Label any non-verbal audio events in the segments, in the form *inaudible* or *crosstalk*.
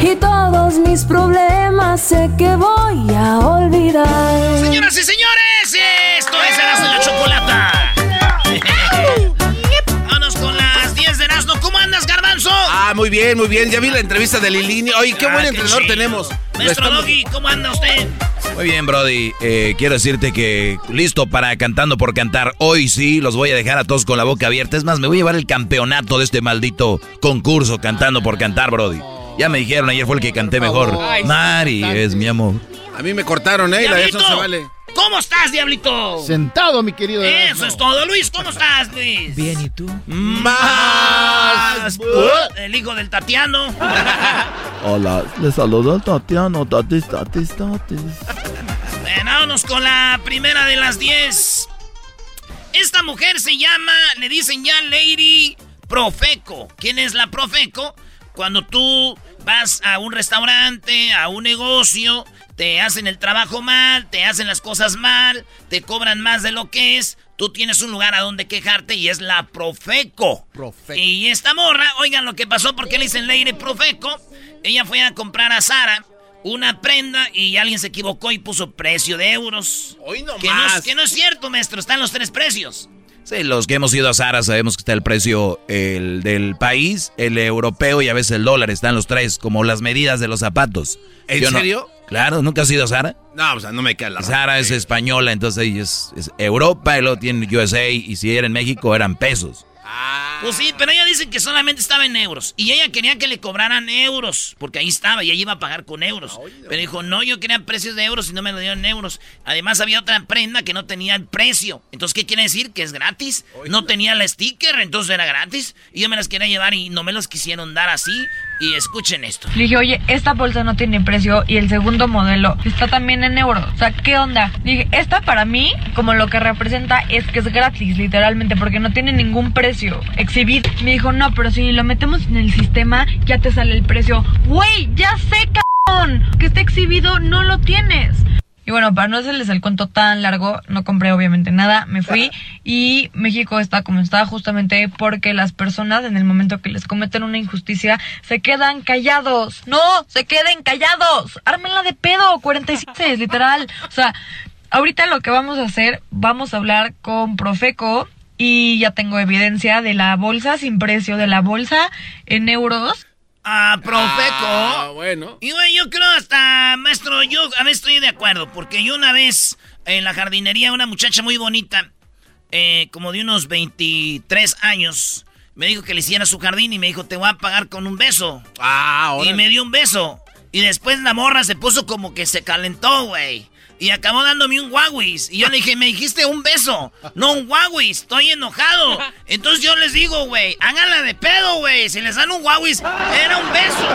Y todos mis problemas sé que voy a olvidar. Señoras y señores, esto es Erasmo y la Chocolata. *laughs* Vámonos con las 10 de Erasmo. ¿Cómo andas, Garbanzo? Ah, muy bien, muy bien. Ya vi la entrevista de Lilini. Oye, qué Ah, buen qué entrenador chido. tenemos. Maestro Estamos- Doggy, ¿cómo anda usted? Muy bien, Brody. Eh, quiero decirte que listo para Cantando por Cantar. Hoy sí, los voy a dejar a todos con la boca abierta. Es más, me voy a llevar el campeonato de este maldito concurso Cantando por Cantar, Brody. Ya me dijeron, ayer fue el que canté mejor. Ay, Mari es mi amor. A mí me cortaron, ¿eh? Y la de eso se vale. ¿Cómo estás, Diablito? Sentado, mi querido. Eso Erasmo. es todo. Luis, ¿cómo estás, Luis? Bien, ¿y tú? Más. El hijo del Tatiano. *laughs* Hola, le saludo al Tatiano, tatis, tatis, tatis. Bueno, vámonos con la primera de las 10. Esta mujer se llama, le dicen ya Lady Profeco. ¿Quién es la Profeco? Cuando tú vas a un restaurante, a un negocio, te hacen el trabajo mal, te hacen las cosas mal, te cobran más de lo que es, tú tienes un lugar a donde quejarte y es la Profeco. Profeco. Y esta morra, oigan lo que pasó porque le dicen Lady Profeco. Ella fue a comprar a Sara una prenda y alguien se equivocó y puso precio de euros. Hoy no Que más. es- que no es cierto, maestro, están los tres precios. Sí, los que hemos ido a Sara sabemos que está el precio el del país, el europeo y a veces el dólar. Están los tres, como las medidas de los zapatos. ¿En Yo no- serio? claro, ¿nunca has ido a Sara? No, o sea, no me cae la Sara es española, entonces es, es Europa y luego tiene USA y si era en México eran pesos. Pues sí, pero ella dice que solamente estaba en euros. Y ella quería que le cobraran euros, porque ahí estaba y ella iba a pagar con euros. Pero dijo, no, yo quería precios de euros y no me lo dieron en euros. Además había otra prenda que no tenía el precio. Entonces, ¿qué quiere decir? Que es gratis. No tenía la sticker, entonces era gratis. Y yo me las quería llevar y no me las quisieron dar así. Y escuchen esto. Le dije, oye, esta bolsa no tiene precio y el segundo modelo está también en euros. O sea, ¿qué onda? Dije, esta para mí, como lo que representa es que es gratis, literalmente, porque no tiene ningún precio exhibido. Me dijo, no, pero si lo metemos en el sistema, ya te sale el precio. Güey, ya sé, cabrón, que está exhibido, no lo tienes. Y bueno, para no hacerles el cuento tan largo, no compré obviamente nada, me fui y México está como está justamente porque las personas en el momento que les cometen una injusticia se quedan callados. No, se queden callados. Ármenla de pedo, 47, *laughs* literal. O sea, ahorita lo que vamos a hacer, vamos a hablar con Profeco y ya tengo evidencia de la bolsa sin precio, de la bolsa en euros. Ah, Profeco. Ah, bueno. Y bueno, yo creo hasta, maestro, yo a veces estoy de acuerdo, porque yo una vez en la jardinería, una muchacha muy bonita, eh, como de unos 23 años, me dijo que le hiciera su jardín y me dijo, te voy a pagar con un beso. Ah, Y ahora. me dio un beso. Y después la morra se puso como que se calentó, güey. Y acabó dándome un Huawei. Y yo le dije, me dijiste un beso, no un Huawei. Estoy enojado. Entonces yo les digo, güey, háganla de pedo, güey. Si les dan un Huawei, era un beso.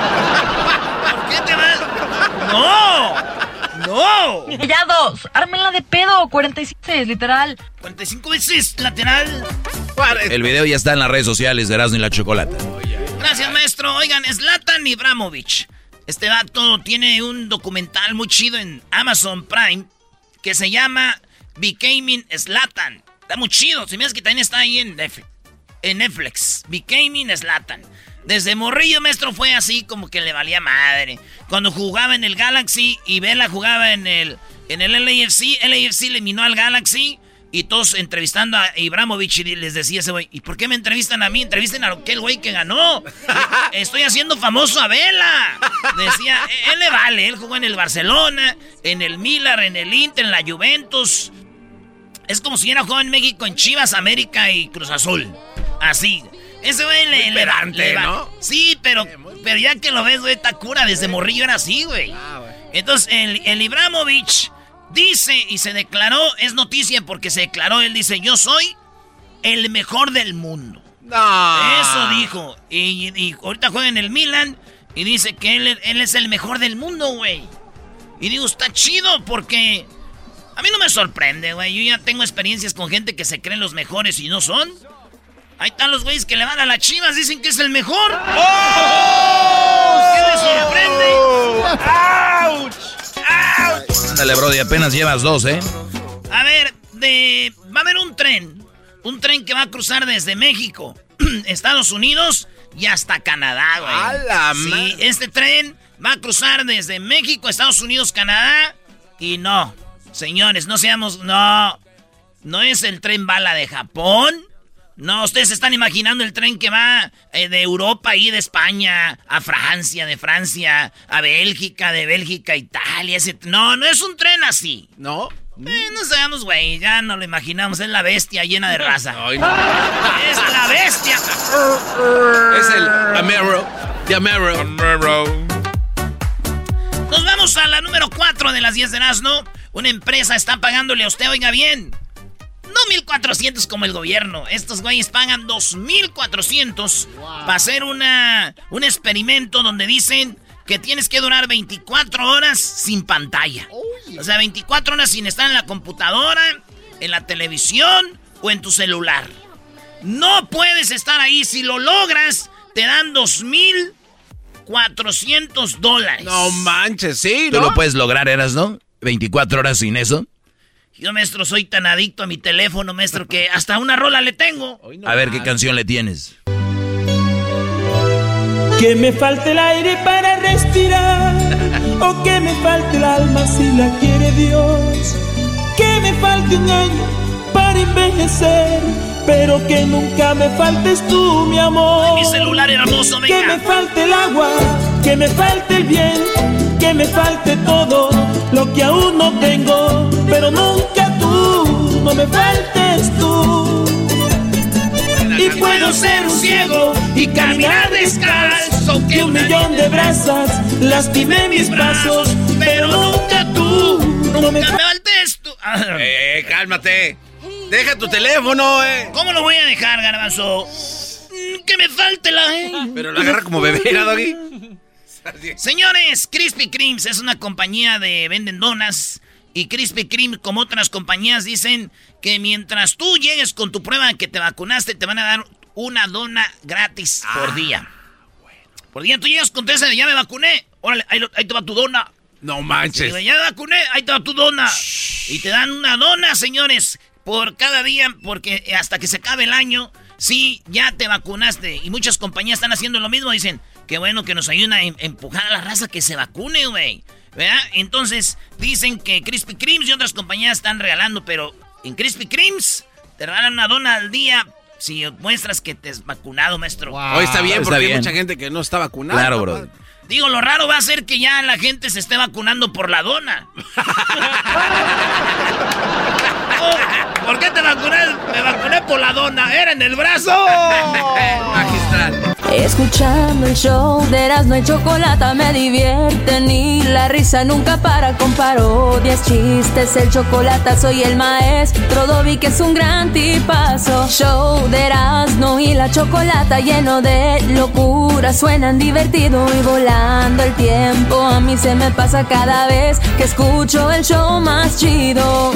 ¿Por qué te vas? ¡No! ¡No! Ya dos, ármenla de pedo, 47, literal. 45 veces lateral. El video ya está en las redes sociales de Erasmo y la Chocolata. Gracias, maestro. Oigan, Zlatan Ibrahimovic. Este vato tiene un documental muy chido en Amazon Prime que se llama Becoming Zlatan. Está muy chido. Si me que también está ahí en Netflix. En Netflix. Becoming Zlatan. Desde morrillo, maestro, fue así como que le valía madre. Cuando jugaba en el Galaxy y Vela jugaba en el, en el LAFC, LAFC eliminó al Galaxy y todos entrevistando a Ibramovich y les decía ese güey, ¿y por qué me entrevistan a mí? Entrevisten a aquel güey que ganó. Estoy haciendo famoso a Vela. Decía, e-, él le vale, él jugó en el Barcelona, en el Milan, en el Inter, en la Juventus. Es como si hubiera jugado en México en Chivas, América y Cruz Azul. Así. Ese güey le, le, ¿no? Sí, pero, pero ya que lo ves, güey, está cura. Desde morrillo era así, güey. Ah, Entonces, el, el Ibramovich dice y se declaró, es noticia porque se declaró, él dice, yo soy el mejor del mundo. Eso dijo. Y, ahorita juega en el Milan y dice que él, él es el mejor del mundo, güey. Y digo, está chido porque a mí no me sorprende, güey. Yo ya tengo experiencias con gente que se creen los mejores y no son. Ahí están los güeyes que le van a las chivas, dicen que es el mejor. ¡Oh! ¿Qué les sorprende? ¡Auch! ¡Auch! Ándale, Brody, apenas llevas dos, ¿eh? A ver, de... va a haber un tren. Un tren que va a cruzar desde México, *clears throat* Estados Unidos y hasta Canadá, güey. ¡A la sí, este tren va a cruzar desde México, Estados Unidos, Canadá. Y no, señores, no seamos... No, no es el tren bala de Japón. No, ustedes están imaginando el tren que va eh, de Europa y de España a Francia, de Francia a Bélgica, de Bélgica a Italia. No, no es un tren así. ¿No? Eh, no sabemos, güey, ya no lo imaginamos. Es la bestia llena de raza. *laughs* Es la bestia. Es el Amero. The Amero. Nos vamos a la número 4 de las 10 de Nazno. Una empresa está pagándole a usted, oiga bien, no 1400 como el gobierno. Estos güeyes pagan 2400 para hacer una, un experimento donde dicen que tienes que durar 24 horas sin pantalla. O sea, 24 horas sin estar en la computadora, en la televisión o en tu celular. No puedes estar ahí. Si lo logras, te dan 2400 dólares. No manches, sí. ¿Tú lo puedes lograr, Eras, no? 24 horas sin eso. Yo, maestro, soy tan adicto a mi teléfono, maestro, que hasta una rola le tengo. a ver, ¿qué canción le tienes? Que me falte el aire para respirar, *laughs* o que me falte el alma si la quiere Dios. Que me falte un año para envejecer, pero que nunca me faltes tú, mi amor. Mi celular hermoso, venga. Que me falte el agua, que me falte el bien, que me falte todo lo que aún no tengo, pero nunca tú, no me faltes tú. Y puedo ser un ciego y caminar descalzo, que un millón de brasas lastimé mis brazos, pero nunca tú, no me faltes tú. *laughs* Eh, cálmate. Deja tu teléfono, eh. ¿Cómo lo voy a dejar, garbanzo? Mm, que me falte la... Eh. Pero lo agarra como bebé, Doggy? *laughs* Señores, Krispy Kremes es una compañía de venden donas. Y Krispy Kreme, como otras compañías, dicen que mientras tú llegues con tu prueba que te vacunaste, te van a dar una dona gratis por ah, día. Por día tú llegas con tres ya me vacuné. Órale, ahí, te va tu dona. No manches. ya me vacuné, ahí te va tu dona. Y te dan una dona, señores, por cada día, porque hasta que se acabe el año, sí, ya te vacunaste. Y muchas compañías están haciendo lo mismo. Dicen, Qué bueno que nos ayuden a em-, empujar a la raza que se vacune, güey. ¿Verdad? Entonces, dicen que Krispy Kremes y otras compañías están regalando, pero en Krispy Kremes te regalan una dona al día si muestras que te has vacunado, maestro. Hoy está bien, porque hay mucha gente que no está vacunada. Claro, bro. Digo, lo raro va a ser que ya la gente se esté vacunando por la dona. *laughs* *laughs* ¿Por qué te vacuné? Me vacuné por la dona. Era en el brazo. *laughs* Magistral. Escuchando el show de Erasmo y Chocolata me divierte ni la risa nunca para con parodias, chistes, el chocolate soy el maestro Dobby que es un gran tipazo. Show de Erasmo y la Chocolata lleno de locura, suenan divertido y volando el tiempo. A mí se me pasa cada vez que escucho el show más chido.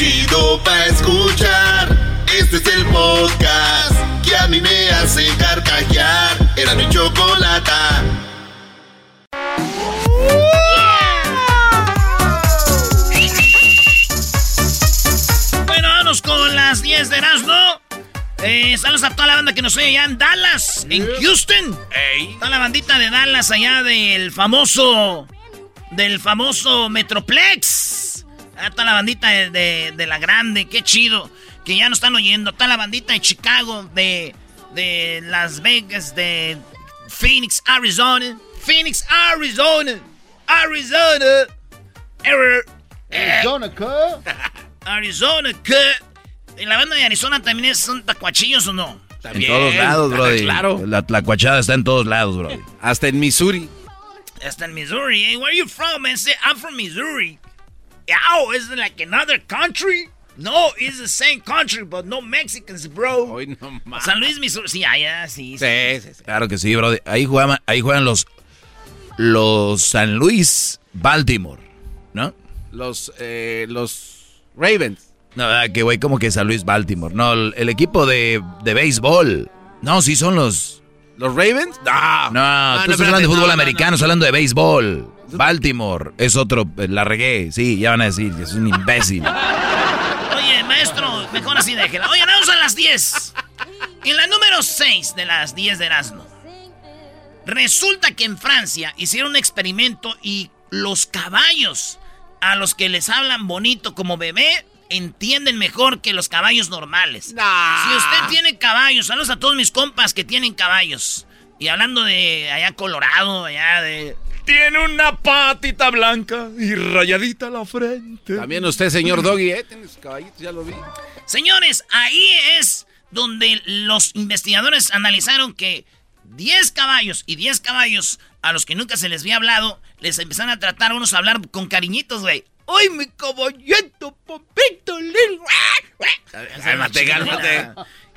Chido pa' escuchar. Este es el podcast que a mí me hace carcajear. Era mi chocolata. Bueno, vamos con las 10 de Erasmo. Eh, saludos a toda la banda que nos oye allá en Dallas, en Houston. Está la bandita de Dallas allá del famoso. Del famoso Metroplex. Allá está la bandita de, de- de la grande, qué chido. Que ya nos están oyendo. Está la bandita de Chicago, de, de Las Vegas, de Phoenix, Arizona. Phoenix, Arizona. Arizona. Error. Arizona, *laughs* Arizona, ¿qué? ¿Y la banda de Arizona también es- son tacuachillos o no? En todos lados, Brody. Claro. La tlacuachada está en todos lados, Brody. Hasta en Missouri. Hasta en Missouri, eh? Where are you from, man? Say, I'm from Missouri. Oh, is it like another country? No, it's the same country, but no Mexicans, bro. Hoy no más. San Luis, Missouri. Sí, allá, sí. sí. Sí, sí, sí. Claro que sí, Brody. Ahí juegan, ahí juegan los, los San Luis Baltimore, ¿no? Los, eh, los Ravens. No, ah, que güey, como que San Luis Baltimore. No, el, el equipo de, de béisbol. No, sí son los... ¿Los Ravens? No. No, tú estás hablando de fútbol no, no, americano, no. estás hablando de béisbol. Baltimore es otro, eh, la regué, sí, ya van a decir, que es un imbécil. *laughs* Oye, maestro, mejor así déjela. Oye, vamos a las 10. En la número 6 de las 10 de Erasmo. Resulta que en Francia hicieron un experimento y los caballos a los que les hablan bonito como bebé entienden mejor que los caballos normales. Si usted tiene caballos, saludos a todos mis compas que tienen caballos. Y hablando de allá Colorado, allá de... Tiene una patita blanca y rayadita la frente. También usted, señor Doggy, ¿eh? Tienes caballitos, ya lo vi. Señores, ahí es donde los investigadores analizaron que 10 caballos y 10 caballos a los que nunca se les había hablado, les empezaron a tratar unos a hablar con cariñitos, güey. ¡Ay, mi caballito, popito, lil! Cálmate, cálmate.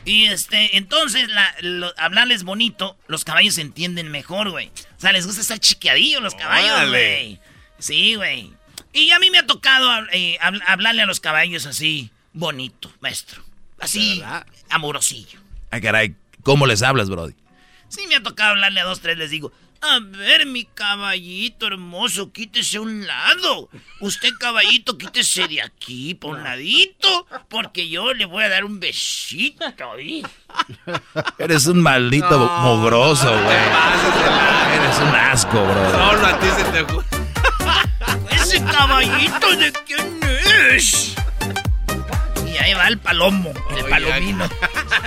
Y este, entonces, la- lo- hablarles bonito, los caballos se entienden mejor, güey. O sea, les gusta estar chiqueadillos los caballos, güey. Sí, güey. Y a mí me ha tocado eh, hab- hablarle a los caballos así, bonito, maestro. Así, ¿Verdad? amorosillo. Ah, caray, ¿cómo les hablas, Brody? Sí, me ha tocado hablarle a dos, tres, les digo, a ver, mi caballito hermoso, quítese a un lado. Usted, caballito, quítese de aquí, por un ladito, porque yo le voy a dar un besito. Eres un maldito No, no te güey. la- Eres un asco, bro. Solo a ti se te. ¿Ese caballito de quién es? Ahí va el palomo, el Oye, palomino.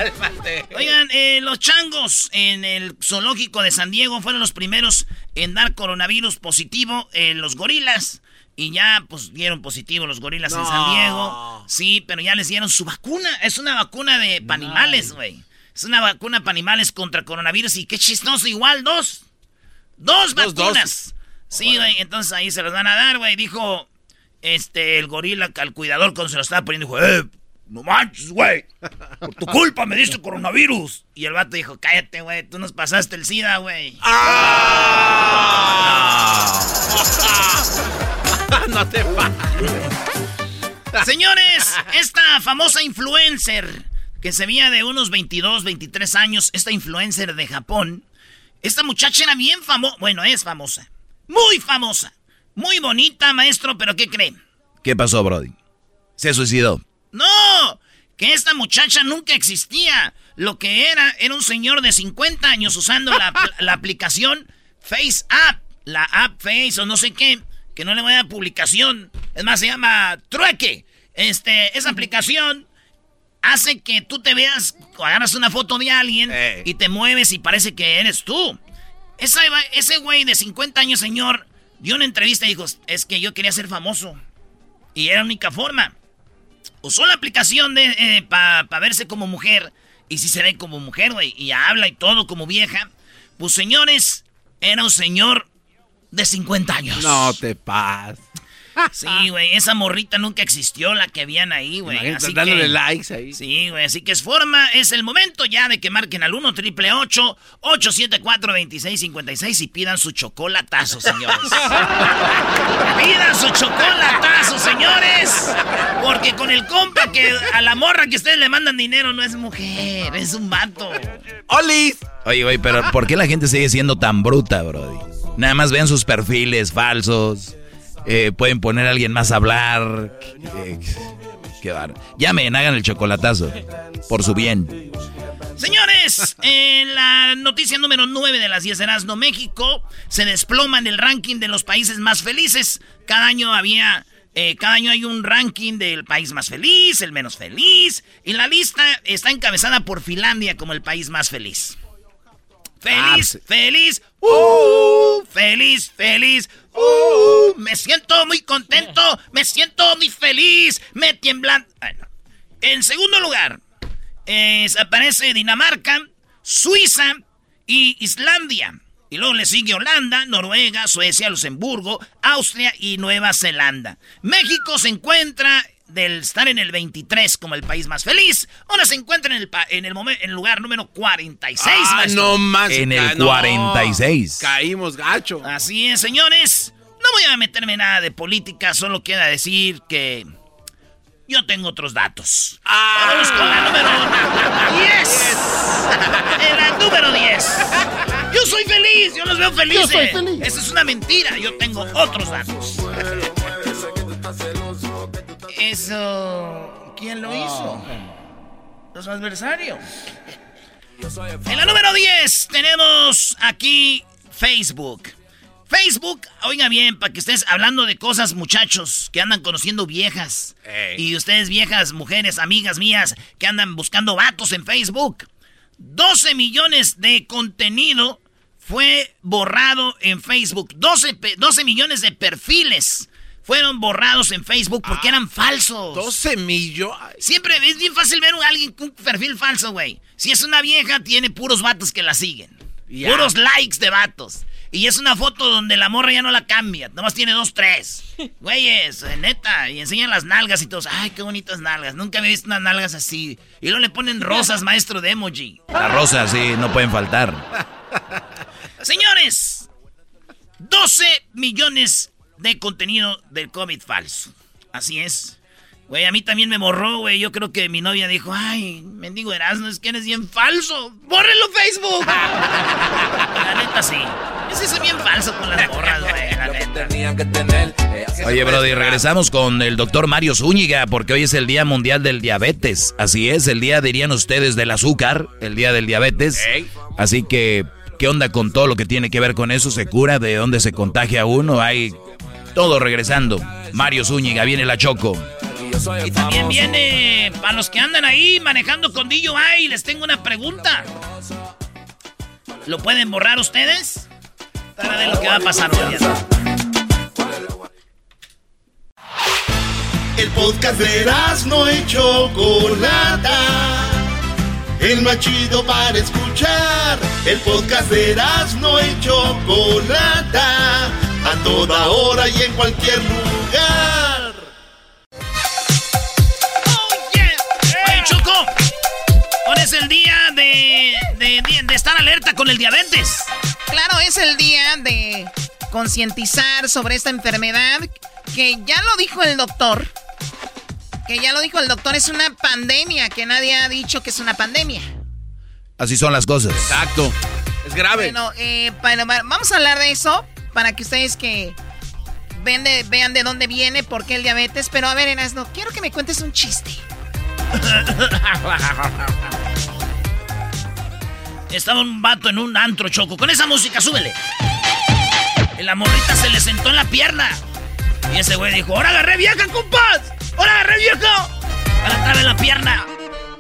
*laughs* Oigan, eh, los changos en el zoológico de San Diego fueron los primeros en dar coronavirus positivo en los gorilas. Y ya, pues, dieron positivo los gorilas en San. Diego. Sí, pero ya les dieron su vacuna. Es una vacuna de para animales, güey. Es una vacuna para animales contra coronavirus. Y qué chistoso, igual, dos. Dos Dos vacunas. Sí, güey, entonces ahí se los van a dar, güey. Dijo, este, el gorila al cuidador cuando se lo estaba poniendo, dijo, eh, no manches, güey. Por tu culpa me diste coronavirus. Y el vato dijo, cállate, güey, tú nos pasaste el SIDA, güey. *laughs* no te pases. Señores, esta famosa influencer que se veía de unos 22, 23 años, esta influencer de Japón, esta muchacha era bien famosa, bueno, es famosa, muy famosa, muy bonita, maestro, pero ¿qué creen? ¿Qué pasó, Brody? Se suicidó. No, que esta muchacha nunca existía. Lo que era, era un señor de 50 años usando la, la aplicación Face App, la app Face o no sé qué, que no le voy a dar publicación. Es más, se llama Trueque. Este, esa aplicación hace que tú te veas, agarras una foto de alguien Eh. y te mueves y parece que eres tú. Esa- ese güey de 50 años, señor, dio una entrevista y dijo, es que yo quería ser famoso. Y era la única forma. Usó la aplicación de eh, para verse como mujer. Y si se ve como mujer, güey, y habla y todo como vieja. Pues señores, era un señor de 50 años. No te pases. Sí, güey, esa morrita nunca existió, la que habían ahí, güey. Así dándole likes ahí. Sí, güey, así que es forma, es el momento ya de que marquen al 1 triple 874 2656 y pidan su chocolatazo, señores. *laughs* pidan su chocolatazo, señores. Porque con el compa que a la morra que ustedes le mandan dinero no es mujer, es un vato. ¡Olis! Oye, güey, pero ¿por qué la gente sigue siendo tan bruta, brody? Nada más vean sus perfiles falsos. Eh, pueden poner a alguien más a hablar. Eh, qué bar. Llamen, hagan el chocolatazo. Por su bien. Señores, en la noticia número 9 de las 10 de Erasmo, México se desploma en el ranking de los países más felices. Cada año había. Eh, cada año hay un ranking del país más feliz, el menos feliz. Y la lista está encabezada por Finlandia como el país más feliz. Feliz, feliz, uh, feliz, feliz, uh, me siento muy contento, me siento muy feliz, me tiemblan. En segundo lugar, aparece Dinamarca, Suiza y Islandia. Y luego le sigue Holanda, Noruega, Suecia, Luxemburgo, Austria y Nueva Zelanda. México se encuentra del estar en el 23 como el país más feliz, ahora se encuentra en el, en el, en el lugar número 46. Ah, no más. En el 46. caímos gacho. Así es, señores. No voy a meterme nada de política, solo queda decir que yo tengo otros datos. Ah. Vamos con la número 10. *laughs* En la número 10. Yo soy feliz, yo los veo felices. Yo soy feliz. Esa es una mentira, yo tengo otros datos. Eso. ¿Quién lo hizo? Los adversarios. En la número 10 tenemos aquí Facebook. Facebook, oiga bien, para que estés hablando de cosas, muchachos, que andan conociendo viejas. Y ustedes, viejas, mujeres, amigas mías, que andan buscando vatos en Facebook. 12 millones de contenido fue borrado en Facebook. 12, pe- 12 millones de perfiles fueron borrados en Facebook porque eran falsos. 12 millones. Siempre es bien fácil ver a alguien con un perfil falso, güey. Si es una vieja, tiene puros vatos que la siguen. Puros likes de vatos. Y es una foto donde la morra ya no la cambia. Nomás tiene dos, tres. *laughs* Güeyes, eh, neta. Y enseñan las nalgas y todos. Ay, qué bonitas nalgas. Nunca había visto unas nalgas así. Y luego le ponen rosas, *laughs* maestro de emoji. Las rosas, sí, no pueden faltar. *laughs* Señores, 12 millones de contenido del COVID falso. Así es. Güey, a mí también me borró, güey. Yo creo que mi novia dijo, ay, mendigo Erasmo, es que eres bien falso. ¡Bórrelo Facebook! *laughs* la neta, sí. Soy bien falso con las borras, güey, la neta. Oye, Brody, regresamos con el doctor Mario Zúñiga, porque hoy es el Día Mundial del Diabetes. Así es, el día, dirían ustedes, del azúcar, el Día del Diabetes. Así que, ¿qué onda con todo lo que tiene que ver con eso? ¿Se cura? ¿De dónde se contagia uno? Hay todo regresando. Mario Zúñiga, viene la Choco. Y también viene, para los que andan ahí manejando con DUI, les tengo una pregunta. ¿Lo pueden borrar ustedes? Para ver lo que va a pasar hoy. El podcast de no y Chocolata. El más chido para escuchar. El podcast de no y Chocolata. A toda hora y en cualquier lugar. Oye, Choco, hoy es el día de, de, de estar alerta con el diabetes. Claro, es el día de concientizar sobre esta enfermedad que ya lo dijo el doctor. Que ya lo dijo el doctor, es una pandemia, que nadie ha dicho que es una pandemia. Así son las cosas. Exacto. Es grave. Bueno, eh, va- vamos a hablar de eso para que ustedes que ven de- vean de dónde viene, por qué el diabetes. Pero a ver, Erasno, quiero que me cuentes un chiste. Estaba un vato en un antro, Choco. Con esa música, súbele. Y la morrita se le sentó en la pierna. Y ese güey dijo, ¡Ahora agarré vieja, compas! ¡Ahora agarré vieja! Ahí la trae la pierna.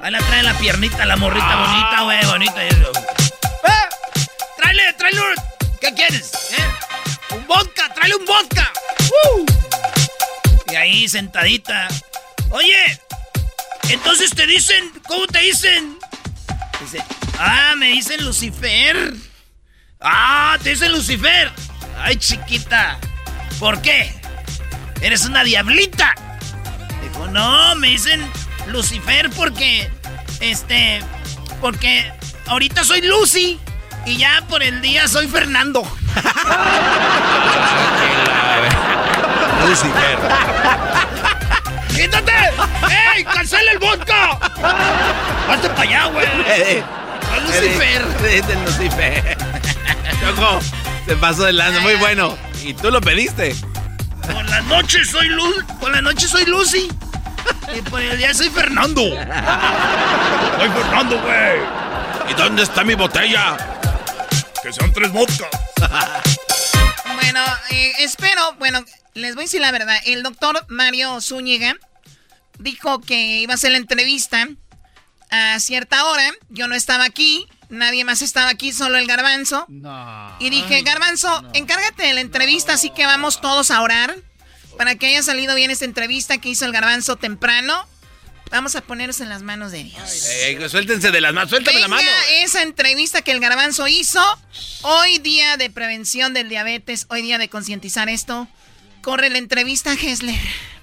Ahí la trae la piernita, la morrita bonita, güey, bonita. Y ¡Eh! ¡Tráele, tráele! ¿Qué quieres? ¿Eh? ¡Un vodka! ¡Tráele un vodka! ¡Uh! Y ahí sentadita. Oye, Entonces te dicen, ¿cómo te dicen? Dice, ah, me dicen Lucifer. Ah, te dicen Lucifer. Ay, chiquita. ¿Por qué? Eres una diablita. Dijo, no, me dicen Lucifer porque, este, porque ahorita soy Lucy y ya por el día soy Fernando. Lucifer. ¡Quítate! ¡Ey! ¡Cancela el vodka! ¡Hazte para allá, güey! Lucifer! Es el Lucifer. Choco, se pasó de lanza, muy bueno. Y tú lo pediste. Por la noche soy Luz, por la noche soy Lucy. Y por el día soy Fernando. Soy Fernando, güey. ¿Y dónde está mi botella? Que sean tres vodkas. *laughs* bueno, eh, espero, bueno, les voy a decir la verdad. El doctor Mario Zúñiga dijo que iba a hacer la entrevista a cierta hora. Yo no estaba aquí. Nadie más estaba aquí, solo el garbanzo. Y dije, garbanzo, encárgate de la entrevista, así que vamos todos a orar. Para que haya salido bien esta entrevista que hizo el garbanzo temprano. Vamos a ponernos en las manos de Dios. suéltense de las manos, suéltame la mano. esa entrevista que el garbanzo hizo. Hoy día de prevención del diabetes, hoy día de concientizar esto. Corre la entrevista, Hessler.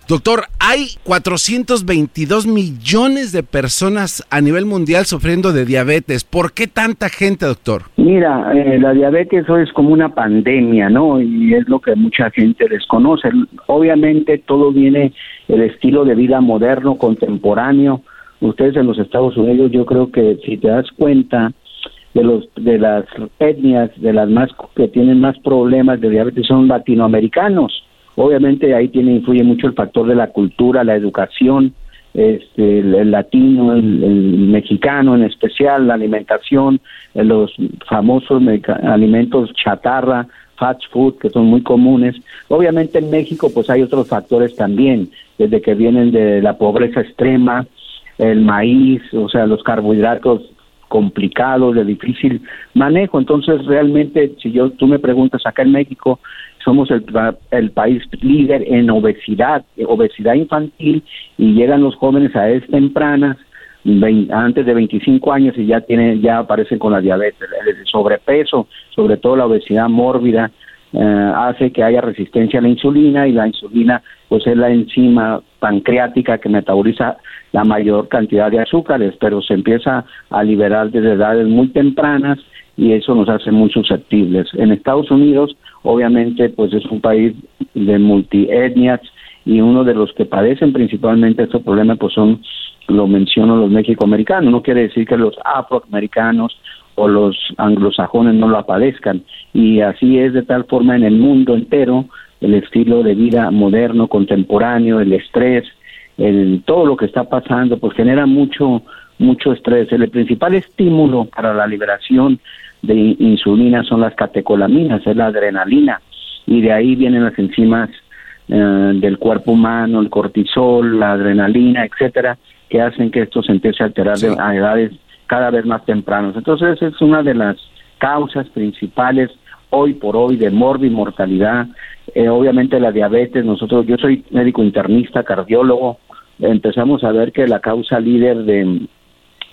Doctor, hay 422 millones de personas a nivel mundial sufriendo de diabetes. ¿Por qué tanta gente, doctor? Mira, eh, la diabetes hoy es como una pandemia, ¿no? Y es lo que mucha gente desconoce. Obviamente todo viene el estilo de vida moderno, contemporáneo. Ustedes en los Estados Unidos, yo creo que si te das cuenta de los de las etnias, de las más que tienen más problemas de diabetes son latinoamericanos Obviamente ahí tiene influye mucho el factor de la cultura, la educación, este, el, latino, el, mexicano en especial, la alimentación, eh, los famosos alimentos chatarra, fast food, que son muy comunes. Obviamente en México pues hay otros factores también, desde que vienen de la pobreza extrema, el maíz, o sea, los carbohidratos complicados, de difícil manejo. Entonces, realmente, si yo tú me preguntas acá en México, somos el, el país líder en obesidad, obesidad infantil, y llegan los jóvenes a edades tempranas, antes de 25 años, y ya tienen, ya aparecen con la diabetes, el sobrepeso, sobre todo la obesidad mórbida, eh, hace que haya resistencia a la insulina y la insulina pues es la enzima pancreática que metaboliza la mayor cantidad de azúcares, pero se empieza a liberar desde edades muy tempranas y eso nos hace muy susceptibles. En Estados Unidos, obviamente, pues es un país de multietnias y uno de los que padecen principalmente estos problemas, pues son, lo menciono, los mexicoamericanos. No quiere decir que los afroamericanos o los anglosajones no lo padezcan. Y así es de tal forma en el mundo entero, el estilo de vida moderno, contemporáneo, el estrés, el, todo lo que está pasando, pues genera mucho, mucho estrés. El principal estímulo para la liberación de insulina son las catecolaminas, es la adrenalina, y de ahí vienen las enzimas eh, del cuerpo humano, el cortisol, la adrenalina, etcétera, que hacen que esto se empiece a alterar a edades cada vez más tempranas. Entonces, es una de las causas principales hoy por hoy de y mortalidad. Eh, obviamente la diabetes, nosotros, yo soy médico internista, cardiólogo, empezamos a ver que la causa líder de,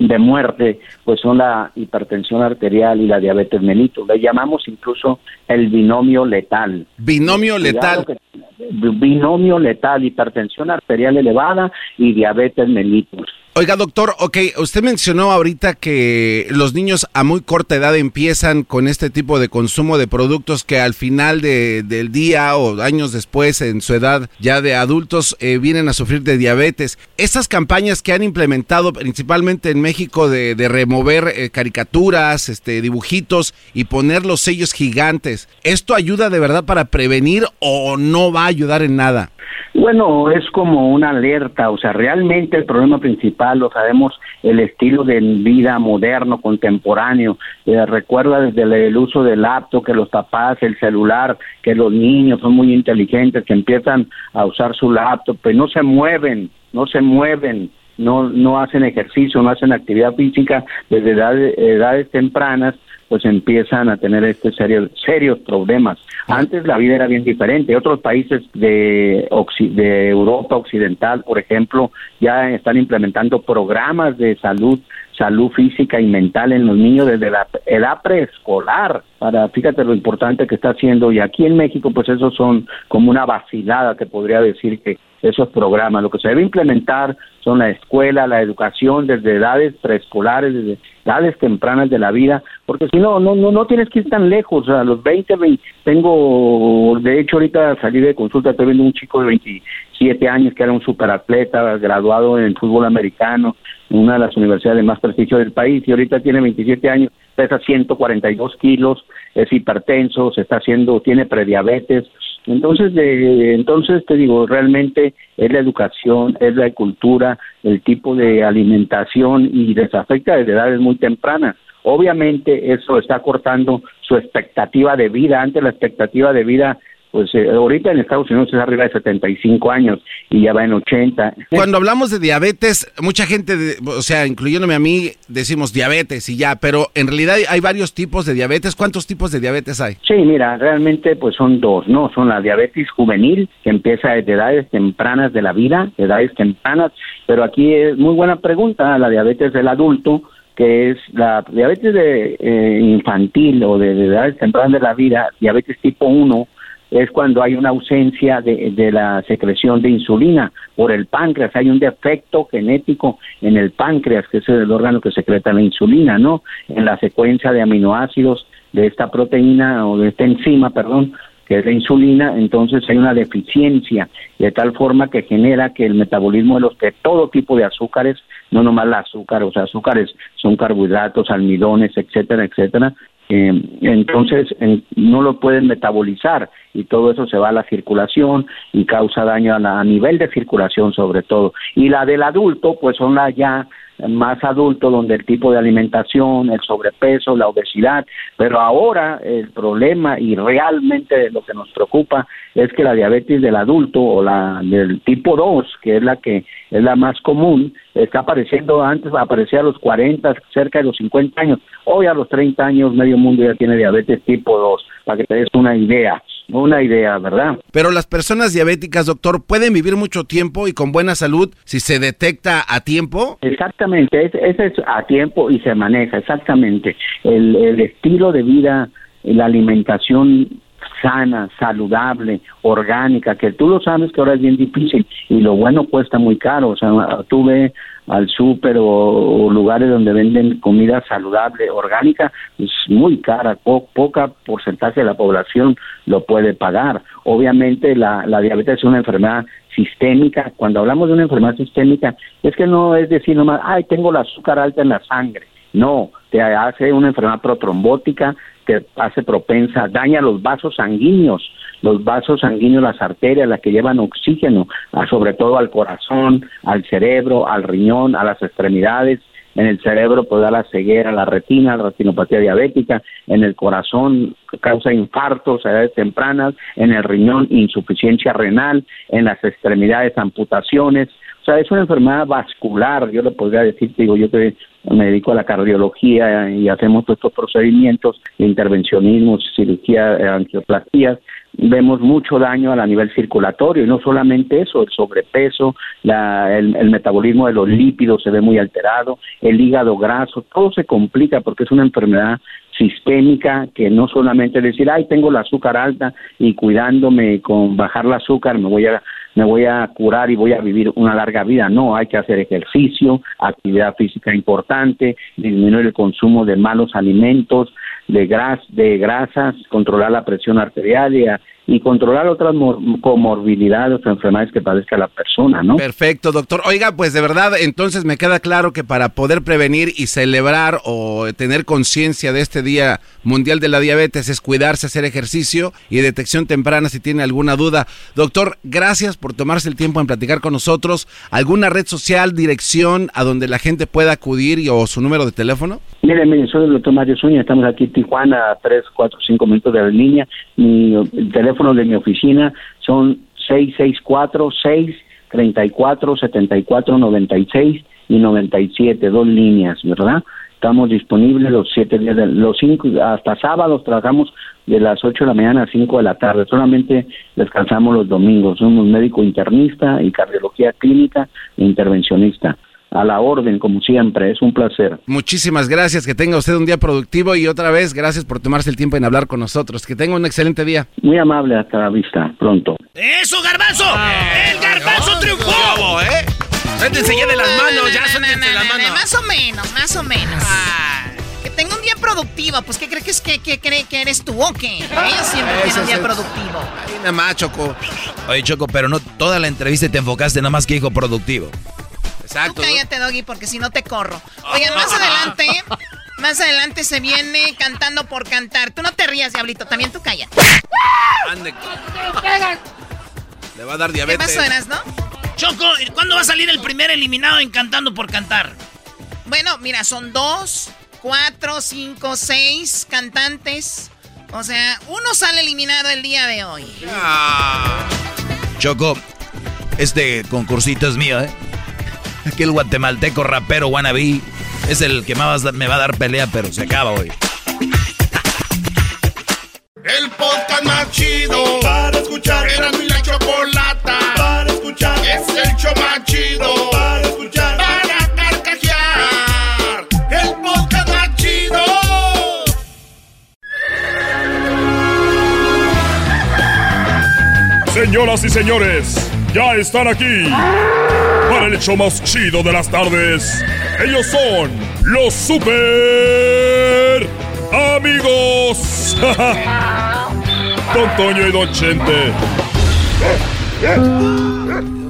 de muerte, pues son la hipertensión arterial y la diabetes mellitus. Le llamamos incluso el binomio letal. Binomio letal. binomio letal, hipertensión arterial elevada y diabetes mellitus. Oiga, doctor, ok, usted mencionó ahorita que los niños a muy corta edad empiezan con este tipo de consumo de productos que al final de, del día o años después, en su edad ya de adultos, eh, vienen a sufrir de diabetes. Estas campañas que han implementado principalmente en México de, remover eh, caricaturas, este, dibujitos y poner los sellos gigantes, ¿esto ayuda de verdad para prevenir o no va a ayudar en nada? Bueno, es como una alerta, o sea, realmente el problema principal, lo sabemos, el estilo de vida moderno, contemporáneo. Eh, recuerda desde el, uso del laptop, que los papás, el celular, que los niños son muy inteligentes, que empiezan a usar su laptop, pero no se mueven, no se mueven, no, no hacen ejercicio, no hacen actividad física desde edades tempranas, pues empiezan a tener este serio, serios problemas. Antes la vida era bien diferente. Otros países de, de Europa Occidental, por ejemplo, ya están implementando programas de salud salud física y mental en los niños desde la edad preescolar. Para, fíjate lo importante que está haciendo. Y aquí en México, pues esos son como una vacilada que podría decir que esos programas. Lo que se debe implementar son la escuela, la educación desde edades preescolares, desde edades tempranas de la vida, porque si no, no, no, no tienes que ir tan lejos. A los 20, 20, tengo, de hecho, ahorita salí de consulta, estoy viendo un chico de 27 años que era un superatleta, graduado en fútbol americano, en una de las universidades más prestigio del país, y ahorita tiene 27 años, pesa 142 kilos, es hipertenso, se está haciendo, tiene prediabetes, entonces, de, entonces te digo, realmente es la educación, es la cultura, el tipo de alimentación y les afecta desde edades muy tempranas. Obviamente eso está cortando su expectativa de vida. Antes la expectativa de vida pues eh, ahorita en Estados Unidos es arriba de 75 años y ya va en 80. Cuando hablamos de diabetes, mucha gente, o sea, incluyéndome a mí, decimos diabetes y ya, pero en realidad hay varios tipos de diabetes. ¿Cuántos tipos de diabetes hay? Sí, mira, realmente pues son dos, ¿no? Son la diabetes juvenil, que empieza desde edades tempranas de la vida, edades tempranas, pero aquí es muy buena pregunta, la diabetes del adulto, que es la diabetes de, eh, infantil o de, de edades tempranas de la vida, diabetes tipo 1, es cuando hay una ausencia de, de, la secreción de insulina por el páncreas, hay un defecto genético en el páncreas, que es el órgano que secreta la insulina, ¿no? En la secuencia de aminoácidos de esta proteína o de esta enzima, perdón, que es la insulina, entonces hay una deficiencia de tal forma que genera que el metabolismo de los que todo tipo de azúcares, no nomás el azúcar, o sea, azúcares son carbohidratos, almidones, etcétera, etcétera, eh, entonces no lo pueden metabolizar y todo eso se va a la circulación y causa daño a, la, a nivel de circulación sobre todo. Y la del adulto, pues son las ya más adulto, donde el tipo de alimentación, el sobrepeso, la obesidad, pero ahora el problema y realmente lo que nos preocupa es que la diabetes del adulto o la del tipo 2, que es la que es la más común, está apareciendo antes, aparecía a los 40, cerca de los 50 años, hoy a los 30 años medio mundo ya tiene diabetes tipo 2, para que te des una idea una idea, ¿verdad? Pero las personas diabéticas, doctor, pueden vivir mucho tiempo y con buena salud si se detecta a tiempo. Exactamente, ese es a tiempo y se maneja, exactamente. El, el estilo de vida, la alimentación sana, saludable, orgánica, que tú lo sabes que ahora es bien difícil y lo bueno cuesta muy caro. O sea, tú ves al súper o, lugares donde venden comida saludable, orgánica, es muy cara, poca porcentaje de la población lo puede pagar. Obviamente la, la diabetes es una enfermedad sistémica. Cuando hablamos de una enfermedad sistémica, es que no es decir nomás, ay, tengo el azúcar alta en la sangre. No, te hace una enfermedad protrombótica, hace propensa, daña los vasos sanguíneos, los vasos sanguíneos, las arterias, las que llevan oxígeno, sobre todo al corazón, al cerebro, al riñón, a las extremidades. En el cerebro puede dar la ceguera, la retina, la retinopatía diabética, en el corazón causa infartos a edades tempranas, en el riñón insuficiencia renal, en las extremidades amputaciones, o sea, es una enfermedad vascular, yo le podría decir, digo, yo que me dedico a la cardiología y hacemos todos estos procedimientos de intervencionismo, cirugía, eh, angioplastías, vemos mucho daño a nivel circulatorio y no solamente eso, el sobrepeso, la, el, el, metabolismo de los lípidos se ve muy alterado, el hígado graso, todo se complica porque es una enfermedad sistémica que no solamente decir, ay, tengo el azúcar alta y cuidándome con bajar el azúcar me voy a me voy a curar y voy a vivir una larga vida. No, hay que hacer ejercicio, actividad física importante, disminuir el consumo de malos alimentos, de, gras, de grasas, controlar la presión arterial y, y controlar otras comorbilidades o enfermedades que padezca la persona, ¿no? Perfecto, doctor. Oiga, pues de verdad, entonces me queda claro que para poder prevenir y celebrar o tener conciencia de este Día Mundial de la Diabetes es cuidarse, hacer ejercicio y detección temprana si tiene alguna duda. Doctor, gracias por tomarse el tiempo en platicar con nosotros. ¿Alguna red social, dirección a donde la gente pueda acudir y, o su número de teléfono? Mire, mire, soy el doctor Mario Zúñiga, estamos aquí en Tijuana, a 3, 4, 5 minutos de la línea. Mi teléfono de mi oficina son 664-634-7496 y 97, dos líneas, ¿verdad? Estamos disponibles los siete días, de, los cinco, hasta sábados trabajamos de las 8 de la mañana a 5 de la tarde. Solamente descansamos los domingos. Somos médico internista y cardiología clínica e intervencionista. A la orden, como siempre, es un placer. Muchísimas gracias, que tenga usted un día productivo y otra vez gracias por tomarse el tiempo en hablar con nosotros. Que tenga un excelente día. Muy amable, hasta la vista, pronto. ¡Eso, garbanzo! ¡El garbanzo triunfó! ¿eh? Suéltense ya de las manos, ya suéltense las manos. Más o menos, más o menos. Que tenga un día productivo. Pues, ¿qué crees que, es, que, que, cree que eres tú o qué? Ellos siempre tienen un día productivo. Ay, nada más, Choco. Oye, Choco, pero no toda la entrevista te enfocaste nada más que dijo productivo. Exacto. Tú cállate, Doggy, porque si no te corro. Oigan, más adelante, más adelante se viene cantando por cantar. Tú no te rías, diablito, también tú cállate. Ande. Le va a dar diabetes. ¿Qué pasó, no? Choco, ¿cuándo va a salir el primer eliminado en Cantando por Cantar? Bueno, mira, son dos, cuatro, cinco, seis cantantes. O sea, uno sale eliminado el día de hoy. Ah. Choco, este concursito es mío, ¿eh? Aquel guatemalteco rapero wannabe es el que más me va a dar pelea, pero se acaba hoy. El podcast más chido para escuchar. Era mi la chocolata para escuchar. Es el show más chido para escuchar. Para carcajear. El podcast más chido. Señoras y señores, ya están aquí para el hecho más chido de las tardes. Ellos son los super amigos. *laughs* Don Toño y Don Chente.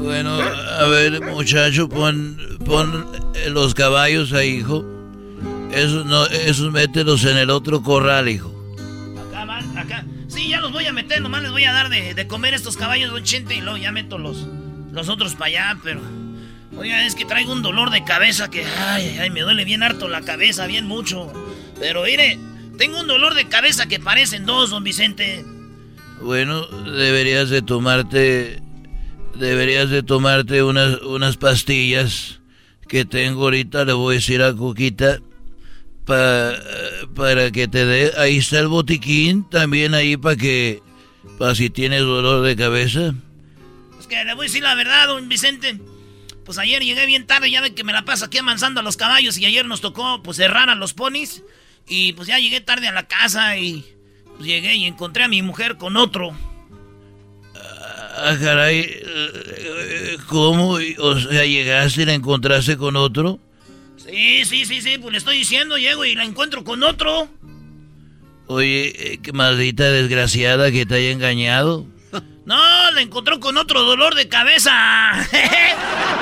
Bueno, a ver, muchacho, pon, pon los caballos ahí, hijo. Esos, no, esos mételos en el otro corral, hijo. Acá van, acá. Sí, ya los voy a meter, nomás les voy a dar de, de comer estos caballos, don Chente, y luego ya meto los, los otros para allá, pero... Oiga, es que traigo un dolor de cabeza que... Ay, ay, me duele bien harto la cabeza, bien mucho. Pero mire, tengo un dolor de cabeza que parecen dos, don Vicente. Bueno, deberías de tomarte... Deberías de tomarte unas, unas pastillas que tengo ahorita. Le voy a decir a Cuquita para que te dé... Ahí está el botiquín también ahí para que... Para si tienes dolor de cabeza. Es que le voy a decir la verdad, don Vicente. Pues ayer llegué bien tarde, ya ven que me la paso aquí amansando a los caballos y ayer nos tocó pues cerrar a los ponis. Y pues ya llegué tarde a la casa y pues, llegué y encontré a mi mujer con otro. Ah, caray, eh, ¿cómo? O sea, llegaste y la encontraste con otro. Sí, sí, sí, sí, pues le estoy diciendo, llego y la encuentro con otro. Oye, eh, qué maldita desgraciada que te haya engañado. *laughs* No, la encontró con otro dolor de cabeza. *laughs*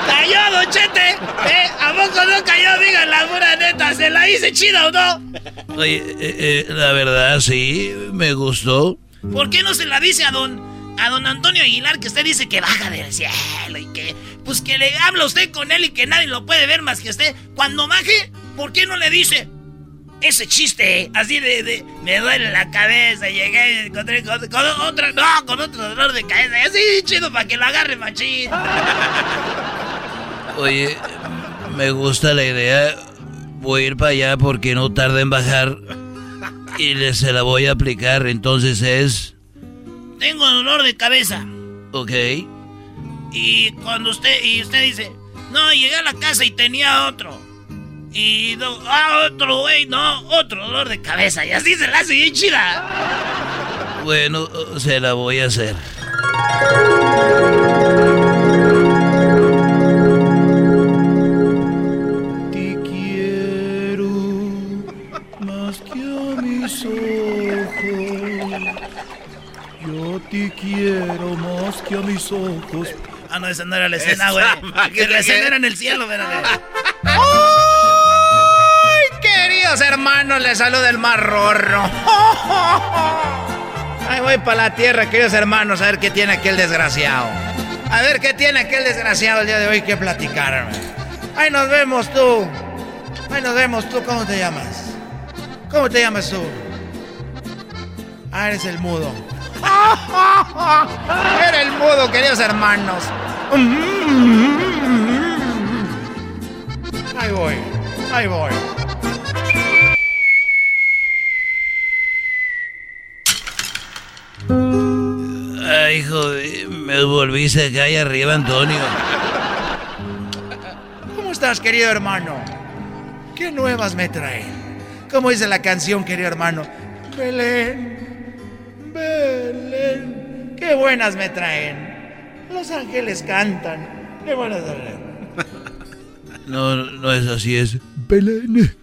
cayó, Don Chete. ¿Eh? ¿A poco no cayó? Digan la pura neta, ¿se la hice chida o no? Oye, eh, eh, la verdad sí, me gustó. ¿Por qué no se la dice a don a don Antonio Aguilar que usted dice que baja del cielo y que pues que le habla usted con él y que nadie lo puede ver más que usted? Cuando baje, ¿por qué no le dice? ese chiste, así de, me duele la cabeza, llegué y encontré con, otra, no, con otro dolor de cabeza, así chido para que lo agarre machín. *laughs* Oye, me gusta la idea, voy a ir para allá porque no tarda en bajar y se la voy a aplicar, entonces es... Tengo dolor de cabeza. Ok. Y cuando usted, y usted dice, no, llegué a la casa y tenía otro. Y ah, otro güey, no, otro dolor de cabeza. Y así se la hace bien chida. Bueno, se la voy a hacer. Te quiero más que a mis ojos. Ah, no, esa no era la escena, güey. La escena era en el cielo, espérate. Queridos hermanos, les saluda el mar rorro. *laughs* Ahí voy para la tierra, queridos hermanos, a ver qué tiene aquel desgraciado. A ver qué tiene aquel desgraciado el día de hoy que platicar. Ahí nos vemos tú. Ahí nos vemos tú. ¿Cómo te llamas? ¿Cómo te llamas tú? Ah, eres el mudo. *laughs* Era el mudo, queridos hermanos. Mm. Ahí voy, ahí voy. Ay, hijo, me volviste que hay arriba, Antonio. ¿Cómo estás, querido hermano? ¿Qué nuevas me traen? ¿Cómo dice la canción, querido hermano? Belén, Belén qué buenas me traen. Los ángeles cantan. Qué buenas. *laughs* No, no es así, es. Belén,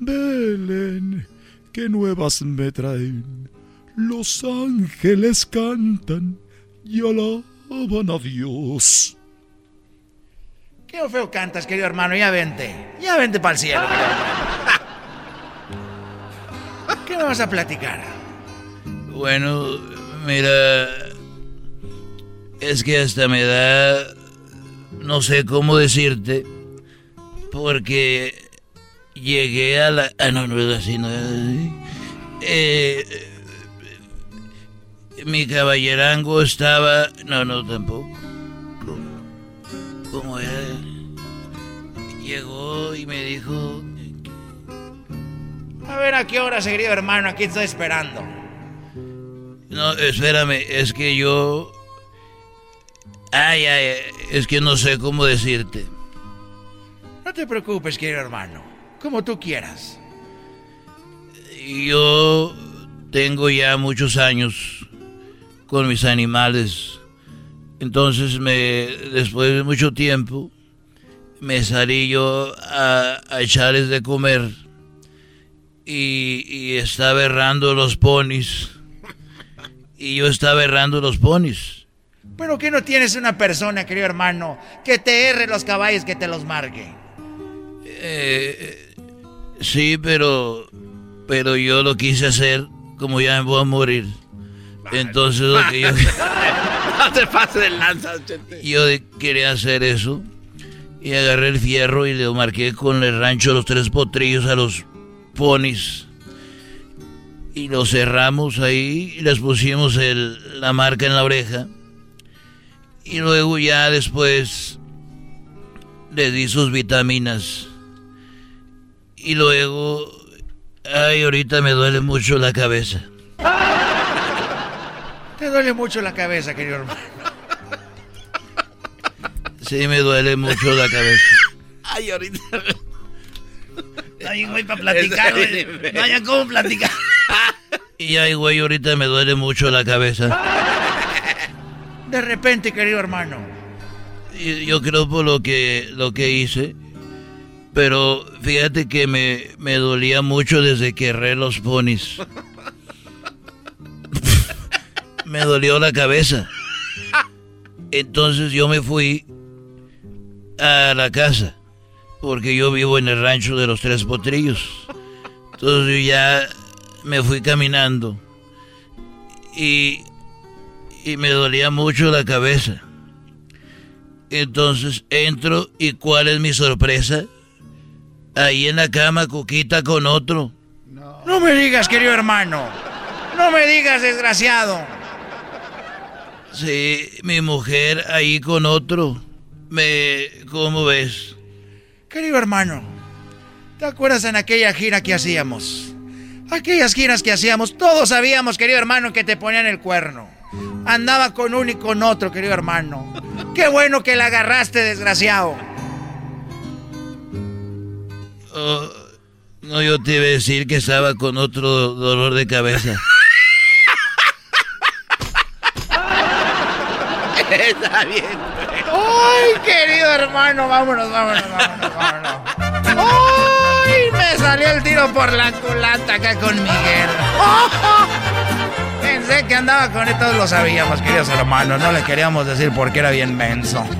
Belén, qué nuevas me traen. Los ángeles cantan y alaban a Dios. Qué feo cantas, querido hermano. Ya vente. Ya vente para el cielo. *laughs* ¿Qué me vas a platicar? Bueno, mira. Es que hasta me da. No sé cómo decirte. Porque llegué a la. Ah, no, no es así, no es así. Eh, mi caballerango estaba. No, no, tampoco. ¿Cómo era? Llegó y me dijo. A ver a qué hora, querido hermano, aquí estoy esperando. No, espérame, es que yo. Ay, ay, es que no sé cómo decirte. No te preocupes, querido hermano. Como tú quieras. Yo tengo ya muchos años con mis animales. Entonces, me, después de mucho tiempo, me salí yo a, echarles de comer y, y, estaba errando los ponis. Y yo estaba errando los ponis. ¿Pero que no tienes una persona, querido hermano, que te erre los caballos, que te los marque? Eh, sí, pero, pero yo lo quise hacer como ya me voy a morir. Entonces lo que yo... *laughs* no te pases de lanza, Yo quería hacer eso. Y agarré el fierro y le marqué con el rancho los tres potrillos a los ponis. Y lo cerramos ahí y les pusimos el, la marca en la oreja. Y luego ya después le di sus vitaminas. Y luego, ay, ahorita me duele mucho la cabeza. Te duele mucho la cabeza, querido hermano. Sí, me duele mucho la cabeza. Ay, ahorita. Ay, güey, para *laughs* platicar, güey. No haya cómo platicar. *laughs* Y ay, güey, ahorita me duele mucho la cabeza. De repente, querido hermano. Yo creo por lo que, lo que hice. Pero fíjate que me, me dolía mucho desde que erré los ponis *laughs* me dolió la cabeza. Entonces yo me fui a la casa, porque yo vivo en el rancho de los tres potrillos. Entonces yo ya me fui caminando y, y me dolía mucho la cabeza. Entonces entro y cuál es mi sorpresa? Ahí en la cama, Coquita con otro. No. no me digas, querido hermano. No me digas, desgraciado. Sí, mi mujer ahí con otro. Me. ¿Cómo ves? Querido hermano, ¿te acuerdas en aquella gira que hacíamos? Aquellas giras que hacíamos, todos sabíamos, querido hermano, que te ponían el cuerno. Andaba con uno y con otro, querido hermano. Qué bueno que la agarraste, desgraciado. Oh, no, yo te iba a decir que estaba con otro dolor de cabeza. *laughs* Está bien. Ay, querido hermano, vámonos, vámonos, vámonos, vámonos. Ay, me salió el tiro por la culata acá con Miguel. *laughs* Pensé que andaba con él, todos lo sabíamos, queridos hermanos. No le queríamos decir porque era bien menso. *laughs*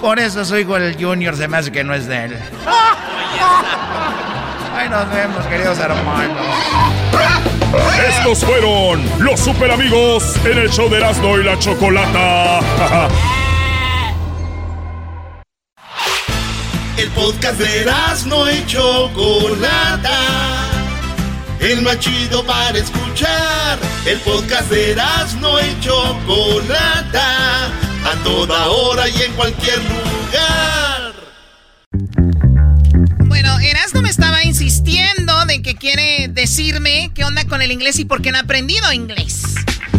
Por eso soy con el Junior, se me hace que no es de él. *laughs* Ahí nos vemos, queridos hermanos. Estos fueron los super amigos en el show de Erasmo y la Chocolata. *laughs* el podcast de Erasmo y Chocolata. El más chido para escuchar. El podcast de Erasmo y Chocolata. A toda hora y en cualquier lugar. Bueno, Erasmo me estaba insistiendo que quiere decirme qué onda con el inglés y por qué no ha aprendido inglés.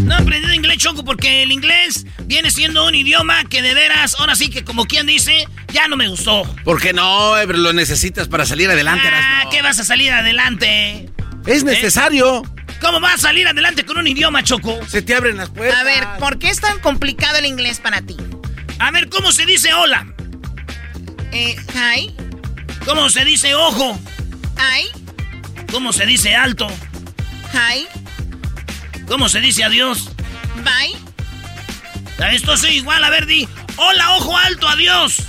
No he aprendido inglés, Choco, porque el inglés viene siendo un idioma que de veras, ahora sí que como quien dice, ya no me gustó. ¿Por qué no? Lo necesitas para salir adelante. Ah, ¿qué vas a salir adelante? Es necesario. ¿Cómo vas a salir adelante con un idioma, Choco? Se te abren las puertas. A ver, ¿por qué es tan complicado el inglés para ti? A ver, ¿cómo se dice hola? Eh, hi. ¿Cómo se dice ojo? Hi. ¿Cómo se dice alto? Hi. ¿Cómo se dice adiós? Bye. Esto es igual, a ver, di. Hola, ojo alto, adiós.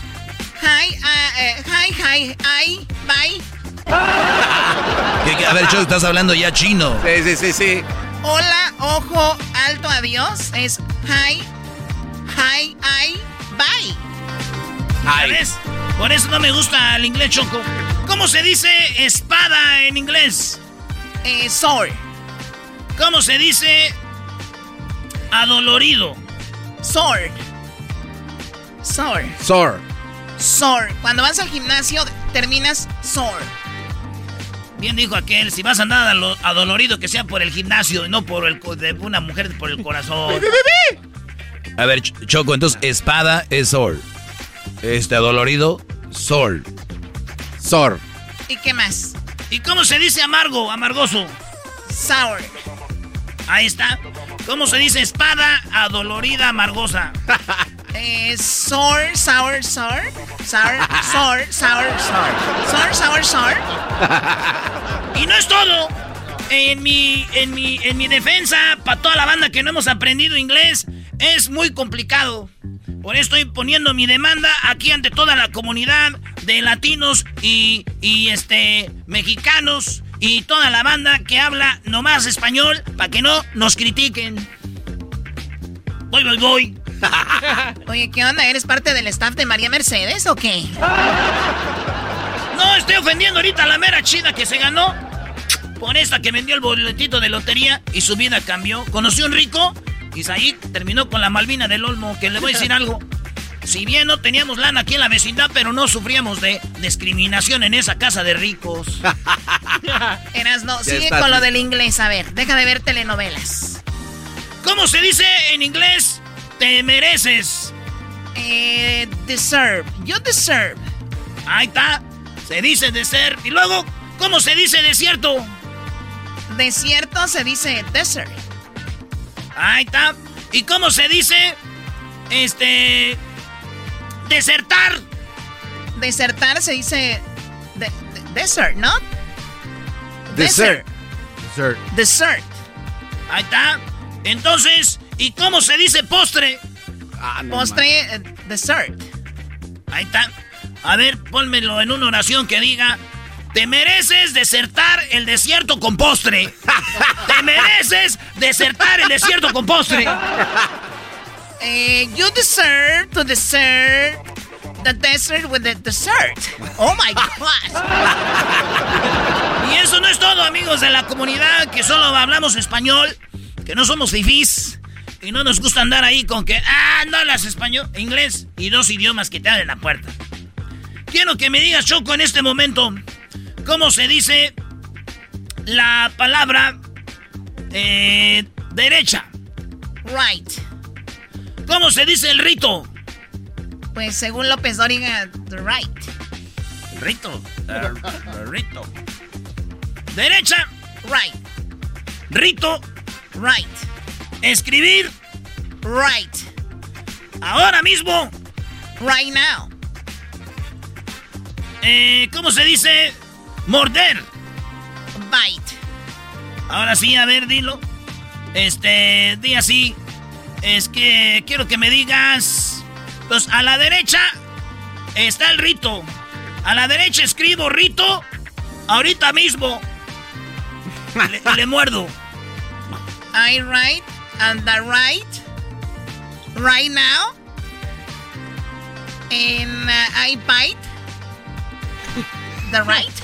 Hi, uh, hi, hi, hi, bye. *laughs* A ver, Choco, estás hablando ya chino. Sí, sí, sí, sí. Hola, ojo, alto, adiós. Es hi, hi, hi, bye. ¿Sabes? Por eso no me gusta el inglés, Choco. ¿Cómo se dice espada en inglés? Eh, sword. ¿Cómo se dice adolorido? Sword. Sword. Sword. Sword. Cuando vas al gimnasio, terminas sword. Bien dijo aquel, si vas a andar adolorido, que sea por el gimnasio y no por el de una mujer por el corazón. *laughs* A ver, Choco, entonces espada es sword. Este adolorido, sword. Sword. ¿Y qué más? ¿Y cómo se dice amargo, amargoso? Sour. Ahí está. ¿Cómo se dice espada adolorida, amargosa? *laughs* eh, sour, sour, sour. Sour, sour, sour, sour. Sour, sour, sour. y no es todo. En mi, en mi, en mi defensa, para toda la banda que no hemos aprendido inglés, es muy complicado. Por eso estoy poniendo mi demanda aquí ante toda la comunidad de latinos y, y este, mexicanos y toda la banda que habla nomás español para que no nos critiquen. Voy, voy, voy. *laughs* Oye, ¿qué onda? ¿Eres parte del staff de María Mercedes o qué? *laughs* No, estoy ofendiendo ahorita a la mera chida que se ganó. Por esta que vendió el boletito de lotería y su vida cambió. Conoció un rico y ahí terminó con la Malvina del Olmo, que le voy a decir algo. Si bien no teníamos lana aquí en la vecindad, pero no sufríamos de discriminación en esa casa de ricos. *laughs* Eras no, sigue con lo del inglés. A ver, deja de ver telenovelas. ¿Cómo se dice en inglés? Te mereces. Eh, deserve. You deserve. Ahí está. Se dice deserve. Y luego, ¿cómo se dice desierto? Desierto se dice desert. Ahí está. ¿Y cómo se dice? Este. Desertar. Desertar se dice. desert, ¿no? Desert. Desert. Desert. Ahí está. Entonces, ¿y cómo se dice postre? Ah, postre, eh, dessert. Ahí está. A ver, pónmelo en una oración que diga. Te mereces desertar el desierto con postre. Te mereces desertar el desierto con postre. Eh, you deserve to desert the desert with the dessert. Oh my God. y eso no es todo, amigos de la comunidad que solo hablamos español, que no somos fifís y no nos gusta andar ahí con que, ah, no hablas español, inglés y dos idiomas que te abren la puerta. Quiero que me digas, Choco, en este momento, ¿cómo se dice la palabra eh, derecha? Right. ¿Cómo se dice el rito? Pues según López Dóriga, the right. Rito. *laughs* Rito. Derecha. Right. Rito. Right. Escribir. Right. Ahora mismo. Right now. Eh, ¿Cómo se dice morder? Bite. Ahora sí, a ver, dilo. Este, di así. Es que quiero que me digas. Pues a la derecha está el rito. A la derecha escribo rito. Ahorita mismo. Le, le muerdo. I write on the right. Right now. And uh, I bite. The right.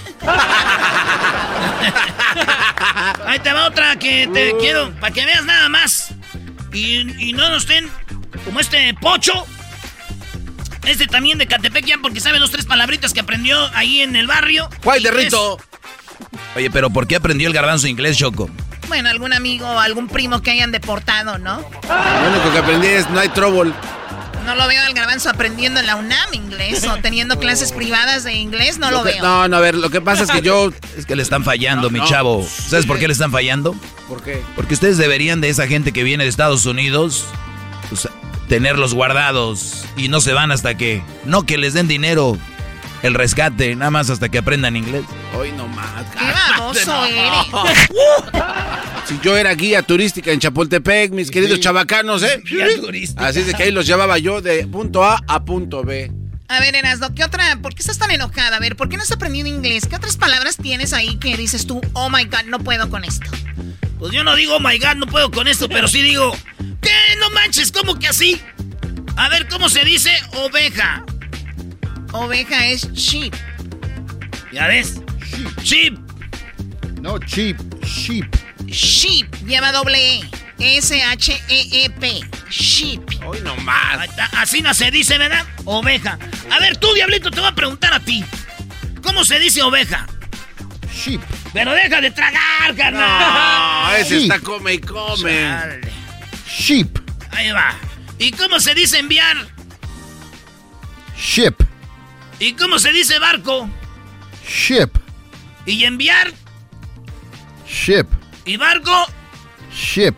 Ahí te va otra que te Uh. quiero, para que veas nada más. Y, y no nos estén como este pocho. Este también de Catepec ya porque sabe dos, tres palabritas que aprendió ahí en el barrio. ¿Cuál de Inglés. rito? Oye, pero ¿por qué aprendió el garbanzo inglés, Choco? Bueno, algún amigo o algún primo que hayan deportado, ¿no? Lo único que aprendí es no hay trouble. No lo veo al garbanzo aprendiendo en la UNAM inglés o teniendo *laughs* clases privadas de inglés, no lo, veo. No, no, a ver, lo que pasa es que yo... *laughs* Es que le están fallando, mi chavo. ¿Sabes por qué le están fallando? ¿Por qué? Porque ustedes deberían de esa gente que viene de Estados Unidos, pues, tenerlos guardados y no se van hasta que... No que les den dinero, el rescate, nada más hasta que aprendan inglés. Hoy no más. ¡Qué baboso eres! *laughs* Si yo era guía turística en Chapultepec, mis queridos chavacanos, ¿eh? Guía turística. Así es de que ahí los llevaba yo de punto A a punto B. A ver, Erasno, ¿qué otra? ¿Por qué estás tan enojada? A ver, ¿por qué no has aprendido inglés? ¿Qué otras palabras tienes ahí que dices tú, oh my god, no puedo con esto? Pues yo no digo, oh my god, no puedo con esto, pero sí digo, ¿qué? No manches, ¿cómo que así? A ver, ¿cómo se dice oveja? Oveja es sheep. ¿Ya ves? Sheep. No, cheap, sheep. Sheep, lleva doble E. S-H-E-E-P. Sheep. Hoy no más. Ahí está, Así no se dice, ¿verdad? Oveja. A ver, tú, Diablito, te voy a preguntar a ti. ¿Cómo se dice oveja? Sheep. Pero deja de tragar, carnal. No, ese Sí. está come y come. Chale. Sheep. Ahí va. ¿Y cómo se dice enviar? Ship. ¿Y cómo se dice barco? Ship. ¿Y enviar? Ship. ¿Y barco? Ship.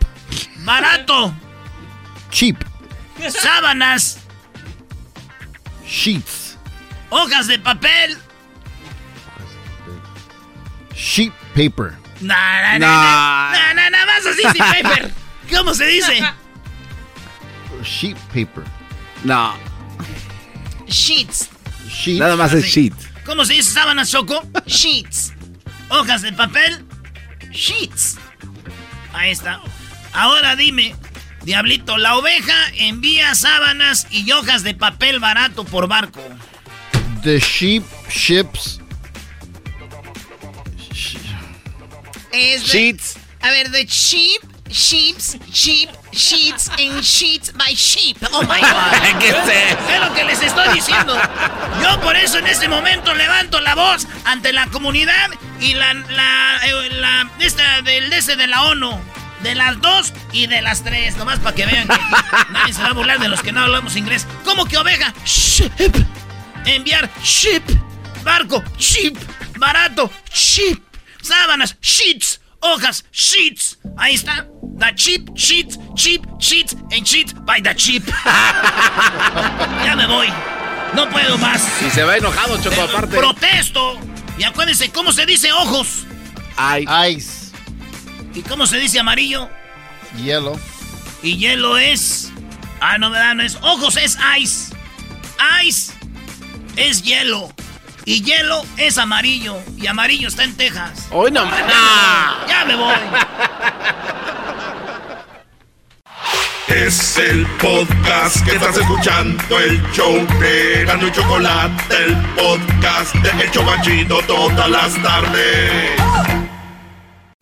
Barato. Cheap. Sábanas. Sheets. Hojas de papel. Sheep paper. Nah, nah, nah, Nah. nah, nah, nada más así sin *laughs* paper. ¿Cómo se dice? Sheep paper. No, Sheets. Sheets. nada más es shit. ¿Cómo se dice sábanas, Choco? Sheets. Hojas de papel. Sheets. Ahí está. Ahora dime, Diablito, la oveja envía sábanas y hojas de papel barato por barco. The sheep ships. Es de- Sheets. A ver, the sheep, sheeps, sheep, sheets, and sheets by sheep. Oh my *laughs* god. ¿Qué sé? Es lo que les estoy diciendo. Yo por eso en este momento levanto la voz ante la comunidad y la, la, eh, la esta del ese de la ONU. De las dos y de las tres. Nomás para que vean que nadie se va a burlar de los que no hablamos inglés. ¿Cómo que oveja? Ship. Enviar ship. Barco. Ship. Barato. Ship. Sábanas. Sheets. Hojas. Sheets. Ahí está. The cheap sheets. Cheap sheets. And sheets by the cheap. *laughs* ya me voy. No puedo más. Y se va enojado, Choco, aparte. Protesto. Y acuérdense, ¿cómo se dice ojos? Ice. ¿Y cómo se dice amarillo? Yellow. Y hielo es. Ah, no, ¿verdad? No es. Ojos es ice. Ice es hielo. Y hielo es amarillo. Y amarillo está en Texas. hoy no más. Ya me voy. Es el podcast que estás escuchando, el show de Gano y Chocolate, el podcast de El Chobachito todas las tardes.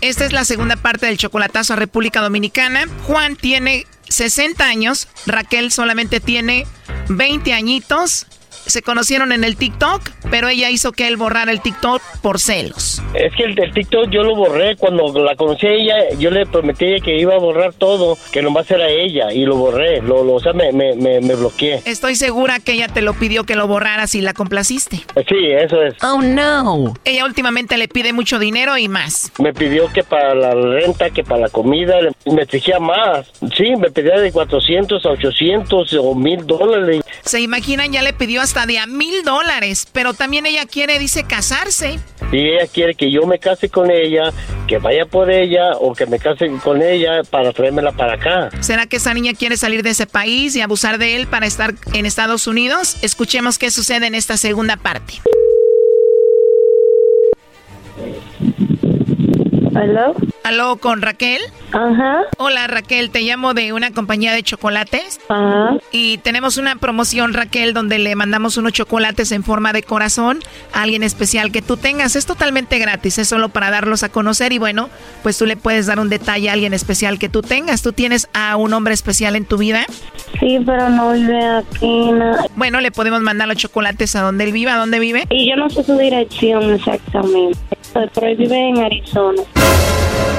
Esta es la segunda parte del chocolatazo a República Dominicana. Juan tiene 60 años, Raquel solamente tiene 20 añitos. Se conocieron en el TikTok, pero ella hizo que él borrara el TikTok por celos. Es que el, el TikTok yo lo borré cuando la conocí a ella, yo le prometí que iba a borrar todo, que nomás era ella, y lo borré, lo, lo- o sea, me, me, me, me bloqueé. Estoy segura que ella te lo pidió que lo borraras y la complaciste. Sí, eso es. Oh no. Ella últimamente le pide mucho dinero y más. Me pidió que para la renta, que para la comida, le- me exigía más. Sí, me pedía de 400 a 800 o 1000 dólares. Se imaginan, ya le pidió hasta de a mil dólares, pero también ella quiere, dice, casarse. Y ella quiere que yo me case con ella, que vaya por ella o que me case con ella para traérmela para acá. ¿Será que esa niña quiere salir de ese país y abusar de él para estar en Estados Unidos? Escuchemos qué sucede en esta segunda parte. ¿Aló? Aló, con Raquel. Ajá. Hola, Raquel, te llamo de una compañía de chocolates. Ajá. Y tenemos una promoción, Raquel, donde le mandamos unos chocolates en forma de corazón a alguien especial que tú tengas. Es totalmente gratis, es solo para darlos a conocer y bueno, pues tú le puedes dar un detalle a alguien especial que tú tengas. ¿Tú tienes a un hombre especial en tu vida? Sí, pero no vive aquí. No. Bueno, le podemos mandar los chocolates a donde él viva. ¿A dónde vive? Y yo no sé su dirección exactamente, pero él vive en Arizona.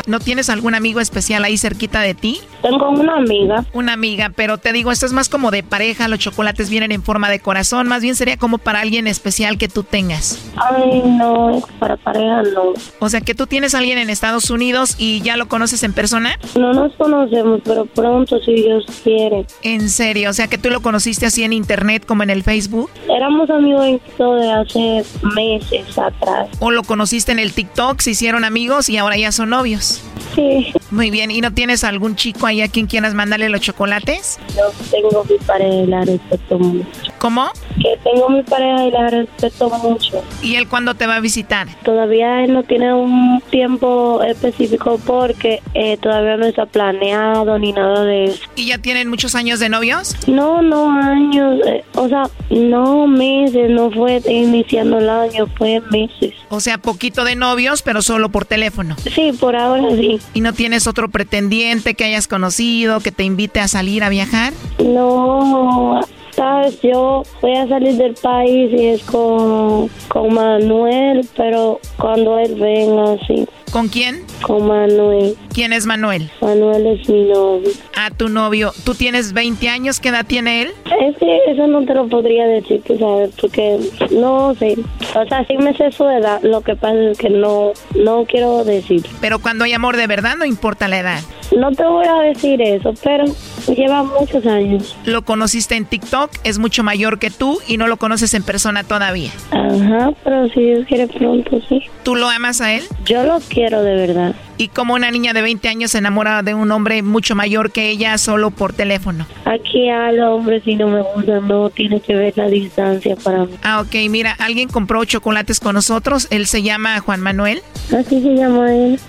¿No tienes algún amigo especial ahí cerquita de ti? Tengo una amiga. Una amiga, pero te digo, esto es más como de pareja, los chocolates vienen en forma de corazón, más bien sería como para alguien especial que tú tengas. Ay, no, para pareja no. O sea, que tú tienes a alguien en Estados Unidos y ya lo conoces en persona. No nos conocemos, pero pronto si Dios quiere. En serio, o sea, que tú lo conociste así en internet como en el Facebook. Éramos amigos en de hace meses atrás. O lo conociste en el TikTok, se hicieron amigos y ahora ya son novios. Sí. Muy bien, ¿y no tienes algún chico ahí a quien quieras mandarle los chocolates? No tengo mi pareja y la respeto mucho. ¿Cómo? Que tengo mi pareja y la respeto mucho. ¿Y él cuándo te va a visitar? Todavía él no tiene un tiempo específico porque eh, todavía no está planeado ni nada de eso. ¿Y ya tienen muchos años de novios? No, no años, eh, o sea, no meses, no fue iniciando el año, fue meses. O sea, poquito de novios, pero solo por teléfono. Sí, por ahora *laughs* ¿Y no tienes otro pretendiente que hayas conocido que te invite a salir a viajar? No, sabes, yo voy a salir del país y es con, con Manuel, pero cuando él venga, sí. ¿Con quién? Con Manuel. ¿Quién es Manuel? Manuel es mi novio. Ah, tu novio. ¿Tú tienes 20 años? ¿Qué edad tiene él? Es que eso no te lo podría decir, tú sabes, porque no sé. O sea, sí me sé su edad, lo que pasa es que no, no quiero decir. Pero cuando hay amor de verdad no importa la edad. No te voy a decir eso, pero lleva muchos años. Lo conociste en TikTok, es mucho mayor que tú y no lo conoces en persona todavía. Ajá, pero si Dios quiere pronto, sí. ¿Tú lo amas a él? Yo lo quiero de verdad. ¿Y como una niña de 20 años se enamora de un hombre mucho mayor que ella solo por teléfono? Aquí a los hombres si no me gustan, no tiene que ver la distancia para mí. Ah, ok, mira, alguien compró chocolates con nosotros, él se llama Juan Manuel. Así se llama él.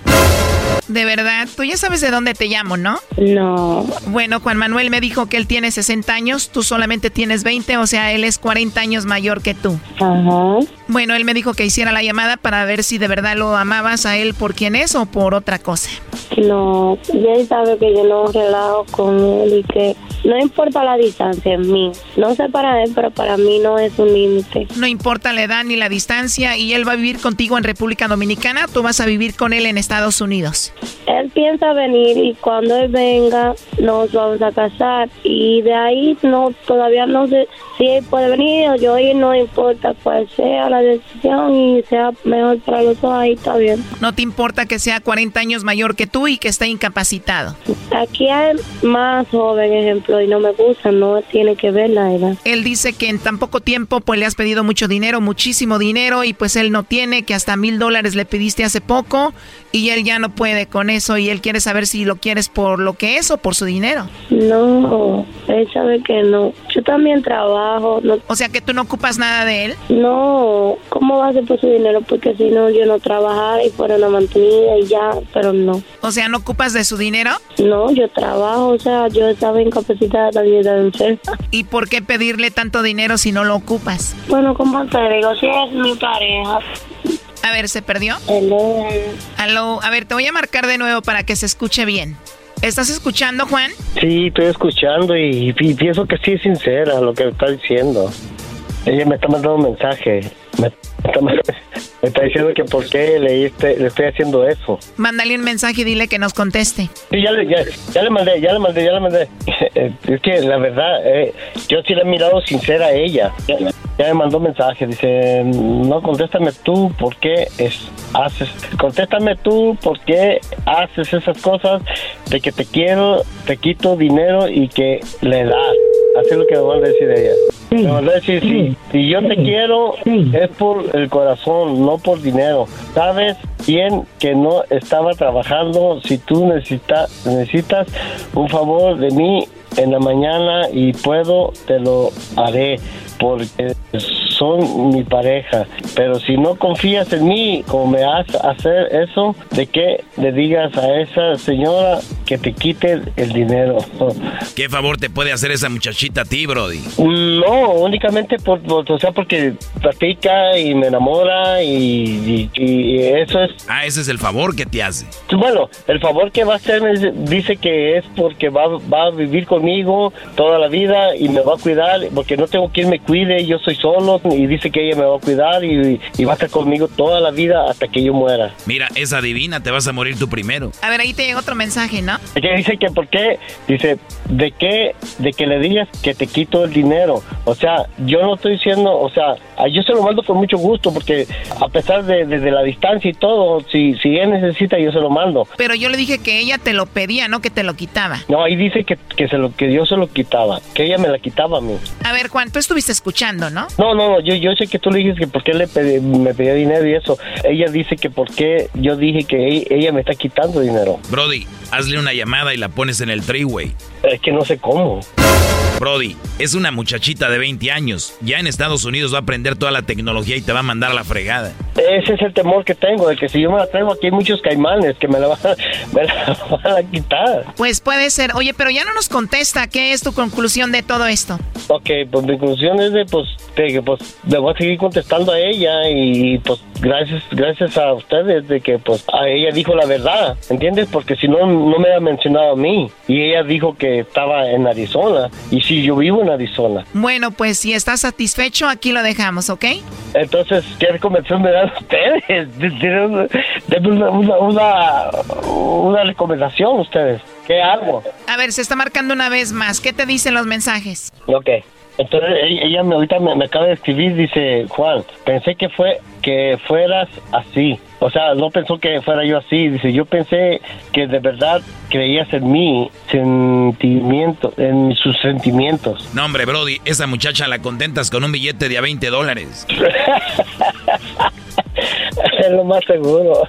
De verdad, tú ya sabes de dónde te llamo, ¿no? No. Bueno, Juan Manuel me dijo que él tiene 60 años, tú solamente tienes 20, o sea, él es 40 años mayor que tú. Ajá. Bueno, él me dijo que hiciera la llamada para ver si de verdad lo amabas a él por quién es o por otra cosa. No, ya él sabe que yo no relajo con él y que no importa la distancia en mí. No sé para él, pero para mí no es un límite. No importa la edad ni la distancia y él va a vivir contigo en República Dominicana, tú vas a vivir con él en Estados Unidos. Él piensa venir y cuando él venga nos vamos a casar y de ahí no todavía no sé si él puede venir o yo ir, no importa cuál sea la decisión y sea mejor para los dos, ahí está bien. ¿No te importa que sea 40 años mayor que tú y que esté incapacitado? Aquí hay más joven, ejemplo, y no me gusta, no tiene que ver la edad. Él dice que en tan poco tiempo pues le has pedido mucho dinero, muchísimo dinero y pues él no tiene, que hasta mil dólares le pediste hace poco y él ya no puede con eso y él quiere saber si lo quieres por lo que es o por su dinero. No, él sabe que no. Yo también trabajo. No. O sea que tú no ocupas nada de él. No, ¿cómo va a ser por su dinero? Porque si no, yo no trabajara y fuera una mantenida y ya, pero no. O sea, ¿no ocupas de su dinero? No, yo trabajo, o sea, yo estaba incapacitada también de enferma. ¿Y por qué pedirle tanto dinero si no lo ocupas? Bueno, como te digo, si es mi pareja. A ver, ¿se perdió? Hello. Aló, a ver, te voy a marcar de nuevo para que se escuche bien. ¿Estás escuchando, Juan? Sí, estoy escuchando y, pienso que sí es sincera lo que está diciendo. Ella me está mandando un mensaje. Me está, me está diciendo que por qué le, le estoy haciendo eso. Mándale un mensaje y dile que nos conteste. Sí, ya le, ya, ya le mandé, ya le mandé, ya le mandé. *laughs* Es que la verdad, eh, yo sí le he mirado sincera a ella. Ya, ya me mandó un mensaje, dice, no, contéstame tú, ¿por qué es, haces? Contéstame tú, ¿por qué haces esas cosas de que te quiero, te quito dinero y que le das? Así es lo que me van a decir ella. Me van a decir, sí, si yo te quiero es por el corazón, no por dinero. ¿Sabes bien que no estaba trabajando? Si tú necesita, necesitas un favor de mí en la mañana y puedo, te lo haré. Porque son mi pareja. Pero si no confías en mí, como me haces hacer eso, de que le digas a esa señora que te quite el dinero. *laughs* ¿Qué favor te puede hacer esa muchachita a ti, Brody? No, únicamente por, o sea, porque platica y me enamora y, eso es... Ah, ese es el favor que te hace. Bueno, el favor que va a hacer dice que es porque va, va a vivir conmigo toda la vida y me va a cuidar, porque no tengo quien me cuide, yo soy solo y dice que ella me va a cuidar y, y va a estar conmigo toda la vida hasta que yo muera. Mira, esa divina, te vas a morir tú primero. A ver, ahí te llega otro mensaje, ¿no? Que dice que por qué, dice, de qué, de que le digas que te quito el dinero. O sea, yo no estoy diciendo, o sea, yo se lo mando con mucho gusto porque a pesar de, la distancia y todo, si, si él necesita, yo se lo mando. Pero yo le dije que ella te lo pedía, no que te lo quitaba. No, ahí dice que, que, se lo, que yo se lo quitaba, que ella me la quitaba a mí. A ver, Juan, tú estuviste escuchando, ¿no? No, no, no, yo, yo sé que tú le dijiste que por qué le me pedía dinero y eso. Ella dice que por qué yo dije que ella me está quitando dinero. Brody, hazle una llamada y la pones en el freeway. Es que no sé cómo. Brody, es una muchachita de 20 años. Ya en Estados Unidos va a aprender toda la tecnología y te va a mandar a la fregada. Ese es el temor que tengo, de que si yo me la traigo aquí hay muchos caimanes que me la van, *laughs* me la van a quitar. Pues puede ser. Oye, pero ya no nos contesta. ¿Qué es tu conclusión de todo esto? Ok, pues mi conclusión es de, pues, que pues, le voy a seguir contestando a ella y pues gracias, gracias a ustedes de que pues a ella dijo la verdad, ¿entiendes? Porque si no, no me ha mencionado a mí y ella dijo que estaba en Arizona y si yo vivo en Arizona. Bueno, pues si estás satisfecho, aquí lo dejamos, ¿ok? Entonces, ¿qué recomendación me dan *laughs* ustedes? *laughs* Denme una, una, una, recomendación ustedes. ¿Qué hago? A ver, se está marcando una vez más. ¿Qué te dicen los mensajes? Ok. Entonces ella me, ahorita me, acaba de escribir, dice, Juan, pensé que fue que fueras así. O sea, no pensó que fuera yo así. Dice, yo pensé que de verdad creías en mí, sentimiento, en sus sentimientos. No, hombre, Brody, esa muchacha la contentas con un billete de a 20 dólares. *laughs* es lo más seguro.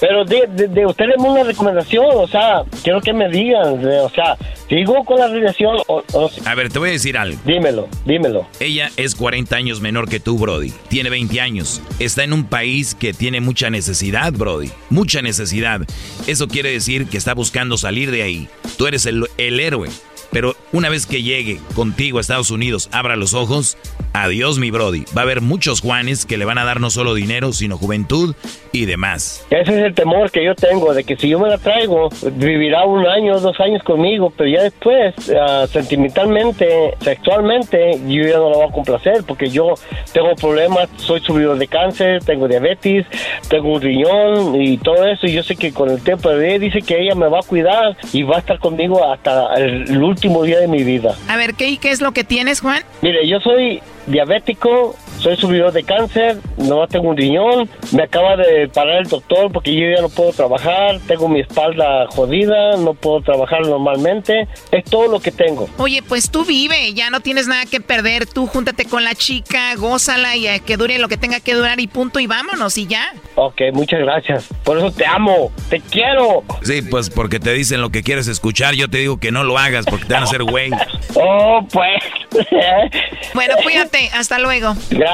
Pero de, de, ustedes una recomendación, o sea, quiero que me digan, o sea, ¿sigo con la relación o, A ver, te voy a decir algo. Dímelo, dímelo. Ella es 40 años menor que tú, Brody. Tiene 20 años. Está en un país que tiene mucha necesidad, Brody. Mucha necesidad. Eso quiere decir que está buscando salir de ahí. Tú eres el, el héroe. Pero una vez que llegue contigo a Estados Unidos, abra los ojos, adiós mi Brody. Va a haber muchos Juanes que le van a dar no solo dinero, sino juventud y demás. Ese es el temor que yo tengo, de que si yo me la traigo, vivirá un año, dos años conmigo, pero ya después, ah, sentimentalmente, sexualmente, yo ya no la voy a complacer, porque yo tengo problemas, soy subido de cáncer, tengo diabetes, tengo un riñón y todo eso, y yo sé que con el tiempo de dice que ella me va a cuidar y va a estar conmigo hasta el último día de mi vida. A ver, ¿qué, ¿qué es lo que tienes, Juan? Mire, yo soy diabético, soy subidor de cáncer, no tengo un riñón, me acaba de parar el doctor porque yo ya no puedo trabajar, tengo mi espalda jodida, no puedo trabajar normalmente, es todo lo que tengo. Oye, pues tú vive, ya no tienes nada que perder, tú júntate con la chica, gózala y que dure lo que tenga que durar y punto y vámonos y ya. Ok, muchas gracias, por eso te amo, te quiero. Sí, pues porque te dicen lo que quieres escuchar, yo te digo que no lo hagas porque te van a hacer güey. *laughs* Oh, pues. *laughs* bueno, cuídate, hasta luego. Gracias.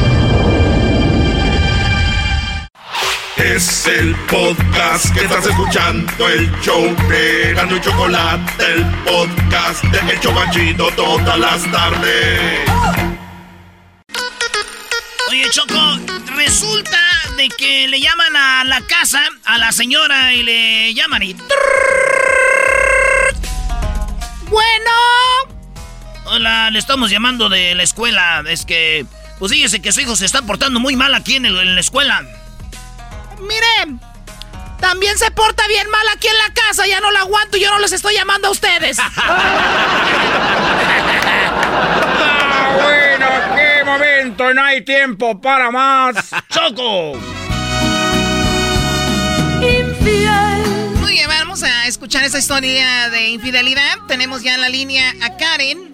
Es el podcast que estás escuchando, el show de Gano y Chocolate, el podcast de Hecho Chocachito todas las tardes. Oye, Choco, resulta de que le llaman a la casa a la señora y le llaman y. Bueno. Hola, le estamos llamando de la escuela. Es que, pues fíjese que su hijo se está portando muy mal aquí en, en la escuela. Miren, también se porta bien mal aquí en la casa. Ya no lo aguanto y yo no les estoy llamando a ustedes. *laughs* ah, bueno, qué momento. No hay tiempo para más. *laughs* ¡Choco! Muy bien, vamos a escuchar escuchar esa historia de infidelidad. Tenemos ya en la línea a Karen.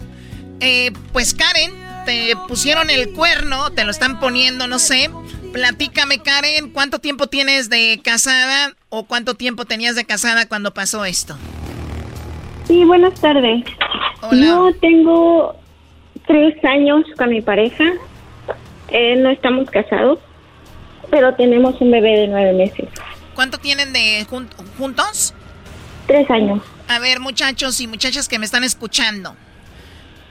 Eh, pues Karen, te pusieron el cuerno, te lo están poniendo, no sé. Platícame, Karen, ¿cuánto tiempo tienes de casada o cuánto tiempo tenías de casada cuando pasó esto? Sí, buenas tardes. Yo tengo tres años con mi pareja. Eh, no estamos casados, pero tenemos un bebé de nueve meses. ¿Cuánto tienen de juntos? Tres años. A ver, muchachos y muchachas que me están escuchando.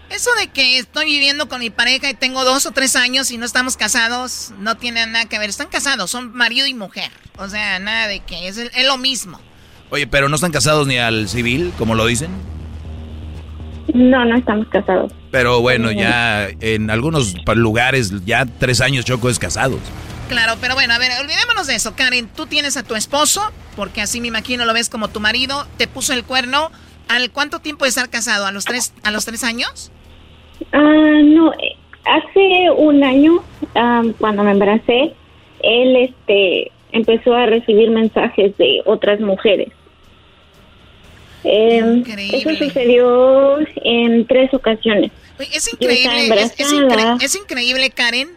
Eso de que estoy viviendo con mi pareja y tengo dos o tres años y no estamos casados, no tiene nada que ver. Están casados, son marido y mujer. O sea, nada de que es, es lo mismo. Oye, pero no están casados ni al civil, como lo dicen. No, no estamos casados. Pero bueno, ya en algunos lugares ya tres años Choco es casados. Claro, pero bueno, a ver, olvidémonos de eso, Karen. Tú tienes a tu esposo, porque así me imagino lo ves como tu marido, te puso el cuerno. ¿Al cuánto tiempo de estar casado? ¿A los tres, a los tres años? Ah, no, hace un año, ah, cuando me embaracé, él este, empezó a recibir mensajes de otras mujeres. Eh, eso sucedió en tres ocasiones. Es increíble, es, increíble, Karen,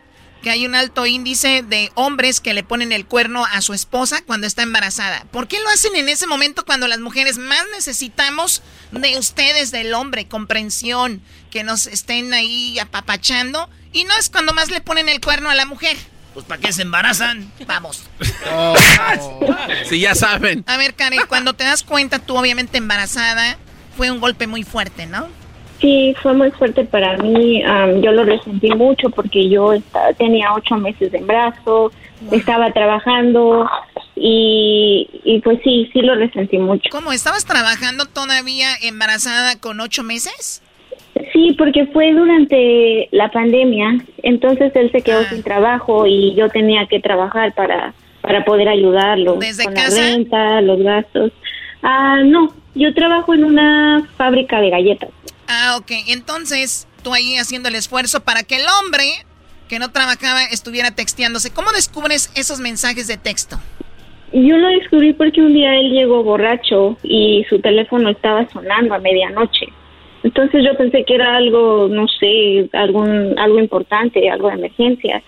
que hay un alto índice de hombres que le ponen el cuerno a su esposa cuando está embarazada. ¿Por qué lo hacen en ese momento cuando las mujeres más necesitamos de ustedes, del hombre, comprensión, que nos estén ahí apapachando? Y no es cuando más le ponen el cuerno a la mujer. Pues ¿para qué se embarazan? Vamos. *laughs* Si ya saben. A ver, Karen, cuando te das cuenta, tú obviamente embarazada, fue un golpe muy fuerte, ¿no? Sí, fue muy fuerte para mí. yo lo resentí mucho porque yo tenía ocho meses de embarazo, estaba trabajando y, y pues sí, sí lo resentí mucho. ¿Cómo? ¿Estabas trabajando todavía embarazada con ocho meses? Sí, porque fue durante la pandemia, entonces él se quedó ah. sin trabajo y yo tenía que trabajar para, para poder ayudarlo ¿Desde con casa? la renta, los gastos. Ah, no, yo trabajo en una fábrica de galletas. Ah, ok. Entonces, tú ahí haciendo el esfuerzo para que el hombre que no trabajaba estuviera texteándose. ¿Cómo descubres esos mensajes de texto? Yo lo descubrí porque un día él llegó borracho y su teléfono estaba sonando a medianoche. Entonces yo pensé que era algo, no sé, algún, algo importante, algo de emergencia.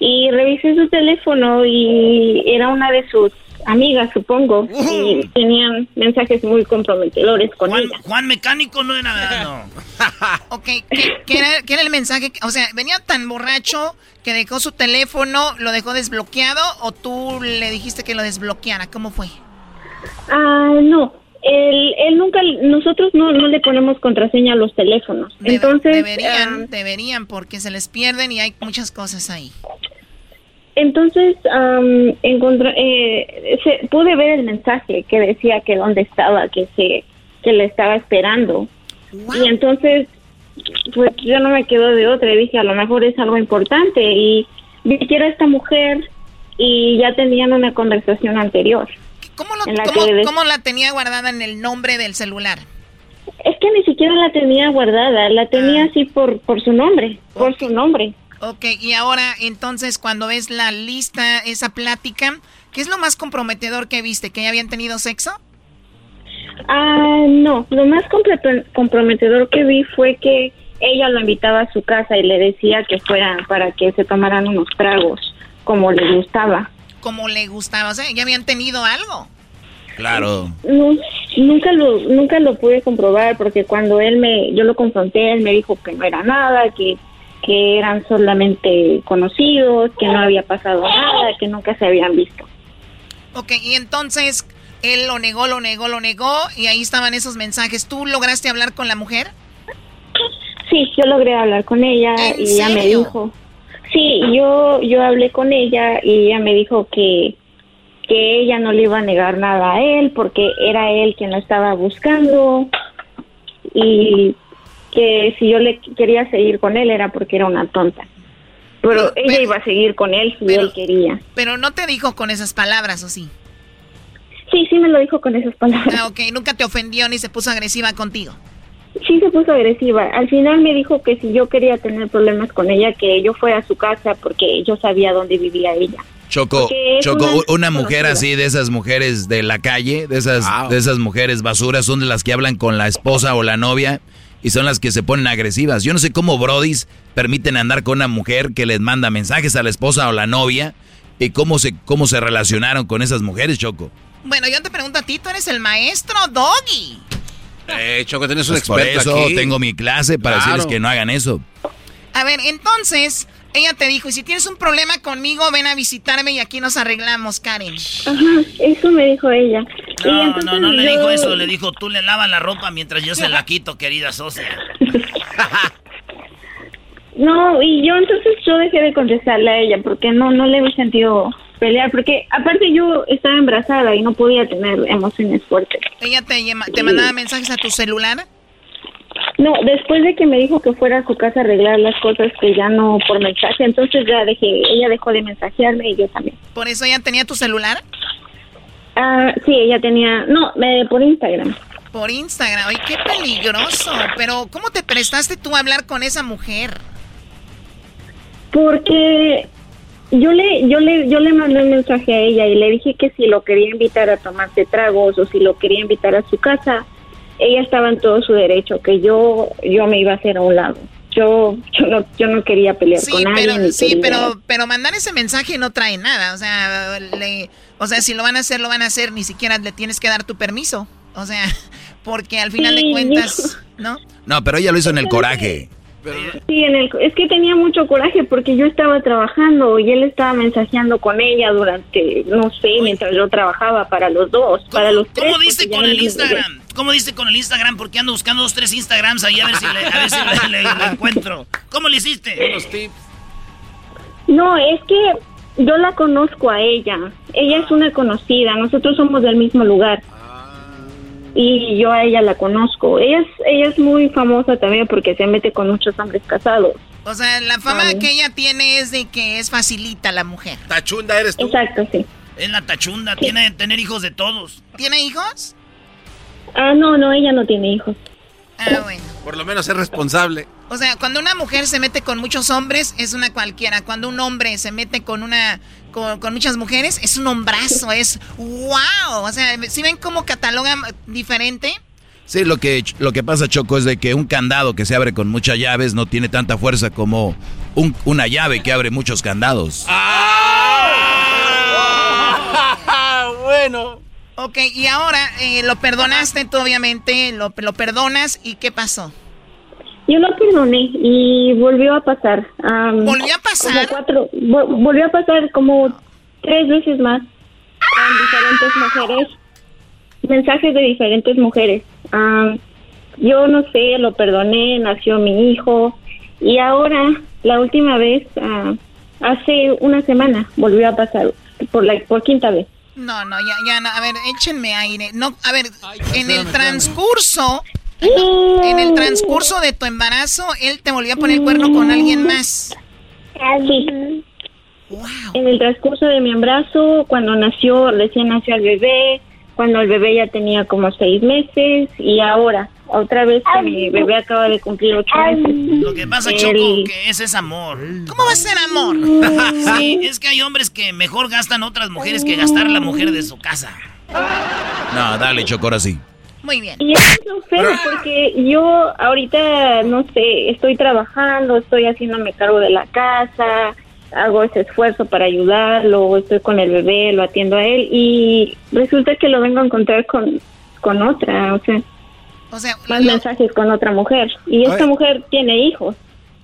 Y revisé su teléfono y era una de sus amigas, supongo, y tenían mensajes muy comprometedores con Juan, ella. Juan Mecánico no era nada, no. *laughs* ok, ¿qué, era, qué era el mensaje? O sea, ¿venía tan borracho que dejó su teléfono, lo dejó desbloqueado o tú le dijiste que lo desbloqueara? ¿Cómo fue? Ah, no, él, él nunca, nosotros no, no le ponemos contraseña a los teléfonos. Entonces, deberían, ah, deberían, porque se les pierden y hay muchas cosas ahí. Entonces am, encontré, eh, se- pude ver el mensaje que decía que dónde estaba, que se, que le estaba esperando. Y entonces, pues yo no me quedo de otra. y Dije, a lo mejor es algo importante. Y vi que era esta mujer y ya tenían una conversación anterior. ¿Cómo, lo- la cómo- que de- cómo la tenía guardada en el nombre del celular? Es que ni siquiera la tenía guardada, la tenía así por, por su nombre, por su nombre. Ok, y ahora entonces cuando ves la lista, esa plática, ¿qué es lo más comprometedor que viste? ¿Que ya habían tenido sexo? Ah, no, lo más comprometedor que vi fue que ella lo invitaba a su casa y le decía que fueran para que se tomaran unos tragos como le gustaba. Como le gustaba, o sea, ya habían tenido algo. Claro. No, nunca lo nunca lo pude comprobar porque cuando él me yo lo confronté él me dijo que no era nada que que eran solamente conocidos que no había pasado nada que nunca se habían visto Ok, y entonces él lo negó, lo negó, lo negó, y ahí estaban esos mensajes. ¿Tú lograste hablar con la mujer? sí yo logré hablar con ella ¿En y ella me dijo sí yo yo hablé con ella y ella me dijo que que ella no le iba a negar nada a él porque era él quien la estaba buscando y que si yo le quería seguir con él era porque era una tonta. Pero ella iba a seguir con él si él quería. Pero no te dijo con esas palabras, ¿o sí? Sí, sí me lo dijo con esas palabras. Ah, ok, nunca te ofendió ni se puso agresiva contigo. sí se puso agresiva. Al final me dijo que si yo quería tener problemas con ella, que yo fuera a su casa porque yo sabía dónde vivía ella. Choco, Choco, una, mujer así, de esas mujeres de la calle, de esas, de esas mujeres basuras, son de las que hablan con la esposa o la novia y son las que se ponen agresivas. Yo no sé cómo Brodis permiten andar con una mujer que les manda mensajes a la esposa o la novia y cómo se, cómo se relacionaron con esas mujeres, Choco. Bueno, yo te pregunto a ti, tú eres el maestro Doggy. Eh, Choco, tienes un pues experto Por eso tengo mi clase para decirles que no hagan eso. A ver, entonces, ella te dijo, y si tienes un problema conmigo, ven a visitarme y aquí nos arreglamos, Karen. Ajá, eso me dijo ella. No, no, no le dijo eso, le dijo, tú le lavas la ropa mientras yo se la quito, querida socia. *laughs* no, y yo entonces yo dejé de contestarle a ella porque no, no le he sentido pelear, porque aparte yo estaba embarazada y no podía tener emociones fuertes. ¿Ella te, te mandaba mensajes a tu celular? No, después de que me dijo que fuera a su casa a arreglar las cosas que ya no por mensaje, entonces ya dejé, ella dejó de mensajearme y yo también. ¿Por eso ella tenía tu celular? Ah, sí, ella tenía, no, me, por Instagram. Por Instagram, ay, qué peligroso. Pero, ¿cómo te prestaste tú a hablar con esa mujer? Porque yo le, yo le, yo le mandé un mensaje a ella y le dije que si lo quería invitar a tomarse tragos o si lo quería invitar a su casa, ella estaba en todo su derecho, que yo, yo me iba a hacer a un lado. Yo, yo no, yo no quería pelear con nadie. sí, pero, pero mandar ese mensaje no trae nada. O sea, le, o sea, si lo van a hacer, lo van a hacer. Ni siquiera le tienes que dar tu permiso. O sea, *laughs* porque al final de cuentas, ¿no? No, pero ella lo hizo en el coraje. Sí, en el, es que tenía mucho coraje porque yo estaba trabajando y él estaba mensajeando con ella durante, no sé, mientras yo trabajaba para los dos, para los tres. ¿Cómo dice con el Instagram? ¿Cómo dice con el Instagram? Porque ando buscando dos, tres Instagrams ahí a ver si le, a ver si le, encuentro. ¿Cómo le hiciste? tips. No, es que yo la conozco a ella. Ella es una conocida. Nosotros somos del mismo lugar y yo a ella la conozco. Ella es, ella es muy famosa también porque se mete con muchos hombres casados. O sea, la fama que ella tiene es de que es facilita la mujer. Tachunda eres tú. Exacto, sí. Es la tachunda, tiene tiene tener hijos de todos. ¿Tiene hijos? Ah, no, no, ella no tiene hijos. Ah, bueno. Por lo menos es responsable. O sea, cuando una mujer se mete con muchos hombres, es una cualquiera. Cuando un hombre se mete con una con, muchas mujeres, es un hombrazo, es wow. O sea, si ven cómo catalogan diferente? Sí, lo que, lo que pasa, Choco, es de que un candado que se abre con muchas llaves no tiene tanta fuerza como un, una llave que abre muchos candados. ¡Ah! *laughs* bueno. Ok, y ahora eh, lo perdonaste tú, obviamente, lo, lo perdonas, ¿y qué pasó? Yo lo perdoné y volvió a pasar. ¿Volvió a pasar? cuatro, volvió a pasar como tres veces más con diferentes mujeres. Mensajes de diferentes mujeres. yo no sé, lo perdoné, nació mi hijo y ahora, la última vez, ah, hace una semana, volvió a pasar por la por quinta vez. No, no, ya, ya, a ver, échenme aire. No, a ver, en el transcurso en el transcurso de tu embarazo, él te volvió a poner cuerno con alguien más. Sí. En el transcurso de mi embarazo, cuando nació, recién nació el bebé, cuando el bebé ya tenía como seis meses y ahora, otra vez que mi bebé acaba de cumplir ocho meses. Lo que pasa, Choco, que ese es amor. ¿Cómo va a ser amor? *laughs* sí, es que hay hombres que mejor gastan otras mujeres que gastar la mujer de su casa. No, dale, Choco, ahora sí. Muy bien. Y eso es feo porque yo ahorita, no sé, estoy trabajando, estoy haciéndome cargo de la casa, hago ese esfuerzo para ayudarlo, estoy con el bebé, lo atiendo a él y resulta que lo vengo a encontrar con, con otra, o sea, o sea más mensajes con otra mujer. Y esta mujer tiene hijos.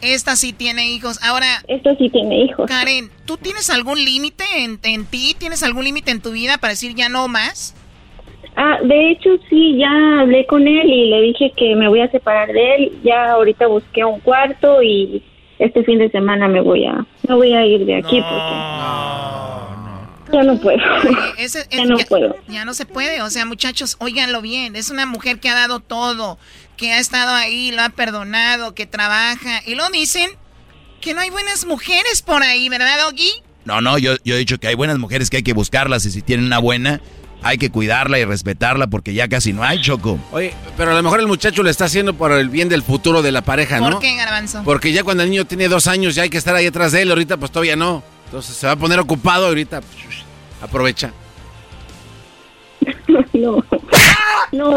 Esta sí tiene hijos. Ahora. Esta sí tiene hijos. Karen, ¿tú tienes algún límite en, en ti? ¿Tienes algún límite en tu vida para decir ya no más? Ah, de hecho sí, ya hablé con él y le dije que me voy a separar de él. Ya ahorita busqué un cuarto y este fin de semana me voy a me voy a ir de aquí porque ya no puedo. ya no puedo. Ya no se puede, o sea, muchachos, óiganlo bien, es una mujer que ha dado todo, que ha estado ahí, lo ha perdonado, que trabaja y lo dicen que no hay buenas mujeres por ahí, ¿verdad, Doggy? No, no, yo, yo he dicho que hay buenas mujeres que hay que buscarlas y si tienen una buena, hay que cuidarla y respetarla porque ya casi no hay, Choco. Oye, pero a lo mejor el muchacho lo está haciendo por el bien del futuro de la pareja, ¿no? ¿Por qué, Garbanzo? Porque ya cuando el niño tiene dos años ya hay que estar ahí atrás de él, ahorita pues todavía no. Entonces se va a poner ocupado ahorita. pues, aprovecha. *laughs* no. *laughs* No,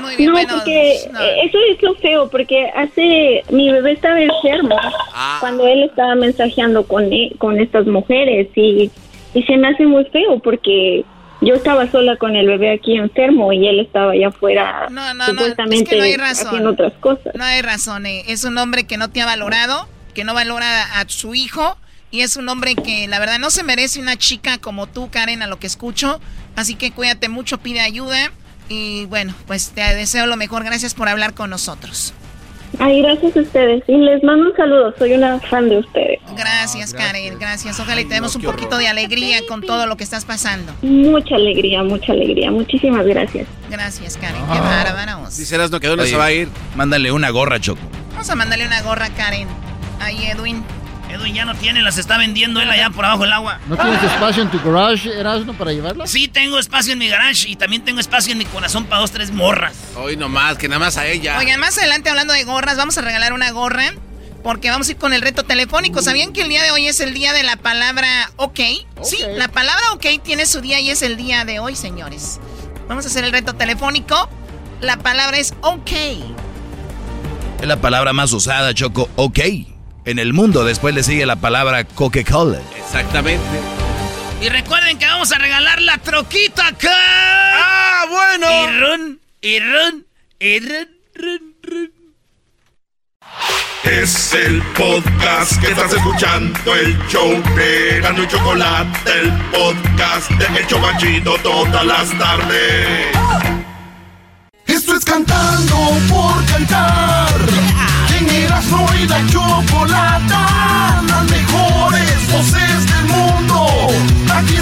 Muy bien, no, bueno, porque no. eso es lo feo, porque hace, mi bebé estaba enfermo Ah. cuando él estaba mensajeando con, e- con estas mujeres y, y se me hace muy feo porque yo estaba sola con el bebé aquí enfermo y él estaba allá afuera No, no, no, supuestamente es que no hay razón. haciendo otras cosas. No hay razón. eh. Es un hombre que no te ha valorado, que no valora a su hijo. Y es un hombre que la verdad no se merece una chica como tú, Karen, a lo que escucho. Así que cuídate mucho, pide ayuda. Y bueno, pues te deseo lo mejor. Gracias por hablar con nosotros. Ay, gracias a ustedes y les mando un saludo, soy una fan de ustedes. Gracias, Karen. Gracias. Ojalá y tenemos un poquito de alegría con todo lo que estás pasando. Mucha alegría, mucha alegría, muchísimas gracias. Gracias, Karen. Qué bárbaros. Dice Erasmo que dónde Oye, se va a ir. Mándale una gorra, Choco. Vamos a mandarle una gorra Karen. Ahí, Edwin. Edwin ya no tiene, las está vendiendo él allá por abajo del agua. ¿No tienes espacio en tu garage, Erasmo, para llevarla? Sí, tengo espacio en mi garage y también tengo espacio en mi corazón para dos, tres morras. Hoy nomás, que nada más a ella. Oigan, más adelante hablando de gorras, vamos a regalar una gorra porque vamos a ir con el reto telefónico. ¿Sabían que el día de hoy es el día de la palabra ok? Sí, la palabra ok tiene su día y es el día de hoy, señores. Vamos a hacer el reto telefónico. La palabra es ok. Es la palabra más usada, Choco. Ok. En el mundo, después le sigue la palabra Coca-Cola. Exactamente. Y recuerden que vamos a regalar la troquita acá. ¡Ah, bueno! Y run, y run, y run, run, run. Es el podcast que estás escuchando, el show de Gano y Chocolate, el podcast de El Chobachito todas las tardes. Esto es cantando por cantar. En Erasmo la Chocolata, las mejores voces del mundo. Aquí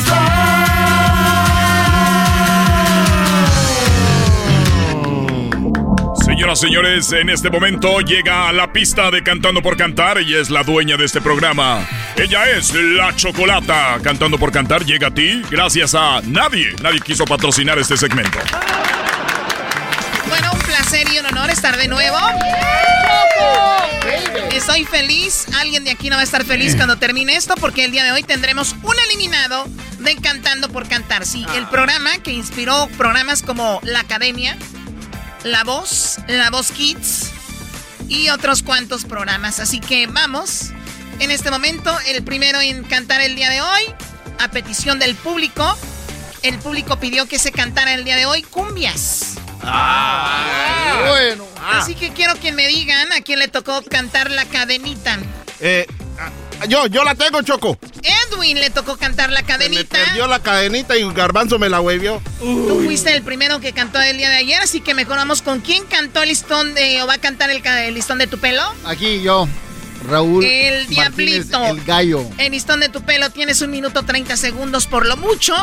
Señoras, señores, en este momento llega a la pista de Cantando por Cantar y es la dueña de este programa. Ella es La Chocolata. Cantando por Cantar llega a ti gracias a nadie. Nadie quiso patrocinar este segmento. Placer y un honor estar de nuevo. Estoy feliz. Alguien de aquí no va a estar feliz cuando termine esto porque el día de hoy tendremos un eliminado de Cantando por Cantar. Sí, el programa que inspiró programas como La Academia, La Voz, La Voz Kids y otros cuantos programas. Así que vamos. En este momento, el primero en cantar el día de hoy, a petición del público. El público pidió que se cantara el día de hoy cumbias. Bueno. Así que quiero que me digan a quién le tocó cantar la cadenita. Eh, yo, yo la tengo, Choco. Edwin le tocó cantar la Me cadenita. perdió la cadenita y Garbanzo me la huevió. Tú fuiste el primero que cantó el día de ayer, así que mejor vamos con quién cantó el listón de, o va a cantar el, listón de tu pelo. Aquí yo, Raúl. El Martínez, diablito. el gallo. El listón de tu pelo tienes un minuto 30 segundos por lo mucho.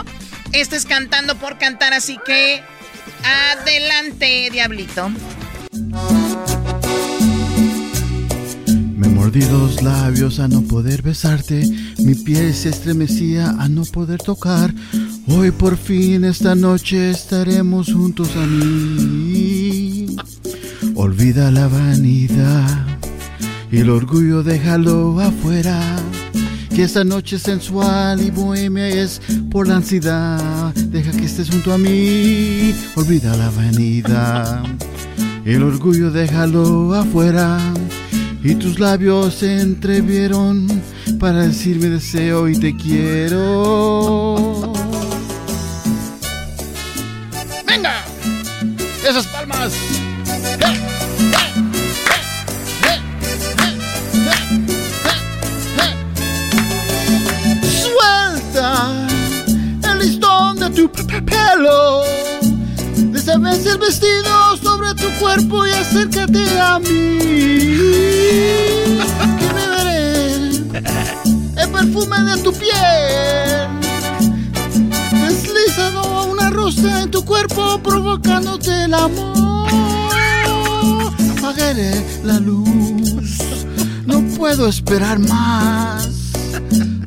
Este es cantando por cantar, así que adelante, diablito. Me mordí los labios a no poder besarte, mi piel se estremecía a no poder tocar. Hoy por fin esta noche estaremos juntos a mí. Olvida la vanidad y el orgullo déjalo afuera. Que esta noche sensual y bohemia es por la ansiedad. Deja que estés junto a mí. Olvida la vanidad. El orgullo déjalo afuera. Y tus labios se entrevieron para decirme deseo y te quiero. ¡Venga! ¡Esas palmas! Vestido sobre tu cuerpo y acércate a mí. Que beberé el perfume de tu piel. Deslizado una rosa en tu cuerpo provocándote el amor. Apagaré la luz. No puedo esperar más.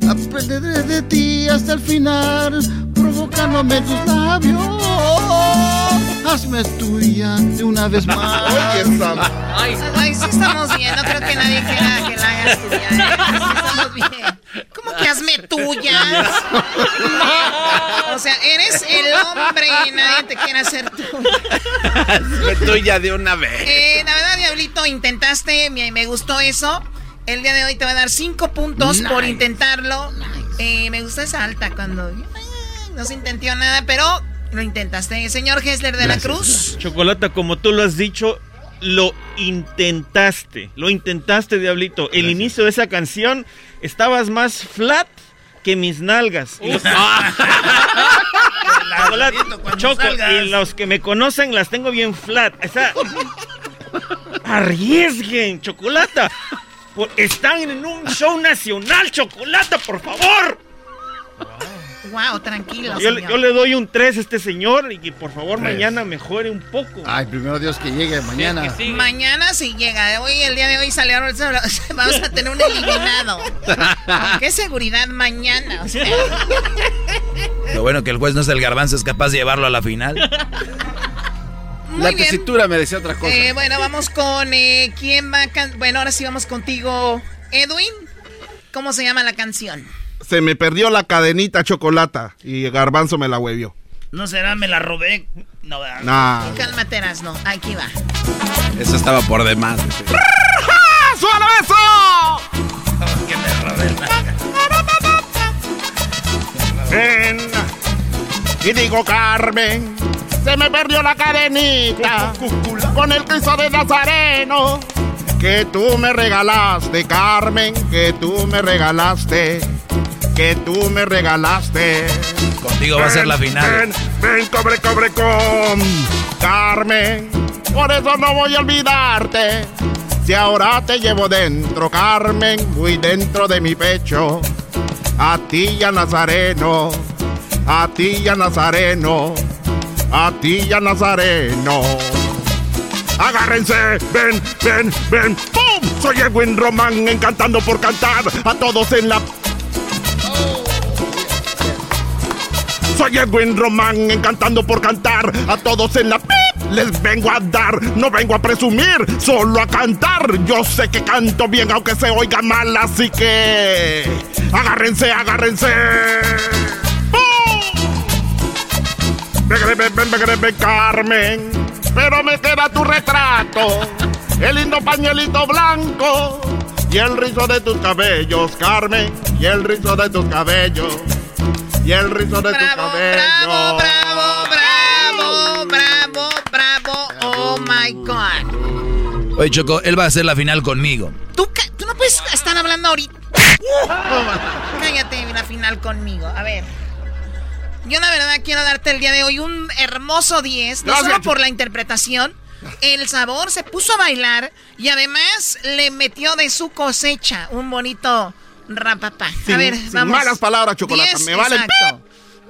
desprenderé de ti hasta el final, provocándome tus labios. Hazme tuya de una vez *laughs* más. Ay, ay, sí estamos bien. No creo que nadie quiera que la hagas tuya. ¿eh? Sí estamos bien. ¿Cómo que hazme tuya? O sea, eres el hombre y nadie te quiere hacer tuya. Hazme tuya de una vez. Eh, la verdad, Diablito, intentaste, me, me gustó eso. El día de hoy te va a dar cinco puntos por Nice. intentarlo. Eh, me gustó esa alta cuando eh, no se intentó nada, pero lo intentaste. Señor Hessler de la Cruz. Chocolata, como tú lo has dicho, lo intentaste. Lo intentaste, Diablito. El inicio de esa canción estabas más flat que mis nalgas. Los- *laughs* Chocolate, Choco, salgas. y los que me conocen las tengo bien flat. O sea, arriesguen, Chocolata. Por- están en un show nacional, Chocolata, por favor. Wow, tranquilo. Yo, le- señor. yo le doy un 3 a este señor y que por favor mañana mejore un poco. Ay, primero Dios que llegue mañana. Mañana si llega. Hoy, el día de hoy salió. *laughs* Vamos a tener un eliminado. ¿Con qué seguridad mañana? O sea, Lo bueno que el juez no es el garbanzo, es capaz de llevarlo a la final. Muy La bien. tesitura me decía otra cosa. eh, bueno, vamos con. eh, ¿Quién va a can- Bueno, ahora sí vamos contigo, Edwin. ¿Cómo se llama la canción? Se me perdió la cadenita chocolata y Garbanzo me la huevió. No será, me la robé. No. Nah. Cálmate, no. Aquí va. Eso estaba por demás. ¡Suelo eso! Que me robé la... Ven. Y digo, Carmen, se me perdió la cadenita con el Cristo de Nazareno que tú me regalaste, Carmen, que tú me regalaste, que tú me regalaste. Contigo va a ser la final. Ven, ven, cobre, cobre con Carmen, por eso no voy a olvidarte. Si ahora te llevo dentro, Carmen, muy dentro de mi pecho. A ti ya Nazareno, a ti ya Nazareno, a ti ya Nazareno. Agárrense, ven, ven, ven, ¡pum! Soy Edwin Román, encantando por cantar a todos en la Soy Edwin Román, encantando por cantar a todos en la pip. Les vengo a dar, no vengo a presumir, solo a cantar. Yo sé que canto bien, aunque se oiga mal, así que agárrense, agárrense. Ven, ven, Carmen, pero me queda tu retrato, el lindo pañuelito blanco y el rizo de tus cabellos, Carmen, y el rizo de tus cabellos y el rizo de tus cabellos. Bravo, bravo, bravo, bravo. Oh my God. Oye, Choco, él va a hacer la final conmigo. Tú, tú no puedes estar hablando ahorita. Cállate la final conmigo. A ver. Yo la verdad quiero darte el día de hoy un hermoso 10, no Gracias. solo por la interpretación, el sabor, se puso a bailar y además le metió de su cosecha un bonito rapapá. A Sin- ver, sin vamos. malas palabras, Chocolata, Diez, me vale el exacto.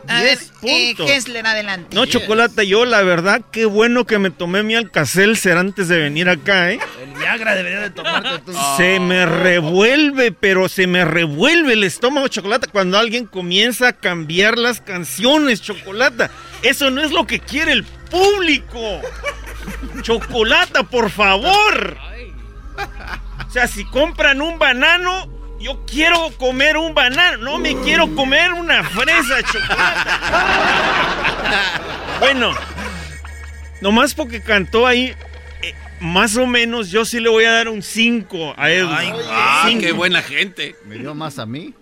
A ver, Diez eh. Kessler, adelante. No, Chocolata, yo la verdad, qué bueno que me tomé mi Alcacelser antes de venir acá, ¿eh? El Viagra debería de tomarte tú. *laughs* Se me revuelve, pero se me revuelve el estómago, Chocolata, cuando alguien comienza a cambiar las canciones, Chocolata. Eso no es lo que quiere el público. Chocolata, por favor. O sea, si compran un banano, yo quiero comer un banano, no me quiero comer una fresa, Chocolata. Bueno, nomás porque cantó ahí, eh, más o menos yo sí le voy a dar un 5 a Edu. Ah, Cinco. qué buena gente. Me dio más a mí.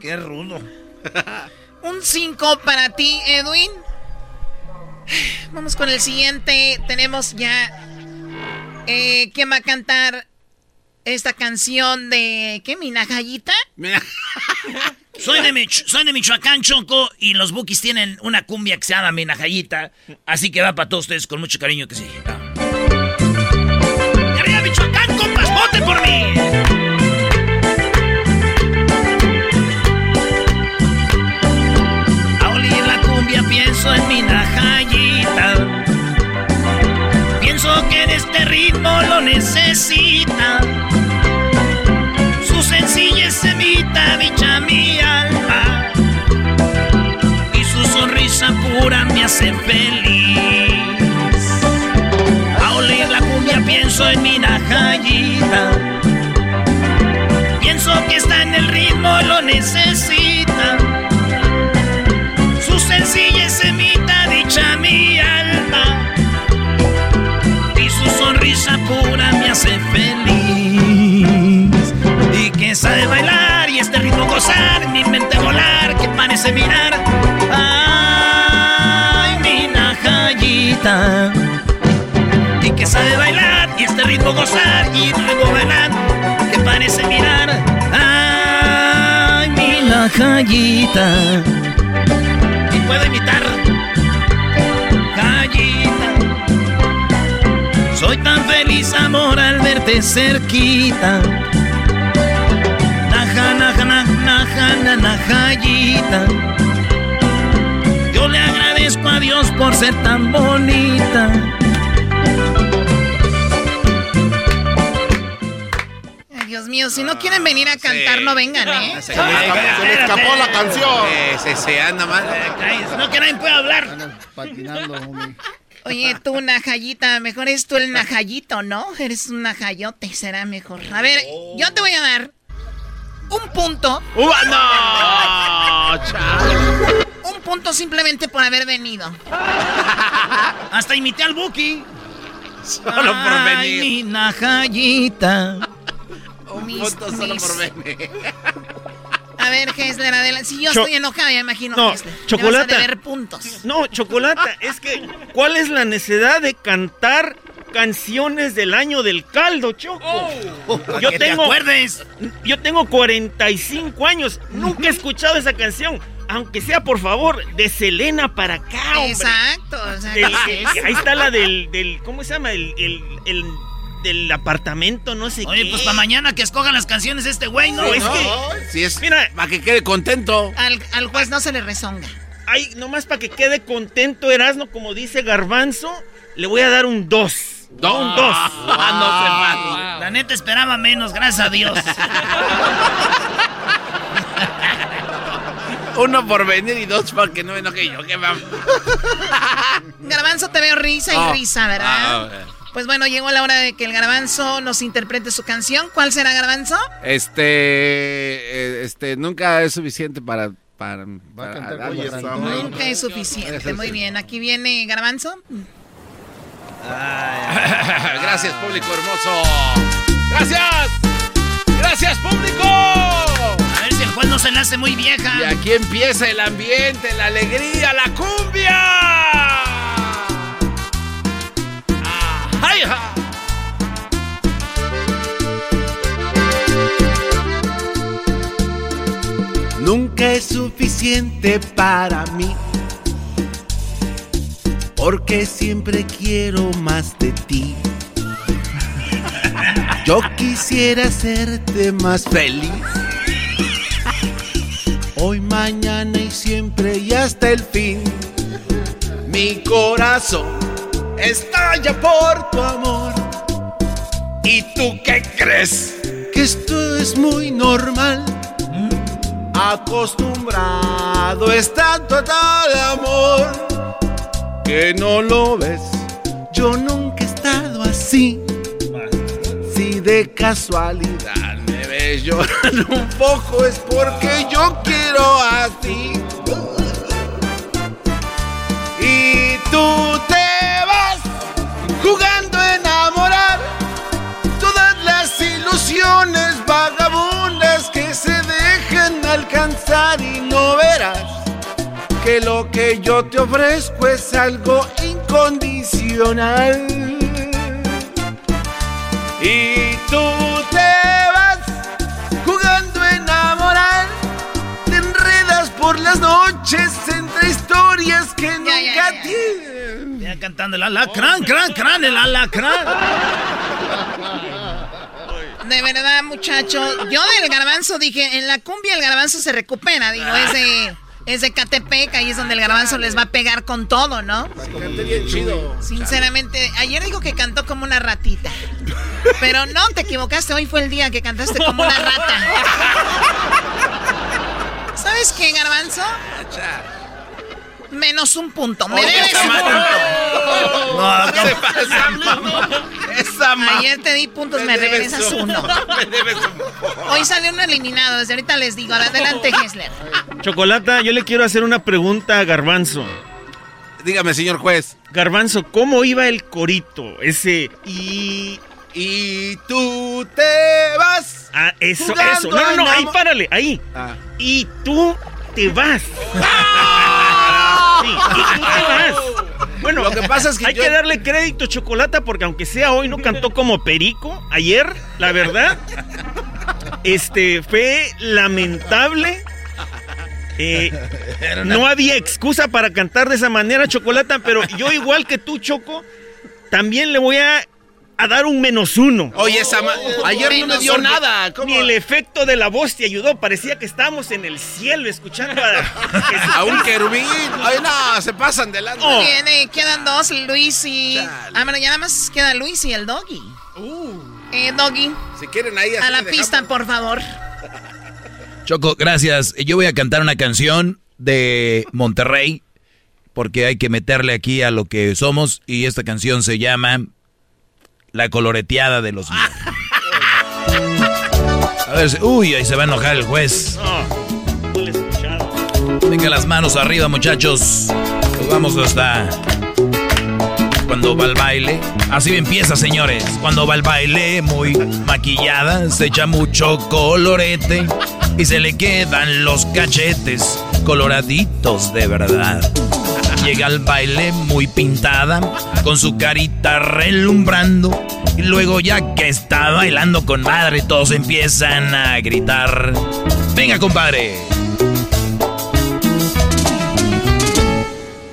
Qué rudo. *laughs* Un 5 para ti, Edwin. Vamos con el siguiente. Tenemos ya. Eh, ¿Quién va a cantar esta canción de. ¿Qué? ¿Minajayita? *laughs* Soy de, Mich- soy de Michoacán, Choco, y los Bukis tienen una cumbia que se llama Minajayita. Así que va para todos ustedes con mucho cariño que sí. ¡Y arriba, Michoacán, compas! ¡Voten por mí! A oír la cumbia pienso en Minajayita. Pienso que en este ritmo lo necesita. Sus sencillez semita dicha mi alma y su sonrisa pura me hace feliz. A oír la cumbia pienso en mi najayita. Pienso que está en el ritmo, lo necesita. Su sencillez hace feliz. Y que sabe bailar y este ritmo gozar, mi mente volar, que parece mirar. Ay, mi najayita. Y que sabe bailar y este ritmo gozar y luego bailar, que parece mirar. Ay, mi najayita. Y puedo imitar. Soy tan feliz, amor, al verte cerquita. Naja, naja, naja, naja, na, najayita. Yo le agradezco a Dios por ser tan bonita. Dios mío, si no quieren venir a cantar, no vengan, ¿eh? Se le escapó la canción. Se, se anda mal. No que nadie pueda hablar. Patinando, homie. Oye, tú, Najayita, mejor es tú el Najayito, ¿no? Eres un Najayote, será mejor. A ver, yo te voy a dar un punto. ¡No! chao. Un punto simplemente por haber venido. *laughs* Hasta imité al Buki. Solo por Ay, venir. mi najayita. Un Mis- punto solo mis- por venir. A ver, Hesler, adelante. Si yo Cho- estoy enojada, ya imagino No, Hesler. Me Chocolata. vas a deber puntos. No, Chocolata, *laughs* es que, ¿cuál es la necesidad de cantar canciones del año del caldo, Choco? Para que te acuerdes. Yo tengo 45 años, nunca he escuchado esa canción. Aunque sea, por favor, de Selena para acá, hombre. Exacto. o sea, Del- ¿qué es? ahí está la del, del ¿cómo se llama? El, el, el- del apartamento, no sé Oye, qué. pues para mañana que escojan las canciones de este güey, ¿no? No, es No, que, si es mira, para que quede contento. Al, al juez no se le rezonga. ay, nomás para que quede contento Erasmo, como dice Garbanzo, le voy a dar un 2. Do- Un 2. Ah, La neta esperaba menos, gracias a Dios. *laughs* Uno por venir y dos para que no me enoje yo. ¿Qué va? Garbanzo, te veo risa y Ah. risa, ¿verdad? Ah, Pues bueno, llegó la hora de que el Garbanzo nos interprete su canción. ¿Cuál será, Garbanzo? Este, eh, este, nunca es suficiente para, para, para así. Santa. Nunca es suficiente. Muy bien, aquí viene Garbanzo. *laughs* Gracias, público hermoso. Gracias. Gracias, público. A ver si el juez no se le hace muy vieja. Y aquí empieza el ambiente, la alegría, la cumbia. ¡Ay! Nunca es suficiente para mí. Porque siempre quiero más de ti. Yo quisiera hacerte más feliz. Hoy, mañana y siempre y hasta el fin. Mi corazón estalla por tu amor. ¿Y tú qué crees? Que esto es muy normal. Acostumbrado está a total amor. Que no lo ves. Yo nunca he estado así. Si de casualidad me ves llorar *laughs* un poco es porque yo quiero a ti. Y tú te jugando a enamorar todas las ilusiones vagabundas que se dejan alcanzar y no verás que lo que yo te ofrezco es algo incondicional. Y tú las noches entre historias que nunca tienen. Ya cantando el alacrán, crán, crán, el alacrán. De verdad, muchacho. Yo del garbanzo dije, en la cumbia el garbanzo se recupera. Digo, es de, es de Catepec, ahí es donde el garbanzo les va a pegar con todo, ¿no? Cante bien chido. Sinceramente, ayer dijo que cantó como una ratita. Pero no, te equivocaste. Hoy fue el día que cantaste como una rata. *laughs* ¿Sabes qué, Garbanzo? Menos un punto. Me debes un punto. No, ¿qué pasa, Esa Ayer te di puntos, me, regresas uno. Me debes Hoy salió un eliminado. Desde ahorita les digo. Adelante, Hessler. Chocolata, yo le quiero hacer una pregunta a Garbanzo. Dígame, señor juez. Garbanzo, ¿cómo iba el corito? Ese y... Y tú te vas. Ah, eso, eso. No, no, no, ahí párale, ahí. Ah. Y tú te vas. Sí, y tú te vas. Bueno, Lo que pasa es que hay yo- que darle crédito, Chocolata, porque aunque sea hoy, no cantó como Perico ayer, la verdad. Este, fue lamentable. Eh, no había excusa para cantar de esa manera, Chocolata, pero yo igual que tú, Choco, también le voy a, a dar un menos uno. Oye, esa ma- ayer no me dio nada. ¿Cómo? Ni el efecto de la voz te ayudó. Parecía que estábamos en el cielo escuchando a, *laughs* A un querubín. Ay, no, se pasan de lanza. Muy bien, quedan dos, Luis y... Ah, bueno, ya nada más queda Luis y el Doggy. Eh, Doggy, Si quieren ahí así a la pista, por favor. Choco, gracias. Yo voy a cantar una canción de Monterrey porque hay que meterle aquí a lo que somos y esta canción se llama La coloreteada de los. A ver, uy, ahí se va a enojar el juez. Venga las manos arriba, muchachos. Vamos hasta cuando va al baile. Así empieza, señores. Cuando va al baile, muy maquillada, se echa mucho colorete y se le quedan los cachetes coloraditos de verdad. Llega al baile muy pintada, con su carita relumbrando. Y luego ya que está bailando con madre, todos empiezan a gritar. Venga, compadre.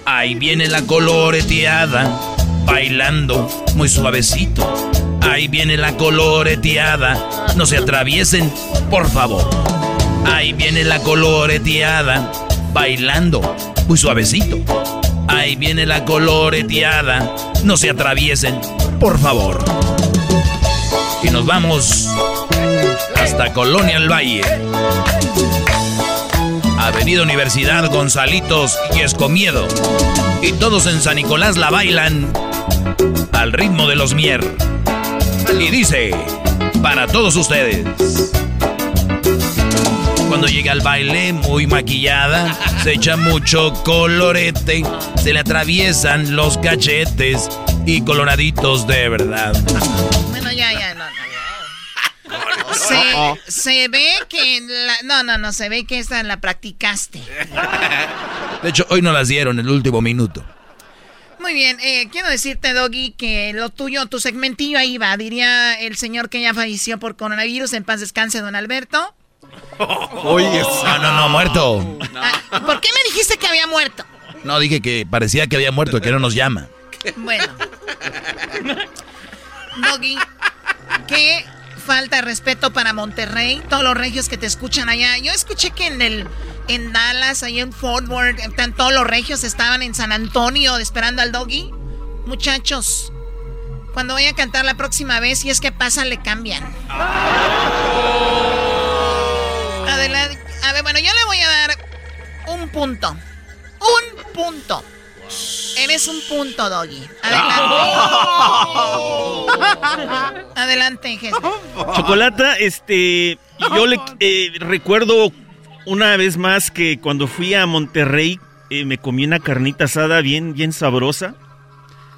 Ahí viene la coloreteada, bailando muy suavecito. Ahí viene la coloreteada, no se atraviesen, por favor. Ahí viene la coloreteada, bailando muy suavecito. Ahí viene la coloreteada, no se atraviesen, por favor. Y nos vamos hasta Colonia del Valle. Avenida Universidad Gonzalitos y Escomiedo. Y todos en San Nicolás la bailan al ritmo de los Mier. Y dice, para todos ustedes. Cuando llega al baile muy maquillada, se echa mucho colorete, se le atraviesan los cachetes y coloraditos de verdad. Bueno, ya, ya, no, no. Se, se ve que... la- no, no, no, se ve que esta la practicaste. De hecho, hoy no las dieron en el último minuto. Muy bien, eh, quiero decirte, Doggy, que lo tuyo, tu segmentillo ahí va. Diría el señor que ya falleció por coronavirus, en paz descanse, don Alberto. Oye, no, no, no, muerto. Ah, ¿Por qué me dijiste que había muerto? No, dije que parecía que había muerto, que no nos llama. Bueno. Doggy, qué falta de respeto para Monterrey, todos los regios que te escuchan allá. Yo escuché que en el en Dallas, ahí en Fort Worth, están todos los regios estaban en San Antonio esperando al Doggy. Muchachos, cuando vaya a cantar la próxima vez, si es que pasa, le cambian. Adelante. A ver, bueno, yo le voy a dar un punto. Un punto. Eres un punto, Doggy. Adelante. *laughs* Adelante, Jesús. Chocolata, este, yo le eh, recuerdo una vez más que cuando fui a Monterrey eh, me comí una carnita asada bien, bien sabrosa.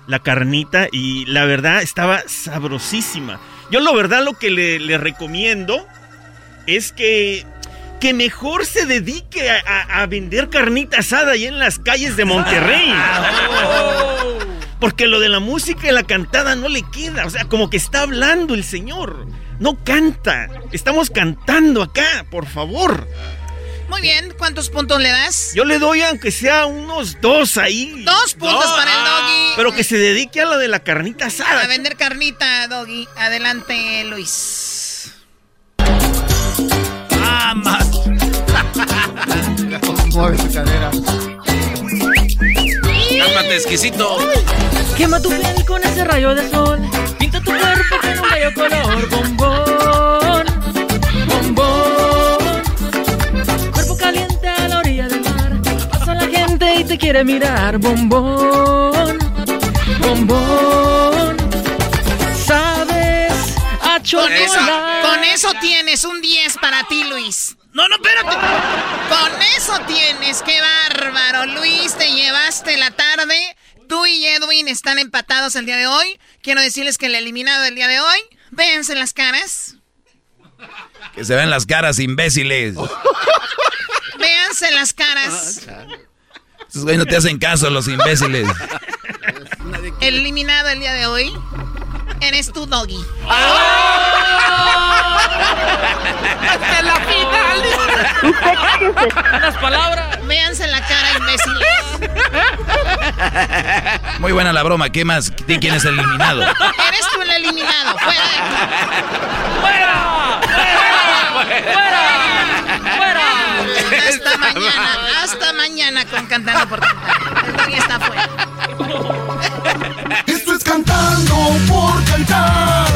La carnita y la verdad estaba sabrosísima. Yo la verdad lo que le, le recomiendo es que, que mejor se dedique a, a- a vender carnita asada ahí en las calles de Monterrey. Porque lo de la música y la cantada no le queda. O sea, como que está hablando el señor. No canta. Estamos cantando acá, por favor. Muy bien, ¿cuántos puntos le das? Yo le doy aunque sea unos dos ahí. Dos puntos para el Doggy. Pero que se dedique a lo de la carnita A asada. vender carnita, Doggy. Adelante, Luis. *laughs* Mueve su cadera. Cálmate, exquisito. Quema tu piel con ese rayo de sol. Pinta tu cuerpo con un bello color. Bombón, bombón. Cuerpo caliente a la orilla del mar. Pasa la gente y te quiere mirar. Bombón, bombón. Con eso, con eso tienes un 10 para ti, Luis. No, no, espérate. Con eso tienes, qué bárbaro. Luis, te llevaste la tarde. Tú y Edwin están empatados el día de hoy. Quiero decirles que el eliminado del día de hoy, véanse las caras. Que se ven las caras, imbéciles. Véanse las caras. Esos güeyes no te hacen caso, los imbéciles. El eliminado el día de hoy, eres tú, Doggy. ¡Hasta la final! Las palabras. Véanse la cara, imbéciles. Muy buena la broma. ¿Qué más? Di quién es el eliminado. Eres tú el eliminado. Fuera de aquí. ¡Fuera! ¡Fuera! ¡Fuera! Hasta mañana. Hasta mañana con Cantando por Cantar. El Doggy está fuera. Es por cantar.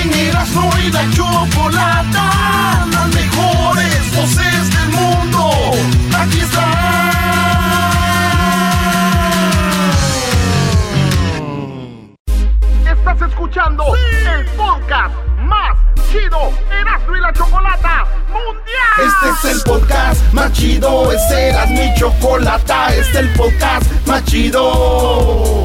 En Erasmo y la Chocolata, las mejores voces del mundo. Aquí están. Estás escuchando el podcast más chido. Erasmo y la Chocolata Mundial. Este es el podcast más chido. Este era mi chocolata. Este es el podcast más chido.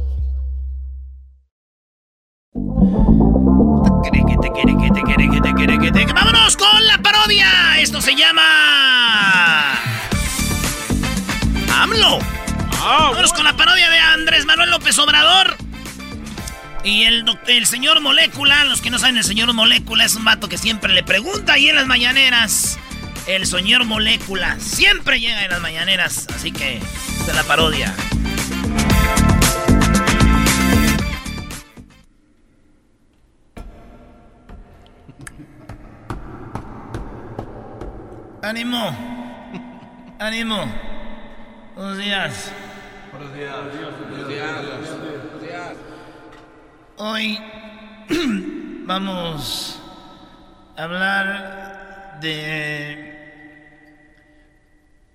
¡Vámonos con la parodia! Esto se llama. ¡AMLO! Vámonos con la parodia de Andrés Manuel López Obrador. Y el, el señor Molécula, los que no saben, el señor Molécula es un vato que siempre le pregunta ahí en las mañaneras. El señor Molécula siempre llega en las mañaneras, así que esta es la parodia. ¡Ánimo! ¡Ánimo! Buenos días. Buenos días. Buenos días. Hoy *clears throat* vamos a hablar de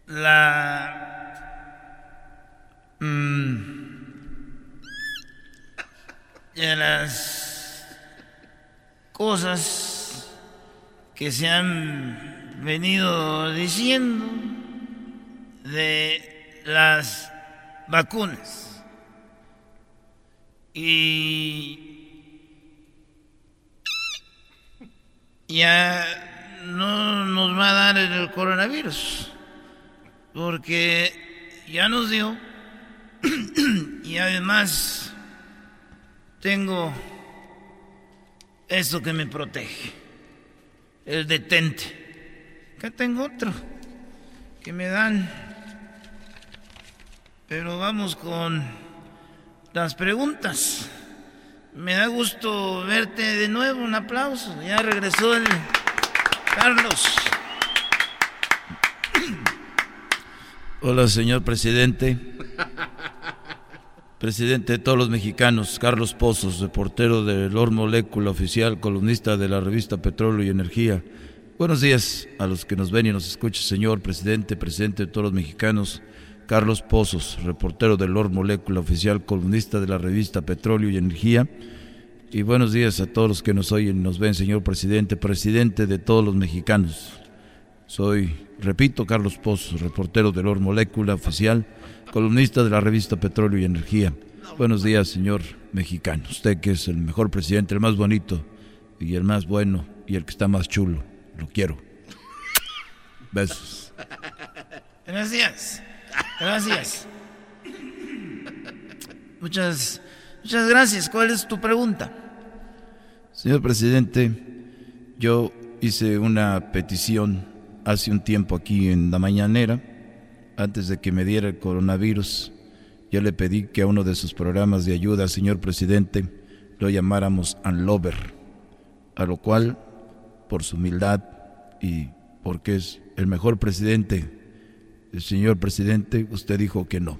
la... mm, de las cosas que se han venido diciendo de las vacunas. Y ya no nos va a dar el coronavirus, porque ya nos dio *clears throat* y además tengo esto que me protege, el detente. Acá tengo otro que me dan. Pero vamos con las preguntas. Me da gusto verte de nuevo, un aplauso. Ya regresó el Carlos. Hola, señor presidente. Presidente de todos los mexicanos, Carlos Pozos, reportero de Lord Molécula Oficial, columnista de la revista Petróleo y Energía. Buenos días a los que nos ven y nos escuchan, señor presidente, presidente de todos los mexicanos, Carlos Pozos, reportero de Lord Molécula Oficial, columnista de la revista Petróleo y Energía. Y buenos días a todos los que nos oyen y nos ven, señor presidente, presidente de todos los mexicanos. Soy, repito, Carlos Pozos, reportero de Lord Molécula Oficial, columnista de la revista Petróleo y Energía. Buenos días, señor mexicano. Usted que es el mejor presidente, el más bonito y el más bueno y el que está más chulo. Lo quiero. Besos. Gracias. Gracias. Muchas, muchas gracias. ¿Cuál es tu pregunta? Señor presidente, yo hice una petición hace un tiempo aquí en la mañanera, antes de que me diera el coronavirus. Yo le pedí que a uno de sus programas de ayuda, señor presidente, lo llamáramos Unlover, a lo cual, por su humildad y porque es el mejor presidente, el señor presidente, usted dijo que no,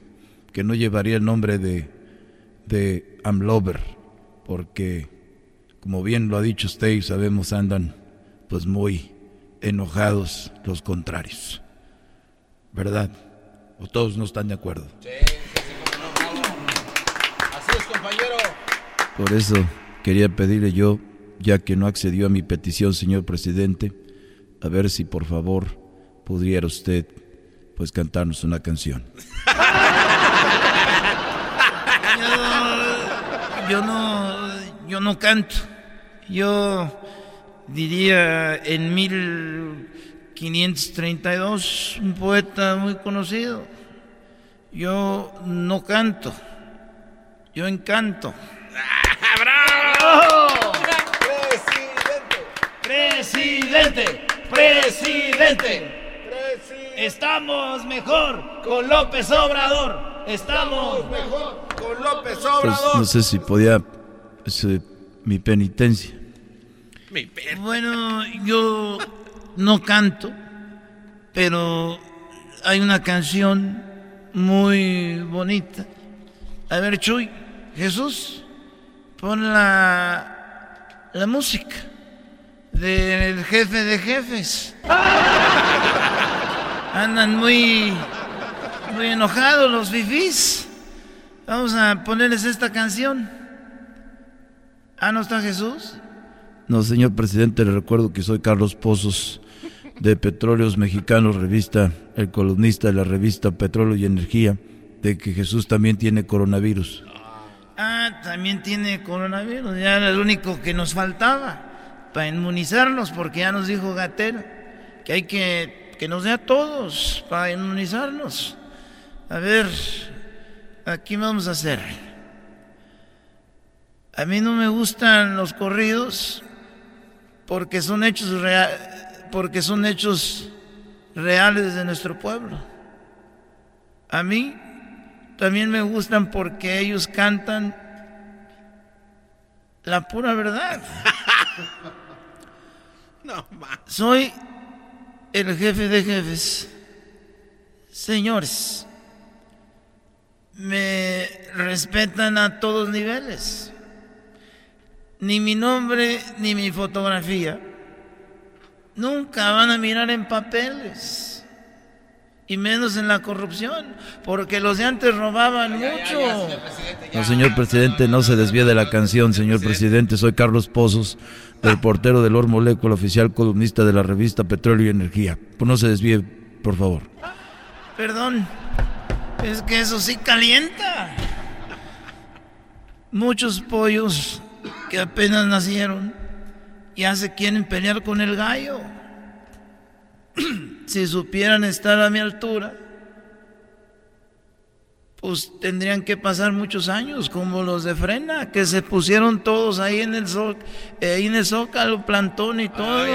que no llevaría el nombre de, de Amlover, porque, como bien lo ha dicho usted y sabemos, andan pues muy enojados los contrarios. ¿Verdad? ¿O todos no están de acuerdo? Sí, Así es, compañero. Por eso quería pedirle yo, ya que no accedió a mi petición, señor presidente, a ver si por favor pudiera usted pues cantarnos una canción. Yo, yo no, yo no canto. Yo diría en 1532, un poeta muy conocido. Yo no canto, yo encanto. *laughs* ¡Bravo! Presidente, presidente. Estamos mejor con López Obrador. Estamos mejor con López Pues Obrador. no sé si podía, ese, mi penitencia. Bueno, yo no canto, pero hay una canción muy bonita. A ver, Chuy, Jesús, pon la, la música del jefe de jefes. Andan muy, muy enojados los fifís. Vamos a ponerles esta canción. Ah, ¿no está Jesús? No, señor presidente, le recuerdo que soy Carlos Pozos de Petróleos Mexicanos, revista, el columnista de la revista Petróleo y Energía, de que Jesús también tiene coronavirus. Ah, también tiene coronavirus. Ya era el único que nos faltaba para inmunizarnos, porque ya nos dijo Gatero que hay que que nos dé a todos para inmunizarnos. A ver, aquí vamos a hacer. A mí no me gustan los corridos porque son hechos rea- porque son hechos reales de nuestro pueblo. A mí también me gustan porque ellos cantan la pura verdad. *laughs* Soy el jefe de jefes. Señores, me respetan a todos niveles. Ni mi nombre ni mi fotografía. Nunca van a mirar en papeles. Y menos en la corrupción. Porque los de antes robaban mucho. No, señor presidente, no se desvíe de la canción, señor presidente. Soy Carlos Pozos, reportero del Or Molécula, oficial columnista de la revista Petróleo y Energía. Pues no se desvíe, por favor. Perdón, es que eso sí calienta. Muchos pollos que apenas nacieron ya se quieren pelear con el gallo. *clears throat* si supieran estar a mi altura, pues tendrían que pasar muchos años, como los de Frena, que se pusieron todos ahí en el, zo- eh, ahí en el zócalo, plantón y todo.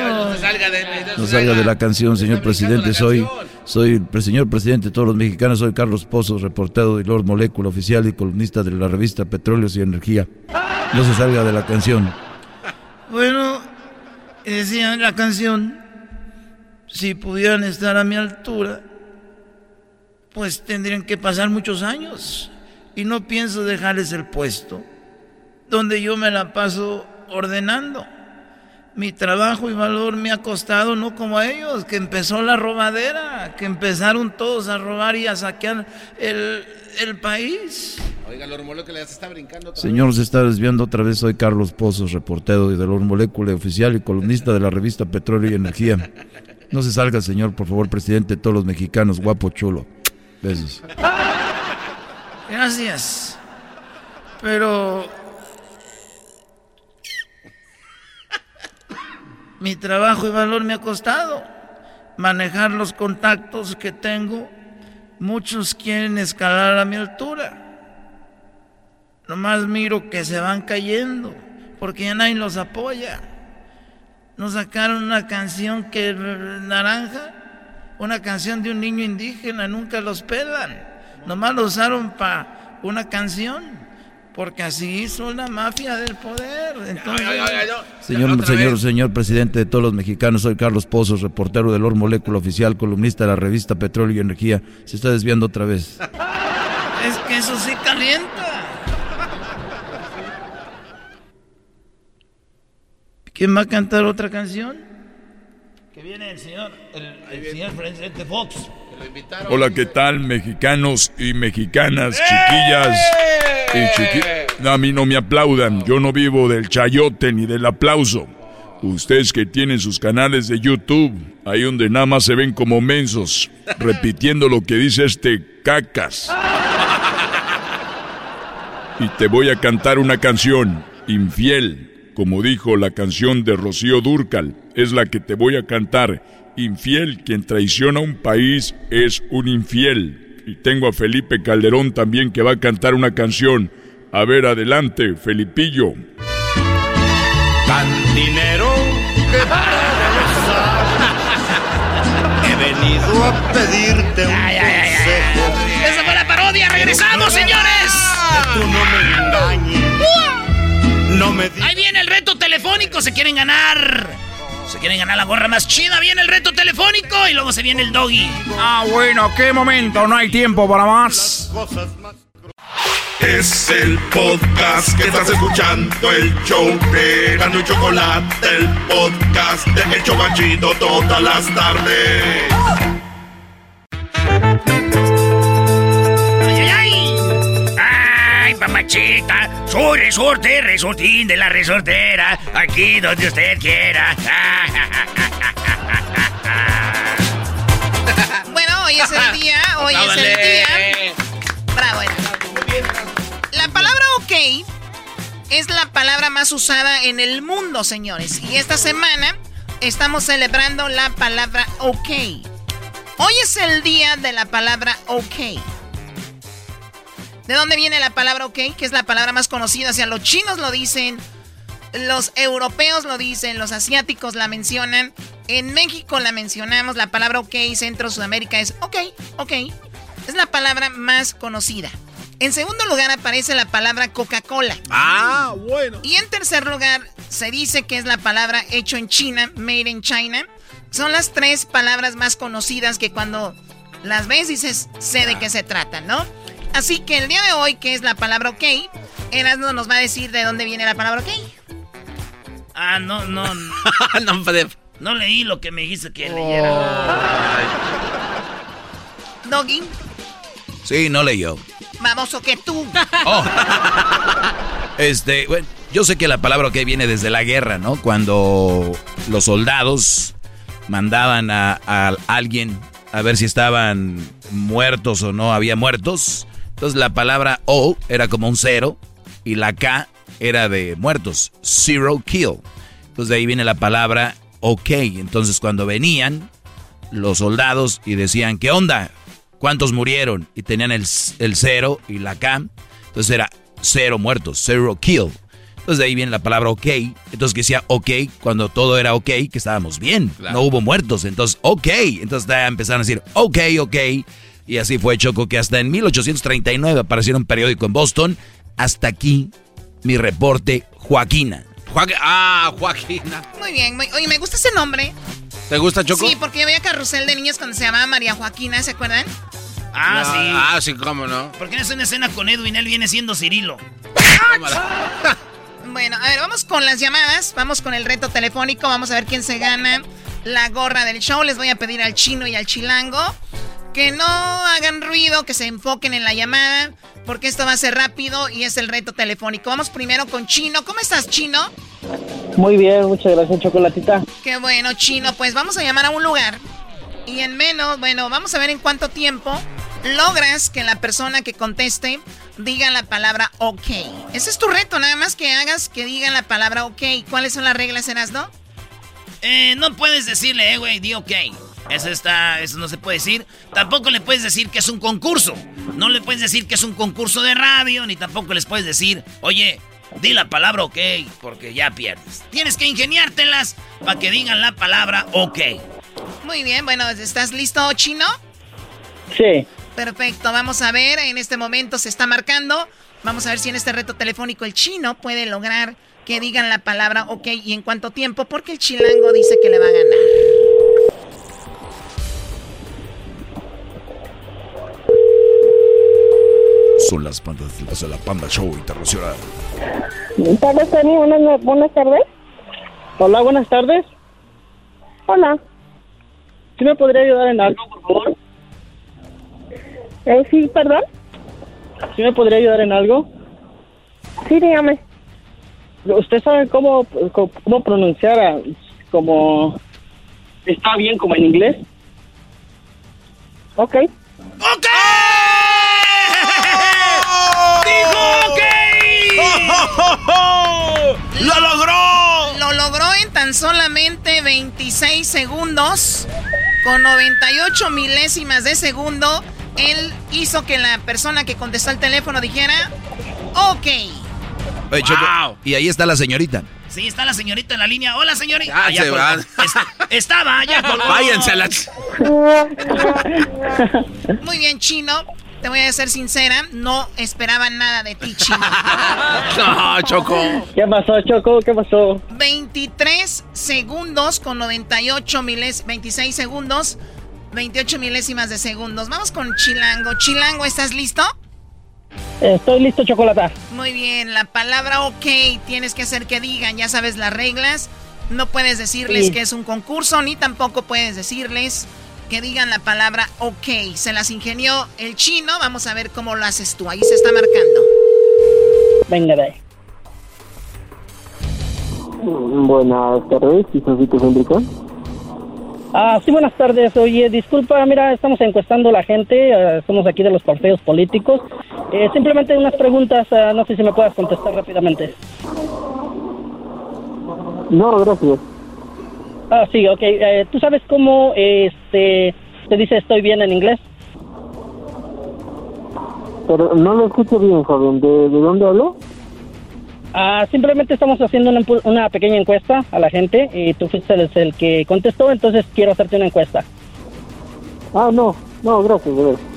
No salga de la canción, señor presidente. Soy, soy el pre- señor presidente de todos los mexicanos. Soy Carlos Pozos, reportero de Lord Molécula, oficial y columnista de la revista Petróleos y Energía. No se salga de la canción. Bueno, decía la canción, si pudieran estar a mi altura, pues tendrían que pasar muchos años. Y no pienso dejarles el puesto, donde yo me la paso ordenando. Mi trabajo y valor me ha costado, no como a ellos, que empezó la robadera, que empezaron todos a robar y a saquear el, el país. Oiga, el que le está brincando. Señor, se está desviando otra vez. Soy Carlos Pozos, reportero de Lord Molécula, oficial y columnista de la revista Petróleo y Energía. No se salga, señor, por favor, presidente de todos los mexicanos. Guapo, chulo. Besos. Gracias. Pero mi trabajo y valor me ha costado manejar los contactos que tengo. Muchos quieren escalar a mi altura. nomás miro que se van cayendo, porque ya nadie los apoya. Nos sacaron una canción que naranja, una canción de un niño indígena, nunca los pelan. Nomás lo usaron para una canción. Porque así hizo la mafia del poder. señor, señor, señor presidente de todos los mexicanos, soy Carlos Pozos, reportero del Or Molécula Oficial, columnista de la revista Petróleo y Energía. Se está desviando otra vez. Es que eso sí calienta. ¿Quién va a cantar otra canción? Que viene el señor, el, señor presidente Fox. Hola, ¿qué tal, mexicanos y mexicanas, chiquillas y chiquillas? a mí no me aplaudan, yo no vivo del chayote ni del aplauso. Ustedes que tienen sus canales de YouTube, ahí donde nada más se ven como mensos, *laughs* repitiendo lo que dice este cacas. Y te voy a cantar una canción, Infiel, como dijo la canción de Rocío Durcal, es la que te voy a cantar Infiel, quien traiciona a un país es un infiel. Y tengo a Felipe Calderón también que va a cantar una canción. A ver, adelante, Felipillo. Cantinero que He venido a pedirte un consejo. ¡Esa fue la parodia! ¡Regresamos, señores! Tú no me engañes. No me reto telefónico. Se quieren ganar se quieren ganar la gorra más chida, viene el reto telefónico y luego se viene el doggy. Ah, bueno, qué momento, no hay tiempo para más. Es el podcast que estás escuchando, el show de Gano y Chocolate, el podcast de El Chocachito todas las tardes. ¡Ay, ay, ay! ¡Ay, papachita! Soy resorte, resortín de la resortera, aquí donde usted quiera. *laughs* bueno, hoy es el día, hoy es el día. Bravo. La palabra ok es la palabra más usada en el mundo, señores. Y esta semana estamos celebrando la palabra ok. Hoy es el día de la palabra ok. ¿De dónde viene la palabra ok? Que es la palabra más conocida. O sea, los chinos lo dicen, los europeos lo dicen, los asiáticos la mencionan. En México la mencionamos, la palabra ok, Centro Sudamérica es ok, ok. Es la palabra más conocida. En segundo lugar aparece la palabra Coca-Cola. Ah, bueno. Y en tercer lugar se dice que es la palabra hecho en China, made in China. Son las tres palabras más conocidas que cuando las ves dices, sé de qué se trata, ¿no? Así que el día de hoy, que es la palabra ok, Erasmo nos va a decir de dónde viene la palabra ok. Ah, no, no. *laughs* no, no leí lo que me dijiste que leyera. Oh. Doggy. Sí, no leyó. Vamos, o que tú. *laughs* Oh. Este, bueno, yo sé que la palabra ok viene desde la guerra, ¿no? Cuando los soldados mandaban a, a alguien a ver si estaban muertos o no había muertos. Entonces la palabra O era como un cero y la K era de muertos, zero kill. Entonces de ahí viene la palabra ok. Entonces cuando venían los soldados y decían, ¿qué onda? ¿Cuántos murieron? Y tenían el, el cero y la K. Entonces era cero muertos, zero kill. Entonces de ahí viene la palabra ok. Entonces que decía ok cuando todo era ok, que estábamos bien. No hubo muertos. Entonces ok. Entonces empezaron a decir ok, ok. Y así fue Choco que hasta en 1839 apareció un periódico en Boston. Hasta aquí mi reporte, Joaquina. ah, Joaquina. Muy bien, oye, me gusta ese nombre. ¿Te gusta Choco? Sí, porque yo veía carrusel de niños cuando se llamaba María Joaquina, ¿se acuerdan? Ah, sí. Ah, sí, cómo no. Porque es una escena con Edwin, él viene siendo Cirilo. *laughs* bueno, a ver, vamos con las llamadas, vamos con el reto telefónico, vamos a ver quién se gana la gorra del show. Les voy a pedir al chino y al chilango que no hagan ruido, que se enfoquen en la llamada, porque esto va a ser rápido y es el reto telefónico. Vamos primero con Chino. ¿Cómo estás, Chino? Muy bien, muchas gracias, Chocolatita. Qué bueno, Chino. Pues vamos a llamar a un lugar y en menos, bueno, vamos a ver en cuánto tiempo logras que la persona que conteste diga la palabra ok. Ese es tu reto, nada más que hagas que digan la palabra ok. ¿Cuáles son las reglas, Erasno? Eh, no puedes decirle, eh, güey, di ok. Eso está, eso no se puede decir. Tampoco le puedes decir que es un concurso. No le puedes decir que es un concurso de radio, ni tampoco les puedes decir, oye, di la palabra ok, porque ya pierdes. Tienes que ingeniártelas para que digan la palabra ok. Muy bien, bueno, ¿estás listo, chino? Sí. Perfecto, vamos a ver, en este momento se está marcando. Vamos a ver si en este reto telefónico el chino puede lograr que digan la palabra ok y en cuánto tiempo, porque el chilango dice que le va a ganar. Son las pandas de la Panda Show Internacional. Buenas tardes. Hola, buenas tardes. Hola. ¿Sí me podría ayudar en algo, por favor? Eh, sí, perdón. ¿Sí me podría ayudar en algo? Sí, dígame. ¿Usted sabe cómo, cómo, cómo pronunciar a- como... ¿Está bien como en inglés? Ok. ¡Ok! Ok! *laughs* ¡Lo logró! Lo logró en tan solamente 26 segundos. Con 98 milésimas de segundo, él hizo que la persona que contestó el teléfono dijera, ok. Oye, Choco, y ahí está la señorita. Sí, está la señorita en la línea. Hola, señorita. Ah, ya se colgó. van. *laughs* Es- estaba, ya colgó. Váyanse a la... *laughs* Muy bien, Chino. Te voy a ser sincera, no esperaba nada de ti, Chino. *laughs* No, Choco. ¿Qué pasó, Choco? ¿Qué pasó? 23 segundos con 98 miles, 26 segundos, 28 milésimas de segundos. Vamos con Chilango. Chilango, ¿estás listo? Estoy listo, Chocolata. Muy bien, la palabra ok tienes que hacer que digan, ya sabes las reglas. No puedes decirles Sí. que es un concurso, ni tampoco puedes decirles que digan la palabra ok. Se las ingenió el chino, vamos a ver cómo lo haces tú. Ahí se está marcando. Venga de ahí. Buenas tardes, Cisocito Céntrico. Ah, sí, buenas tardes. Oye, disculpa, mira, estamos encuestando a la gente, eh, somos aquí de los partidos políticos. Eh, simplemente unas preguntas, ah, no sé si me puedas contestar rápidamente. No, gracias. Ah, sí, ok. Eh, ¿Tú sabes cómo este, se dice estoy bien en inglés? Pero no lo escucho bien, joven. ¿De, de dónde habló? Ah, simplemente estamos haciendo una, una pequeña encuesta a la gente y tú fuiste el, el que contestó, entonces quiero hacerte una encuesta. Ah, no, no, gracias, gracias.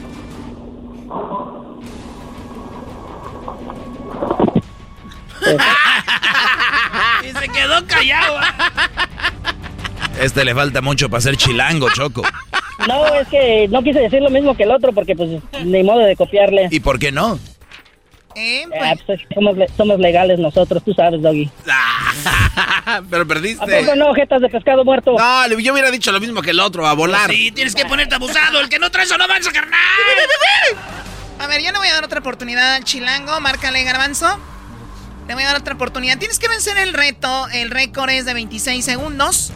*laughs* y se quedó callado. Este le falta mucho para ser chilango, Choco. *laughs* No, es que no quise decir lo mismo que el otro porque pues ni modo de copiarle. ¿Y por qué no? Eh, Ah, pues, somos, le- somos legales nosotros, tú sabes, Doggy. *laughs* Pero ¿A perdiste. poco no, jetas de pescado muerto? No, yo hubiera dicho lo mismo que el otro, a volar. Sí, tienes que ponerte abusado. El que no trae eso no avanza, carnal. *laughs* A ver, yo le voy a dar otra oportunidad al chilango. Márcale, garbanzo. Le voy a dar otra oportunidad. Tienes que vencer el reto. El récord es de 26 segundos.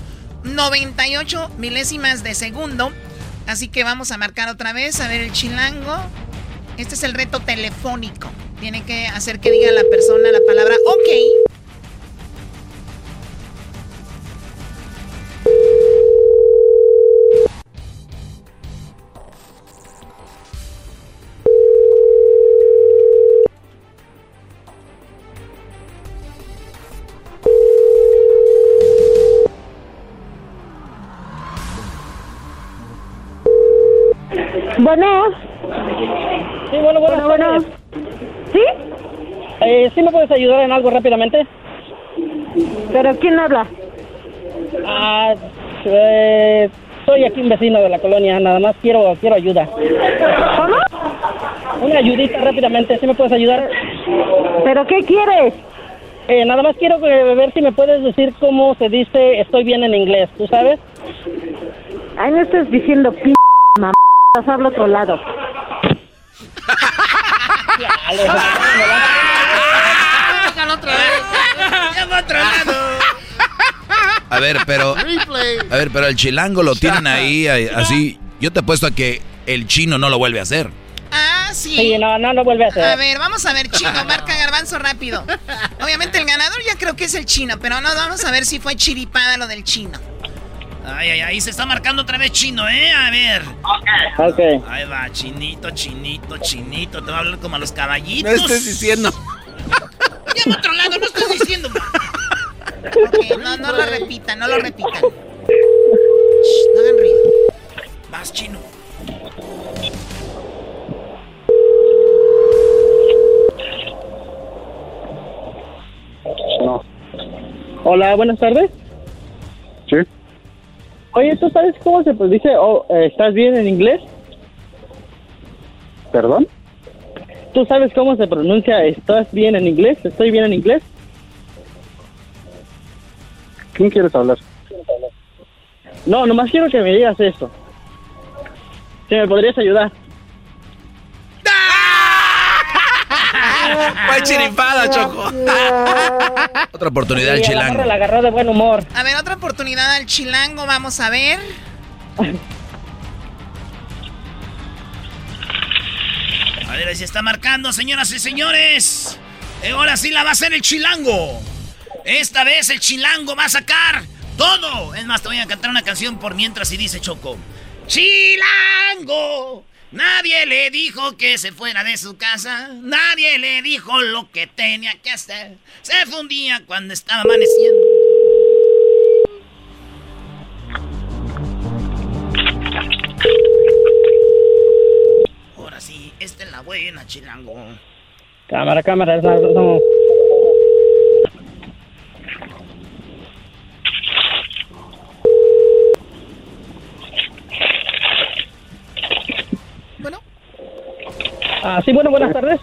98 milésimas de segundo. Así que vamos a marcar otra vez. A ver, el chilango. Este es el reto telefónico. Tiene que hacer que diga la persona la palabra ok. Bueno. Sí, bueno, Bueno, tardes. ¿Sí? Eh, ¿Sí me puedes ayudar en algo rápidamente? ¿Pero quién habla? Ah, eh, soy aquí un vecino de la colonia, nada más quiero quiero ayuda. ¿Cómo? Una ayudita rápidamente, ¿sí me puedes ayudar? ¿Pero qué quieres? Eh, nada más quiero eh, ver si me puedes decir cómo se dice estoy bien en inglés, ¿tú sabes? Ay, no estás diciendo p mamá. Habla otro lado. Otro lado. A ver, pero. A ver, pero el chilango lo tienen ahí, ahí, así. Yo te apuesto a que el chino no lo vuelve a hacer. Ah, sí. Sí, no, no lo vuelve a hacer. A ver, vamos a ver, chino, marca garbanzo rápido. Obviamente el ganador ya creo que es el chino, pero no, vamos a ver si fue chiripada lo del chino. Ay, ay, ay, se está marcando otra vez chino, ¿eh? A ver. Ok. Ok. Ahí va, chinito, chinito, chinito. Te va a hablar como a los caballitos. No estés diciendo. *laughs* Llama a otro lado, no estoy diciendo. Ok, no, no lo repitan, no lo repitan. Shh, no hagan ruido. Vas, chino. No. Hola, buenas tardes. Oye, ¿tú sabes cómo se dice, oh, eh, ¿estás bien en inglés? ¿Perdón? ¿Tú sabes cómo se pronuncia estás bien en inglés? ¿Estoy bien en inglés? ¿Quién quieres hablar? No, nomás quiero que me digas esto. Si me podrías ayudar. Fue chiripada, Choco. *laughs* Otra oportunidad al Sí, chilango. La agarró de buen humor. A ver, otra oportunidad al chilango, vamos a ver. A ver, ahí se está marcando, señoras y señores. Eh, Ahora sí la va a hacer el chilango. Esta vez el chilango va a sacar todo. Es más, te voy a cantar una canción por mientras y dice Choco. Chilango. Nadie le dijo que se fuera de su casa. Nadie le dijo lo que tenía que hacer. Se fundía cuando estaba amaneciendo. Ahora sí, esta es la buena, chilango. Cámara, cámara. Ah, sí, bueno, buenas tardes.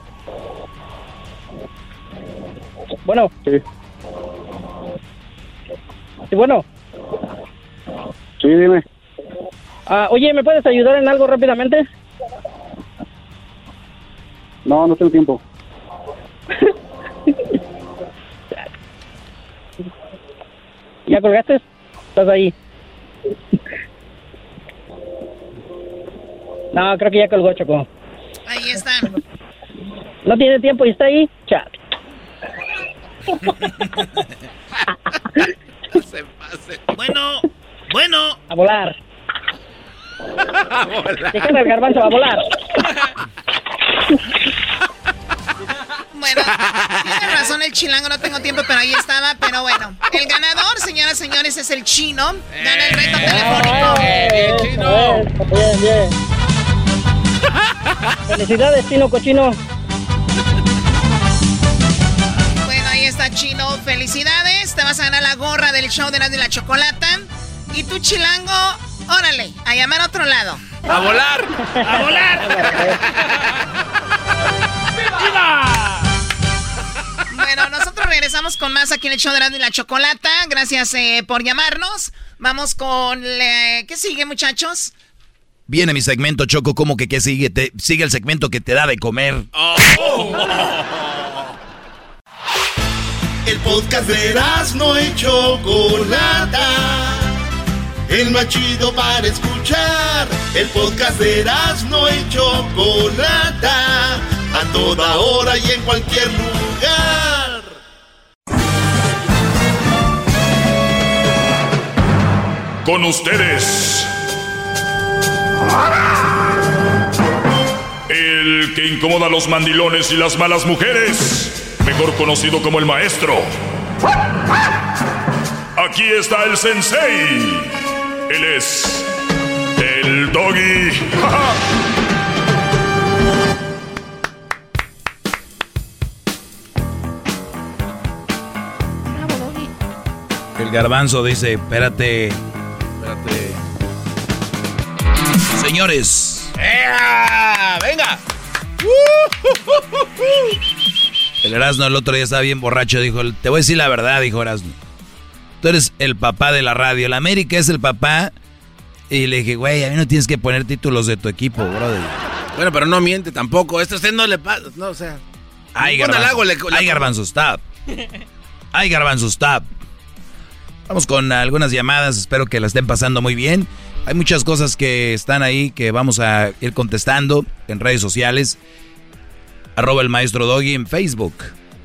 Bueno. Sí. Sí, bueno. Sí, dime. Ah, oye, ¿me puedes ayudar en algo rápidamente? No, no tengo tiempo. *laughs* ¿Ya colgaste? ¿Estás ahí? No, creo que ya colgó, Choco. ¿No tiene tiempo y está ahí? Chat. Bueno, bueno. A volar. *laughs* Déjame el garbanzo a volar. Bueno, tiene razón el chilango, no tengo tiempo, pero ahí estaba. Pero bueno, el ganador, señoras y señores, es el chino. Gana el reto telefónico. Bien, chino. Bien, bien. *laughs* Felicidades, chino cochino. Chino. Felicidades. Te vas a ganar la gorra del show de la de la chocolata. Y tú, chilango, órale, a llamar a otro lado. ¡A volar! ¡A volar! *laughs* Bueno, nosotros regresamos con más aquí en el show de la de la chocolata. Gracias eh, por llamarnos. Vamos con... eh, ¿Qué sigue, muchachos? Viene mi segmento, Choco, como que qué sigue? Te, sigue el segmento que te da de comer. El podcast de no y Chocolata. El más chido para escuchar. El podcast de no y Chocolata. A toda hora y en cualquier lugar. Con ustedes. El que incomoda a los mandilones y las malas mujeres. Mejor conocido como el maestro. Aquí está el sensei. Él es. El doggy. El garbanzo dice, espérate, espérate. Señores, ¡Ea! ¡Venga! El Erasmo el otro día estaba bien borracho, dijo, te voy a decir la verdad, dijo Erasmo. Tú eres el papá de la radio, la América es el papá. Y le dije, güey, a mí no tienes que poner títulos de tu equipo, brother. Bueno, pero no miente tampoco. Esto a usted no le pasa. No, o sea. Ay, garbanzo, le le- le- ay, garbanzo, stop. *laughs* Ay, garbanzo, stop. Vamos con algunas llamadas, espero que la estén pasando muy bien. Hay muchas cosas que están ahí que vamos a ir contestando en redes sociales. Arroba el maestro Doggy en Facebook.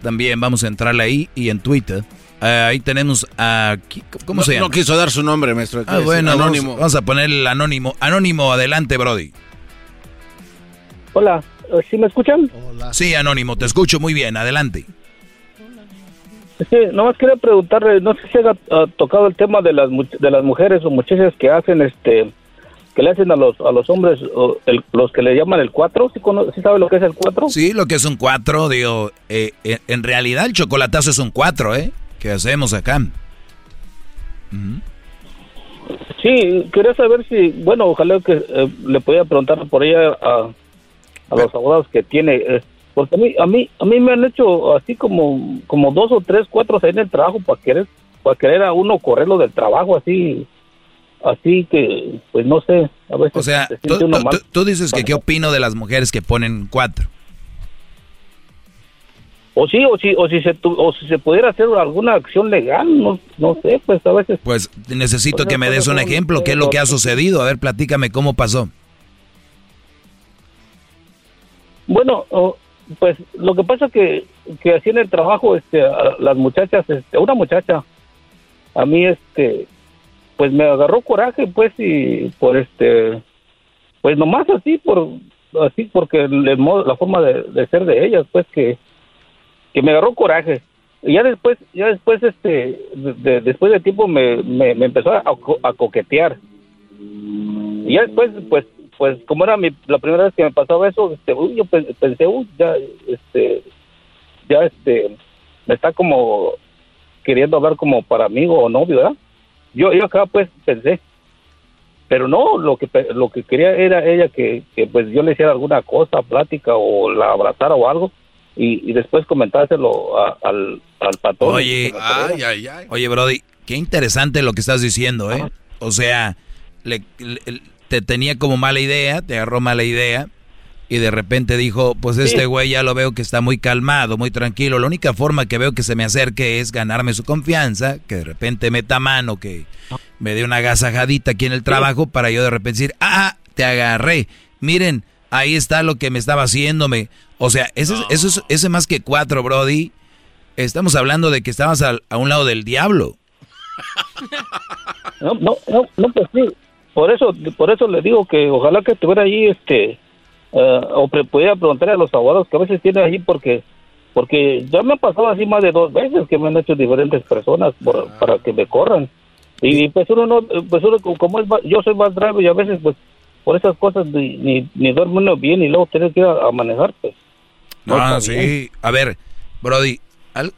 También vamos a entrarle ahí y en Twitter. Eh, ahí tenemos a... ¿Cómo se llama? No quiso dar su nombre, maestro. Ah, bueno, anónimo. Vamos, a poner el anónimo. Anónimo, adelante, Brody. Hola, ¿sí me escuchan? Sí, anónimo, te escucho muy bien. Adelante. Sí, *laughs* nomás quería preguntarle, no sé si ha tocado el tema de las de las mujeres o muchachas que hacen este que le hacen a los a los hombres los que le llaman el cuatro, ¿sí, ¿sí sabe lo que es el cuatro? Sí, lo que es un cuatro, digo, eh, eh, en realidad el chocolatazo es un cuatro, ¿eh? ¿Qué hacemos acá? Sí, quería saber si, bueno, ojalá que eh, le pudiera preguntar por ella a, a los abogados que tiene, porque a mí, a mí, a mí me han hecho así como, como dos o tres, cuatro en el trabajo para querer, para querer a uno correrlo del trabajo así, así que, pues no sé, a veces. O sea, tú, dices que qué opino de las mujeres que ponen cuatro. O sí, o si, o si se, o si se pudiera hacer alguna acción legal, no, no sé, pues a veces. Pues necesito que me des un ejemplo, ¿qué es lo que ha sucedido? A ver, platícame cómo pasó. Bueno, pues lo que pasa que que así en el trabajo, este, las muchachas, este, una muchacha, a mí, este, pues me agarró coraje, pues, y por este, pues nomás así, por, así porque la forma de, ser de ellas, pues, que, que me agarró coraje. Y ya después, ya después, este, después de tiempo me, me, empezó a, a, coquetear. Y ya después, pues, pues como era mi, la primera vez que me pasaba eso, este, yo pensé, uy, ya, este, ya, este, me está como queriendo hablar como para amigo o novio, ¿verdad? Yo, yo acá pues pensé, pero no, lo que lo que quería era ella que, que pues yo le hiciera alguna cosa, plática o la abrazara o algo y, después comentárselo al, al patrón. Oye, oye, Brody, qué interesante lo que estás diciendo, ¿eh? O sea, le, te tenía como mala idea, te agarró mala idea. Y de repente dijo, pues este güey ya lo veo que está muy calmado, muy tranquilo. La única forma que veo que se me acerque es ganarme su confianza, que de repente meta mano, que me dé una agasajadita aquí en el trabajo para yo de repente decir, ah, te agarré. Miren, ahí está lo que me estaba haciéndome. O sea, ese, eso es, ese más que cuatro, Brody. Estamos hablando de que estabas a un lado del diablo. *laughs* No, no, no, no, pues sí por eso por eso le digo que ojalá que estuviera ahí este uh, o pudiera preguntarle a los abogados que a veces tiene ahí porque porque ya me ha pasado así más de dos veces que me han hecho diferentes personas por, para que me corran. Y, pues uno no pues uno como es yo soy más grave y a veces pues por esas cosas ni ni, ni duerme uno bien y luego tienes que ir a, manejar pues. Ah sí. a ver Brody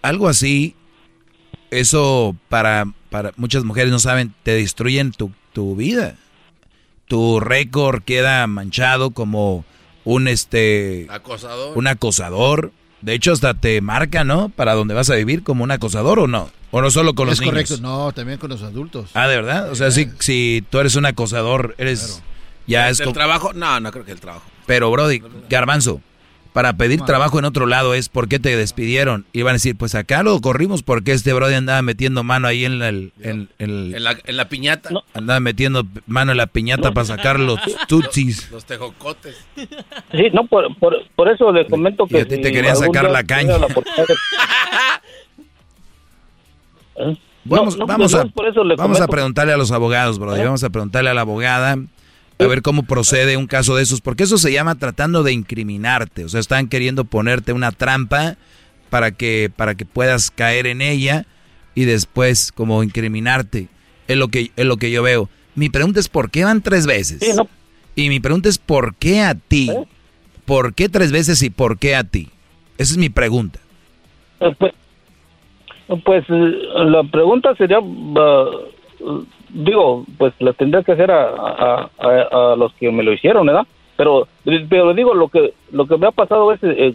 algo así eso para para muchas mujeres no saben te destruyen tu tu vida. Tu récord queda manchado como un este acosador. Un acosador. De hecho, hasta te marca, ¿no? Para dónde vas a vivir como un acosador o no. O no solo con los niños. Es correcto, no, también con los adultos. Ah, ¿de verdad? O sea, si, si tú eres un acosador, eres... Ya es ¿El trabajo? No, no creo que el trabajo. Pero, Brody, Garbanzo, para pedir trabajo en otro lado es ¿por qué te despidieron? Y van a decir, pues acá lo corrimos porque este brody andaba metiendo mano ahí en, en, la, piñata. Andaba metiendo mano en la piñata para sacar los *laughs* tutsis. Los tejocotes. Sí, no, por, por, eso le comento que... Y a ti te querían sacar la caña. Vamos, vamos, a, vamos a preguntarle a los abogados, brody. ¿Eh? Vamos a preguntarle a la abogada a ver cómo procede un caso de esos, porque eso se llama tratando de incriminarte, o sea, están queriendo ponerte una trampa para que para que puedas caer en ella y después como incriminarte. Es lo que es lo que yo veo. Mi pregunta es por qué van tres veces. Y mi pregunta es por qué a ti. ¿Eh? ¿Por qué tres veces y por qué a ti? Esa es mi pregunta. Eh, pues, pues la pregunta sería uh, digo, pues la tendría que hacer a, a, los que me lo hicieron, ¿verdad? Pero, pero digo, lo que lo que me ha pasado es, eh,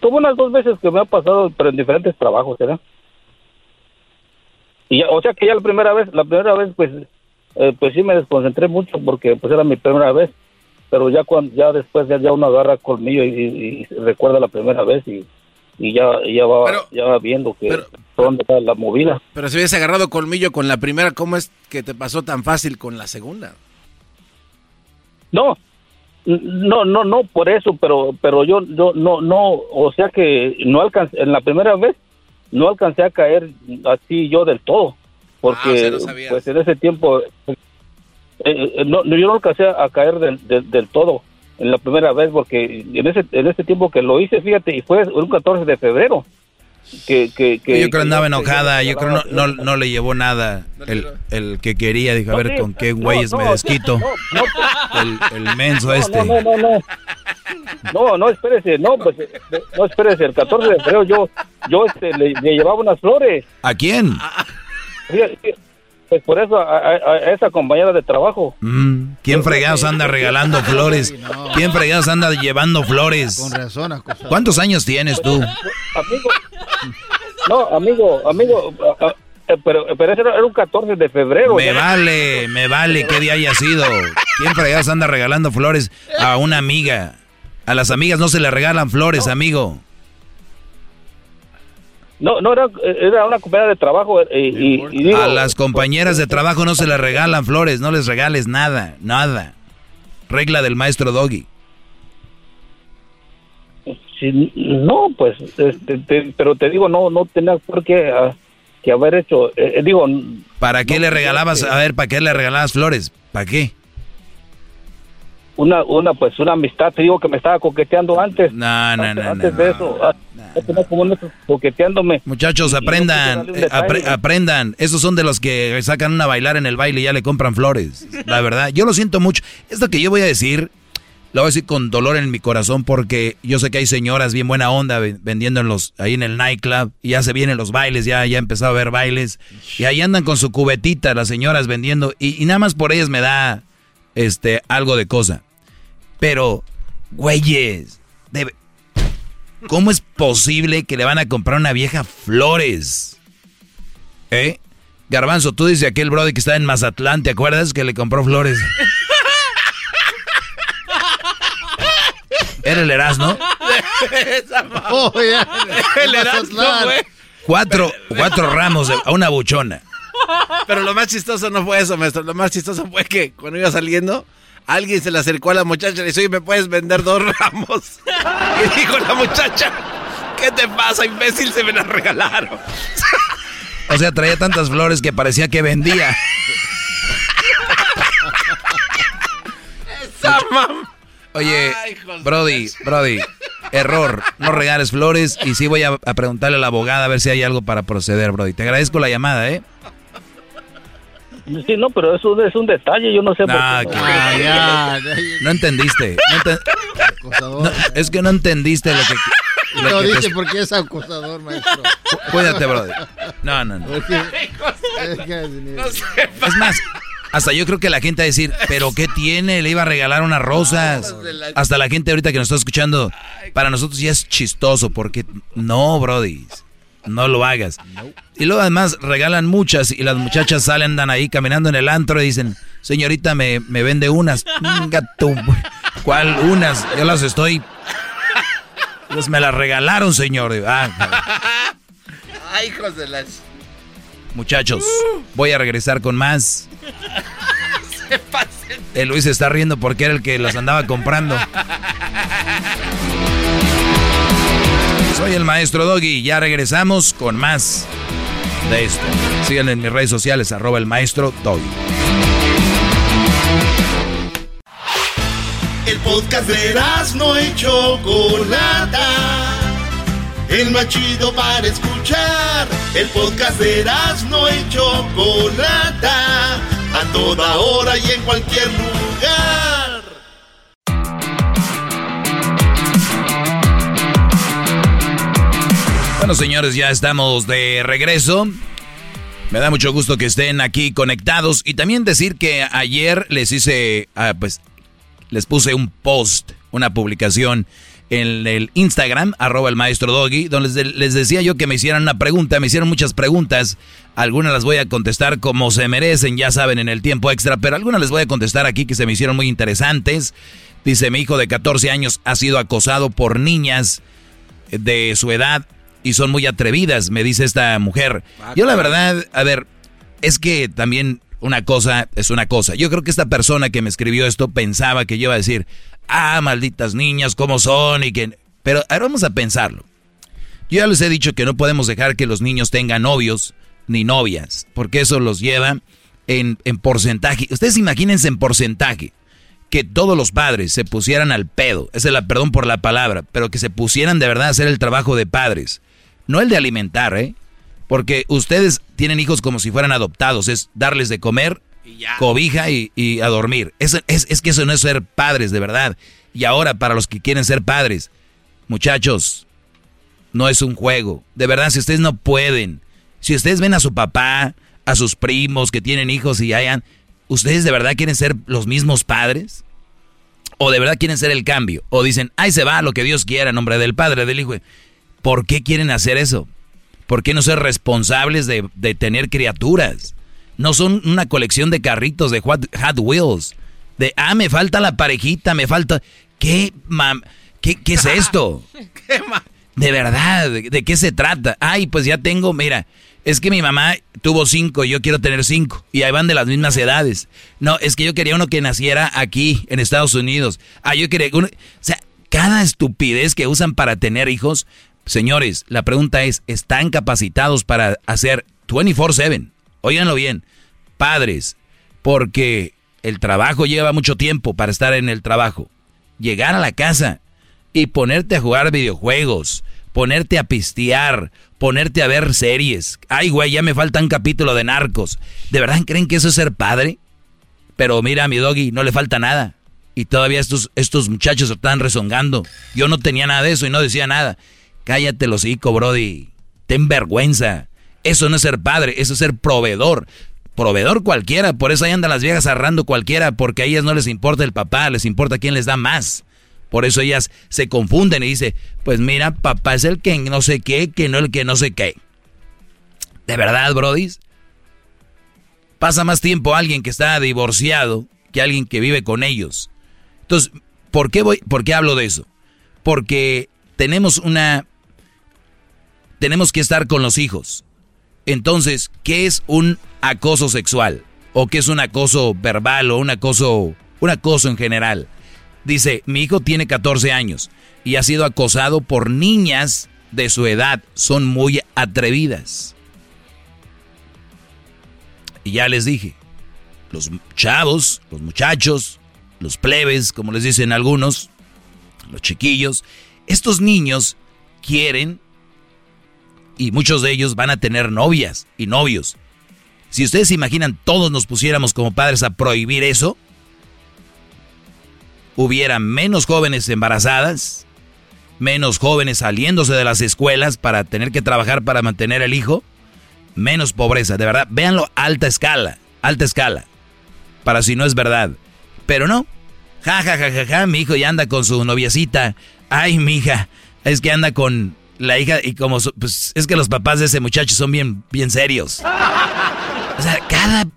tuvo unas dos veces que me ha pasado, pero en diferentes trabajos, ¿verdad? Y o sea que ya la primera vez, la primera vez, pues, eh, pues sí me desconcentré mucho porque pues era mi primera vez, pero ya cuando, ya después ya, ya uno agarra colmillo y, y recuerda la primera vez y y ya, ya, va, ya va viendo que dónde está la movida. Pero si hubiese agarrado colmillo con la primera, ¿cómo es que te pasó tan fácil con la segunda? No, no, no, no, por eso, pero, pero yo, yo, no, no, o sea que no alcancé, en la primera vez, no alcancé a caer así yo del todo, porque Ah, pues en ese tiempo eh, eh, no, no, yo no alcancé a caer del, del, del todo en la primera vez, porque en ese en ese tiempo que lo hice, fíjate, y fue un 14 de febrero. Que, que, que- yo creo que andaba enojada, yo creo que no, no, no le llevó nada el, el que quería, dijo, a ver con qué güeyes no, me desquito. no, no, El, el menso no, este. No, no, no, no. No, no, espérese, no, pues, no, espérese, el 14 de febrero yo, yo este, le, le llevaba unas flores. ¿A quién? Sí, Pues por eso a, a- a esa compañera de trabajo. Mm, ¿Quién fregados anda regalando *laughs* flores? ¿Quién fregados anda llevando flores? Con razón. ¿Cuántos años tienes tú? Amigo, no, amigo, amigo, eh, pero, pero ese era era un 14 de febrero. Me ya. vale, me vale qué día haya sido. ¿Quién fregados anda regalando flores a una amiga? A las amigas no se le regalan flores, amigo. No, no, era, era una compañera de trabajo eh, y, y digo, A las compañeras de trabajo no se les regalan flores, no les regales nada, nada. Regla del maestro Doggy. sí, no, pues, este, te- pero te digo, no, no tenía por qué ah, que haber hecho, eh, eh, digo, ¿Para qué le regalabas? A ver, ¿para qué le regalabas flores? ¿Para qué? una, una, pues, una amistad, te digo que me estaba coqueteando antes. No, no, no, antes no, de eso, coqueteándome. Muchachos, aprendan, eh, apre- aprendan. Esos son de los que sacan una a bailar en el baile y ya le compran flores. La verdad, yo lo siento mucho. Esto que yo voy a decir, lo voy a decir con dolor en mi corazón porque yo sé que hay señoras bien buena onda ve- vendiendo en los, ahí en el nightclub y ya se vienen los bailes, ya, ya he empezado a ver bailes y ahí andan con su cubetita las señoras vendiendo y, y nada más por ellas me da este algo de cosa. Pero, güeyes, de- ¿cómo es posible que le van a comprar a una vieja flores? ¿Eh? Garbanzo, tú dices aquel brother que está en Mazatlán, ¿te acuerdas que le compró flores? Era el Erasmo. *laughs* Oh, ya. El Erasmo, güey. Cuatro, cuatro ramos a una buchona. Pero lo más chistoso no fue eso, maestro. Lo más chistoso fue que cuando iba saliendo, alguien se le acercó a la muchacha y le dijo, oye, ¿me puedes vender dos ramos? *laughs* Y dijo la muchacha, ¿qué te pasa, imbécil? Se me las regalaron. O sea, traía tantas flores que parecía que vendía. Esa mam- Oye, Ay, Brody, Brody, error. No regales flores y sí voy a, a preguntarle a la abogada a ver si hay algo para proceder, Brody. Te agradezco la llamada, ¿eh? Sí, no, pero eso es un detalle, yo no sé No, por que- qué. Ah, ya, ya. No entendiste. No enten- Acosador. no, es que no entendiste lo que... Lo que te- dice porque es acosador, maestro. Cuídate, Brody. No, no, no. Porque- es que- Es más, hasta yo creo que la gente va a decir, ¿pero qué tiene? Le iba a regalar unas rosas. Hasta la gente ahorita que nos está escuchando, para nosotros ya es chistoso, porque no, Brody, no lo hagas. Y luego además regalan muchas y las muchachas salen, andan ahí caminando en el antro y dicen, señorita, me, me vende unas. ¿cuál unas? Yo las estoy... Pues me las regalaron, señor. Ah. Ay, hijos de las... Muchachos, voy a regresar con más. *laughs* El Luis está riendo porque era el que los andaba comprando. Soy el maestro Doggy. Ya regresamos con más de esto. Síganme en mis redes sociales, arroba el maestro Doggy. El podcast de no y Chocolata. El más chido para escuchar. El podcast de no y Chocolata. A toda hora y en cualquier lugar. Bueno, señores, ya estamos de regreso. Me da mucho gusto que estén aquí conectados y también decir que ayer les hice, ah, pues, les puse un post, una publicación en el Instagram, arroba el maestro Doggy, donde les, les decía yo que me hicieran una pregunta, me hicieron muchas preguntas, algunas las voy a contestar como se merecen, ya saben, en el tiempo extra, pero algunas les voy a contestar aquí que se me hicieron muy interesantes. Dice, mi hijo de 14 años ha sido acosado por niñas de su edad y son muy atrevidas, me dice esta mujer. Yo la verdad, a ver, es que también una cosa es una cosa. Yo creo que esta persona que me escribió esto pensaba que yo iba a decir, ah, malditas niñas, ¿cómo son? Y que... Pero ahora vamos a pensarlo. Yo ya les he dicho que no podemos dejar que los niños tengan novios ni novias, porque eso los lleva en, en porcentaje. Ustedes imagínense en porcentaje que todos los padres se pusieran al pedo, esa es la perdón por la palabra, pero que se pusieran de verdad a hacer el trabajo de padres, no el de alimentar, ¿eh? Porque ustedes tienen hijos como si fueran adoptados, es darles de comer, cobija y, a dormir. Es, es, que eso no es ser padres, de verdad. Y ahora, para los que quieren ser padres, muchachos, no es un juego. De verdad, si ustedes no pueden, si ustedes ven a su papá, a sus primos que tienen hijos y hayan, ¿ustedes de verdad quieren ser los mismos padres? ¿O de verdad quieren ser el cambio? ¿O dicen, ahí se va lo que Dios quiera en nombre del Padre, del Hijo? ¿Por qué quieren hacer eso? ¿Por qué no ser responsables de, tener criaturas? No son una colección de carritos de Hot, Wheels. De, ah, me falta la parejita, me falta... ¿Qué, mam? ¿Qué, es esto? *laughs* de verdad, ¿de, qué se trata? Ay, pues ya tengo, mira, es que mi mamá tuvo cinco y yo quiero tener cinco. Y ahí van de las mismas *laughs* edades. No, es que yo quería uno que naciera aquí, en Estados Unidos. Ah, yo quería uno... O sea, cada estupidez que usan para tener hijos Señores, la pregunta es, ¿están capacitados para hacer 24/7? Óiganlo bien, padres, porque el trabajo lleva mucho tiempo para estar en el trabajo. Llegar a la casa y ponerte a jugar videojuegos, ponerte a pistear, ponerte a ver series. Ay, güey, ya me falta un capítulo de narcos. ¿De verdad creen que eso es ser padre? Pero mira, mi doggy, no le falta nada. Y todavía estos, estos muchachos están rezongando. Yo no tenía nada de eso y no decía nada. Cállate los hocico, Brody. Ten vergüenza. Eso no es ser padre, eso es ser proveedor. Proveedor cualquiera, por eso ahí andan las viejas arrando cualquiera, porque a ellas no les importa el papá, les importa quién les da más. Por eso ellas se confunden y dicen, pues mira, papá es el que no sé qué, que no el que no sé qué. ¿De verdad, Brody? Pasa más tiempo alguien que está divorciado que alguien que vive con ellos. Entonces, ¿por qué, voy, ¿por qué hablo de eso? Porque tenemos una tenemos que estar con los hijos. Entonces, ¿qué es un acoso sexual? ¿O qué es un acoso verbal o un acoso, un acoso en general? Dice, mi hijo tiene 14 años y ha sido acosado por niñas de su edad. Son muy atrevidas. Y ya les dije, los chavos, los muchachos, los plebes, como les dicen algunos, los chiquillos, estos niños quieren y muchos de ellos van a tener novias y novios. Si ustedes se imaginan todos nos pusiéramos como padres a prohibir eso, hubiera menos jóvenes embarazadas, menos jóvenes saliéndose de las escuelas para tener que trabajar para mantener el hijo, menos pobreza, de verdad, véanlo alta escala, alta escala, para si no es verdad. Pero no, ja, ja, ja, ja, ja, mi hijo ya anda con su noviecita, ay, mi hija, es que anda con la hija y como pues es que los papás de ese muchacho son bien bien serios. O sea, cada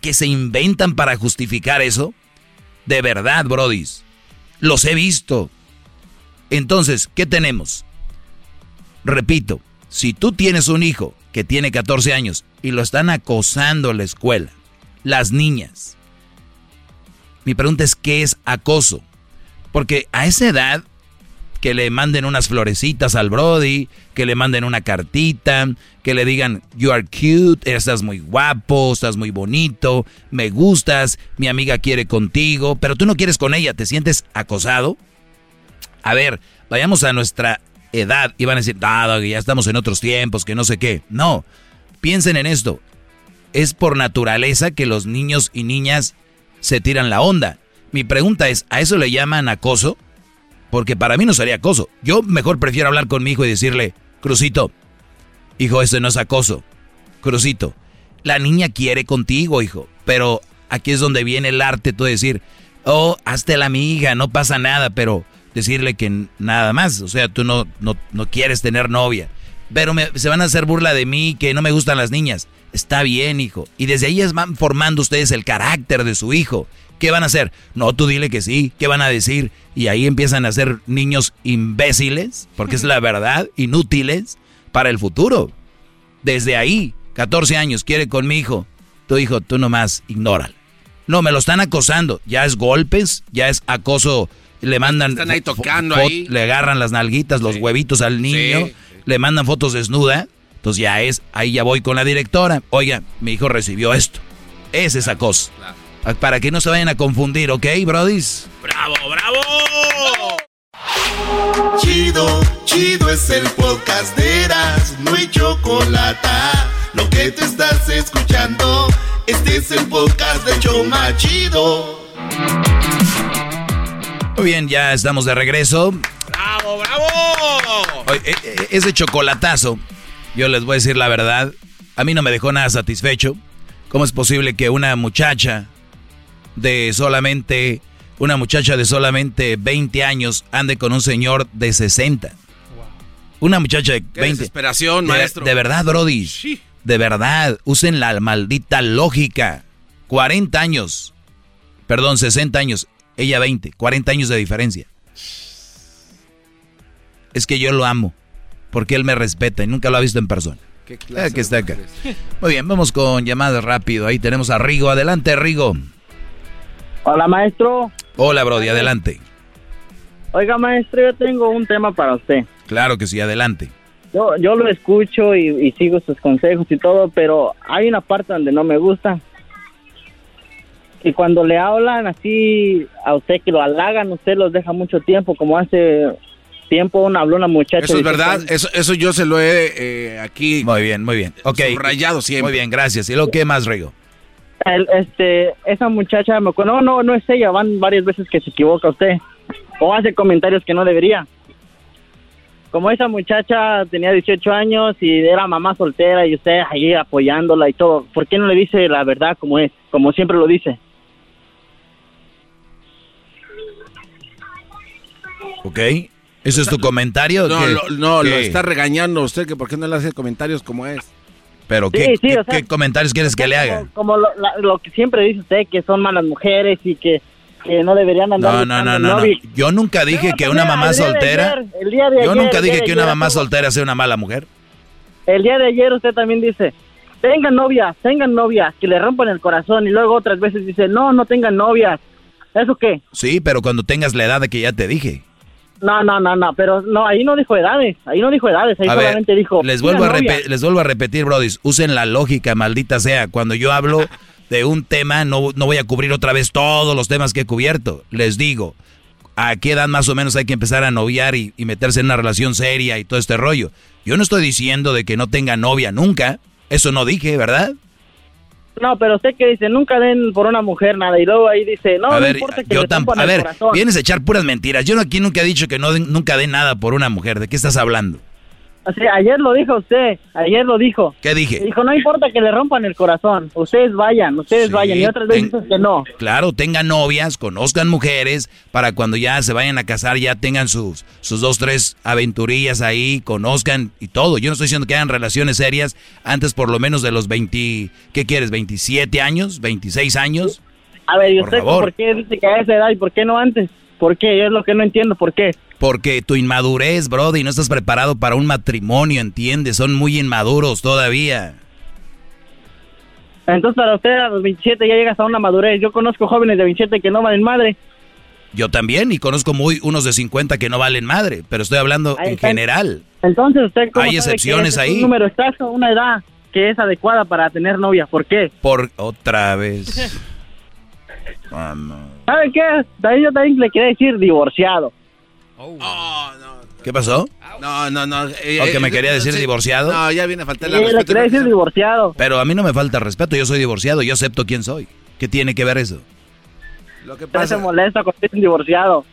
que se inventan para justificar eso, de verdad, brodis, los he visto. Entonces, ¿qué tenemos? Repito, si tú tienes un hijo que tiene 14 años y lo están acosando en la escuela, las niñas, mi pregunta es, ¿qué es acoso? Porque a esa edad que le manden unas florecitas al Brody, que le manden una cartita, que le digan, you are cute, estás muy guapo, estás muy bonito, me gustas, mi amiga quiere contigo, pero tú no quieres con ella, ¿te sientes acosado? A ver, vayamos a nuestra edad y van a decir, que ya estamos en otros tiempos, que no sé qué. No, piensen en esto. Es por naturaleza que los niños y niñas se tiran la onda. Mi pregunta es, ¿a eso le llaman acoso? Porque para mí no sería acoso. Yo mejor prefiero hablar con mi hijo y decirle, Crucito, hijo, eso no es acoso. Crucito, la niña quiere contigo, hijo. Pero aquí es donde viene el arte, tú decir, oh, hazte la amiga, no pasa nada, pero decirle que nada más. O sea, tú no, no, no quieres tener novia. Pero se van a hacer burla de mí, que no me gustan las niñas. Está bien, hijo. Y desde ahí van formando ustedes el carácter de su hijo. ¿Qué van a hacer? No, tú dile que sí. ¿Qué van a decir? Y ahí empiezan a ser niños imbéciles, porque es la verdad, inútiles para el futuro. Desde ahí, 14 años, quiere con mi hijo. Tu hijo, tú nomás ignóralo. No, me lo están acosando. Ya es golpes, ya es acoso le mandan... Están ahí tocando ahí. Le agarran las nalguitas, los huevitos al niño, Sí. le mandan fotos desnuda. Entonces ya es, ahí ya voy con la directora. Oiga, mi hijo recibió esto. Es esa cosa. Para que no se vayan a confundir, ¿ok, brodis? ¡Bravo, bravo! Chido, chido es el podcast de Eras, no hay chocolate. Lo que te estás escuchando, este es el podcast de Choma Chido. Muy bien, ya estamos de regreso. ¡Bravo, bravo! Oye, e- e- ese chocolatazo, yo les voy a decir la verdad, a mí no me dejó nada satisfecho. ¿Cómo es posible que una muchacha de solamente, una muchacha de solamente 20 años ande con un señor de 60? Una muchacha de Qué 20. desesperación, de, maestro. De verdad, Brody. De verdad, usen la maldita lógica. 40 años. Perdón, 60 años. Ella 20. 40 años de diferencia. Es que yo lo amo. Porque él me respeta y nunca lo ha visto en persona. ¿Qué Eh, que está acá. Muy bien, vamos con llamadas rápido. Ahí tenemos a Rigo. Adelante, Rigo. Hola, maestro. Hola, Brody, adelante. Oiga, maestro, yo tengo un tema para usted. Claro que sí, adelante. Yo, yo lo escucho y, y sigo sus consejos y todo, pero hay una parte donde no me gusta. Y cuando le hablan así a usted, que lo halagan, usted los deja mucho tiempo, como hace tiempo una, habló una muchacha. Eso es verdad, eso, eso yo se lo he eh, aquí Muy bien, muy bien. Ok. subrayado siempre. Muy bien, gracias. ¿Y lo que más, Rigo? El- este, esa muchacha me acuerdo, no, no, no es ella, van varias veces que se equivoca usted o hace comentarios que no debería. Como esa muchacha tenía 18 años y era mamá soltera y usted ahí apoyándola y todo, ¿por qué no le dice la verdad como es, como siempre lo dice? ¿Ok? ¿Eso es tu comentario? No, ¿Qué- lo, no, lo está regañando usted que por qué no le hace comentarios como es. ¿Pero qué, sí, qué- o sea, qué comentarios quieres que le haga? Como lo, la- lo que siempre dice usted, que son malas mujeres y que, que no deberían andar No, no, no, no, no. Yo nunca dije que una mamá soltera... ayer, el día de Yo nunca dije que una mamá soltera sea una mala mujer. El día de ayer usted también dice, tengan novias, tengan novias, que le rompan el corazón y luego otras veces dice, no, no tengan novias. ¿Eso qué? Sí, pero cuando tengas la edad de que ya te dije. No, no, no, no, pero no, ahí no dijo edades, ahí no dijo edades, ahí A ver, solamente dijo... les vuelvo, a les vuelvo a repetir, brodis, usen la lógica, maldita sea. Cuando yo hablo de un tema, no, no voy a cubrir otra vez todos los temas que he cubierto. Les digo, ¿a qué edad más o menos hay que empezar a noviar y, y meterse en una relación seria y todo este rollo? Yo no estoy diciendo de que no tenga novia nunca. Eso no dije, ¿verdad? No, pero usted que dice, nunca den por una mujer nada, y luego ahí dice, no, a no ver, importa que yo A ver, corazón. vienes a echar puras mentiras. Yo no- aquí nunca he dicho que no den- nunca dé nada por una mujer. ¿De qué estás hablando? Ayer lo dijo usted, ayer lo dijo. ¿Qué dije? Dijo, no importa que le rompan el corazón, ustedes vayan, ustedes Sí, vayan, y otras veces ten- que no. Claro, tengan novias, conozcan mujeres, para cuando ya se vayan a casar ya tengan sus, sus dos, tres aventurillas ahí, conozcan y todo. Yo no estoy diciendo que hagan relaciones serias antes por lo menos de los 20, ¿qué quieres? ¿27 años? ¿26 años? A ver, ¿y Por usted favor. por qué dice que a esa edad y por qué no antes? ¿Por qué? Es lo que no entiendo, ¿por qué? Porque tu inmadurez, Brody, no estás preparado para un matrimonio, ¿entiendes? Son muy inmaduros todavía. Entonces para usted a los 27 ya llegas a una madurez. Yo conozco jóvenes de 27 que no valen madre. Yo también, y conozco muy unos de 50 que no valen madre, pero estoy hablando Ahí en está. general. Entonces usted cómo Hay sabe que excepciones es ahí. Un número exacto, una edad que es adecuada para tener novia. ¿Por qué? Por otra vez. *laughs* Vamos. ¿Sabe qué? También yo también le quería decir divorciado. ¿Qué pasó? No, no, no. eh, ¿O que me quería eh, decir sí. divorciado? No, ya viene a faltar Sí, la le respeto. quería decir divorciado. Pero a mí no me falta respeto, yo soy divorciado, yo acepto quién soy. ¿Qué tiene que ver eso? Lo que Usted se molesta cuando es un divorciado.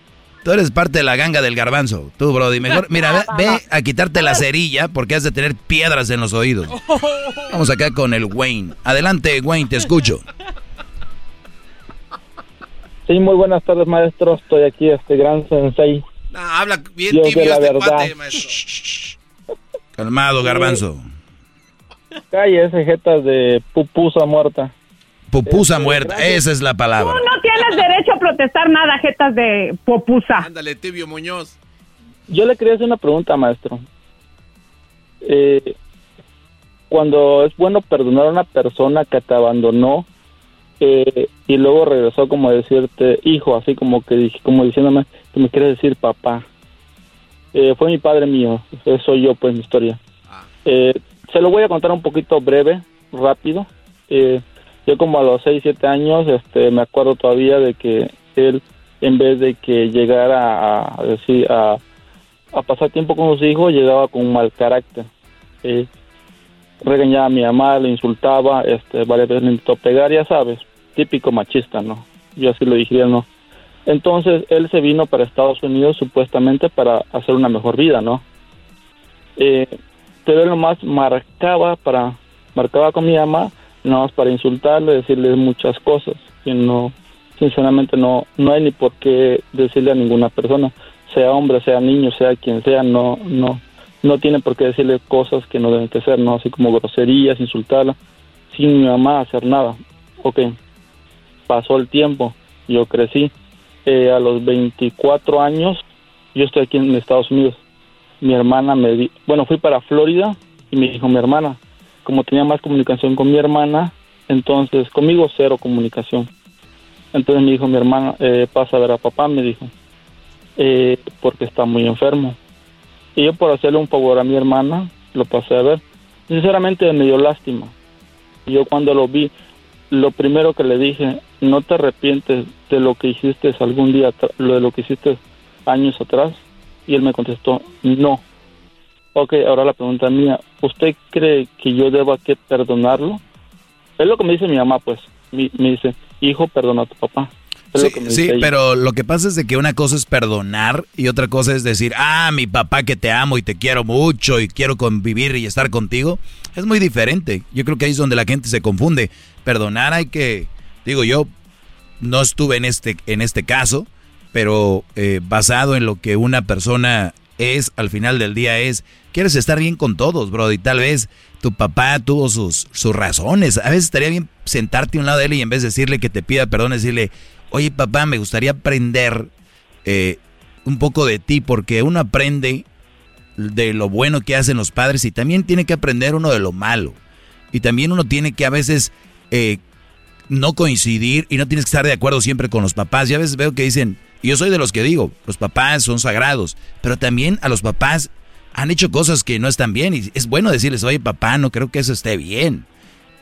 Tú eres parte de la ganga del garbanzo, tú, Brody. Mejor, *laughs* mira, ve, ve a quitarte la cerilla porque has de tener piedras en los oídos. *laughs* Vamos acá con el Wayne. Adelante, Wayne, te escucho. Sí, muy buenas tardes, maestro. Estoy aquí, este gran sensei. No, habla bien Dios de tibio la este verdad. cuate, maestro. Calmado, garbanzo. Calle ese jetas de pupusa muerta. Pupusa muerta, esa es la palabra. Tú no tienes derecho a protestar nada, jetas de popusa. Ándale, tibio Muñoz. Yo le quería hacer una pregunta, maestro. Eh, cuando es bueno perdonar a una persona que te abandonó eh, y luego regresó como a decirte hijo, así como que como diciéndome, que me quiere decir papá. Eh, fue mi padre mío, eso soy yo, pues, mi historia. Eh, se lo voy a contar un poquito breve, rápido. Eh, yo como a los 6, 7 años, este, me acuerdo todavía de que él, en vez de que llegara a, decir, a, a pasar tiempo con sus hijos, llegaba con un mal carácter. Regañaba a mi mamá, le insultaba, este, varias veces le intentó pegar, ya sabes, típico machista, ¿no? Yo así lo diría, ¿no? Entonces él se vino para Estados Unidos supuestamente para hacer una mejor vida, ¿no? Eh, pero él nomás marcaba para, marcaba con mi mamá, nomás para insultarle, decirle muchas cosas, sinceramente no, no hay ni por qué decirle a ninguna persona, sea hombre, sea niño, sea quien sea, no, no, no tiene por qué decirle cosas que no deben que ser, ¿no? Así como groserías, insultarla, sin mi mamá hacer nada. Ok, pasó el tiempo, yo crecí. Eh, a los 24 años, yo estoy aquí en Estados Unidos. Mi hermana me di, bueno, fui para Florida y me dijo mi hermana, como tenía más comunicación con mi hermana, entonces conmigo cero comunicación. Entonces me dijo mi hermana, eh, pasa a ver a papá, me dijo, eh, porque está muy enfermo. Y yo por hacerle un favor a mi hermana, lo pasé a ver. Sinceramente me dio lástima. Yo cuando lo vi, lo primero que le dije, no te arrepientes de lo que hiciste algún día, lo de lo que hiciste años atrás. Y él me contestó, no. Ok, ahora la pregunta mía, ¿usted cree que yo deba que perdonarlo? Es lo que me dice mi mamá, pues. Me, me dice, hijo, perdona a tu papá. Sí, pero lo que pasa es de que una cosa es perdonar y otra cosa es decir, ah, mi papá que te amo y te quiero mucho y quiero convivir y estar contigo. Es muy diferente. Yo creo que ahí es donde la gente se confunde. Perdonar hay que, digo yo, no estuve en este, en este caso, pero eh, basado en lo que una persona es, al final del día es, quieres estar bien con todos, bro, y tal vez tu papá tuvo sus, sus razones. A veces estaría bien sentarte a un lado de él y en vez de decirle que te pida perdón, decirle, oye papá, me gustaría aprender eh, un poco de ti, porque uno aprende de lo bueno que hacen los padres y también tiene que aprender uno de lo malo. Y también uno tiene que a veces eh, no coincidir y no tienes que estar de acuerdo siempre con los papás. Y a veces veo que dicen, y yo soy de los que digo, los papás son sagrados, pero también a los papás han hecho cosas que no están bien y es bueno decirles, oye papá, no creo que eso esté bien.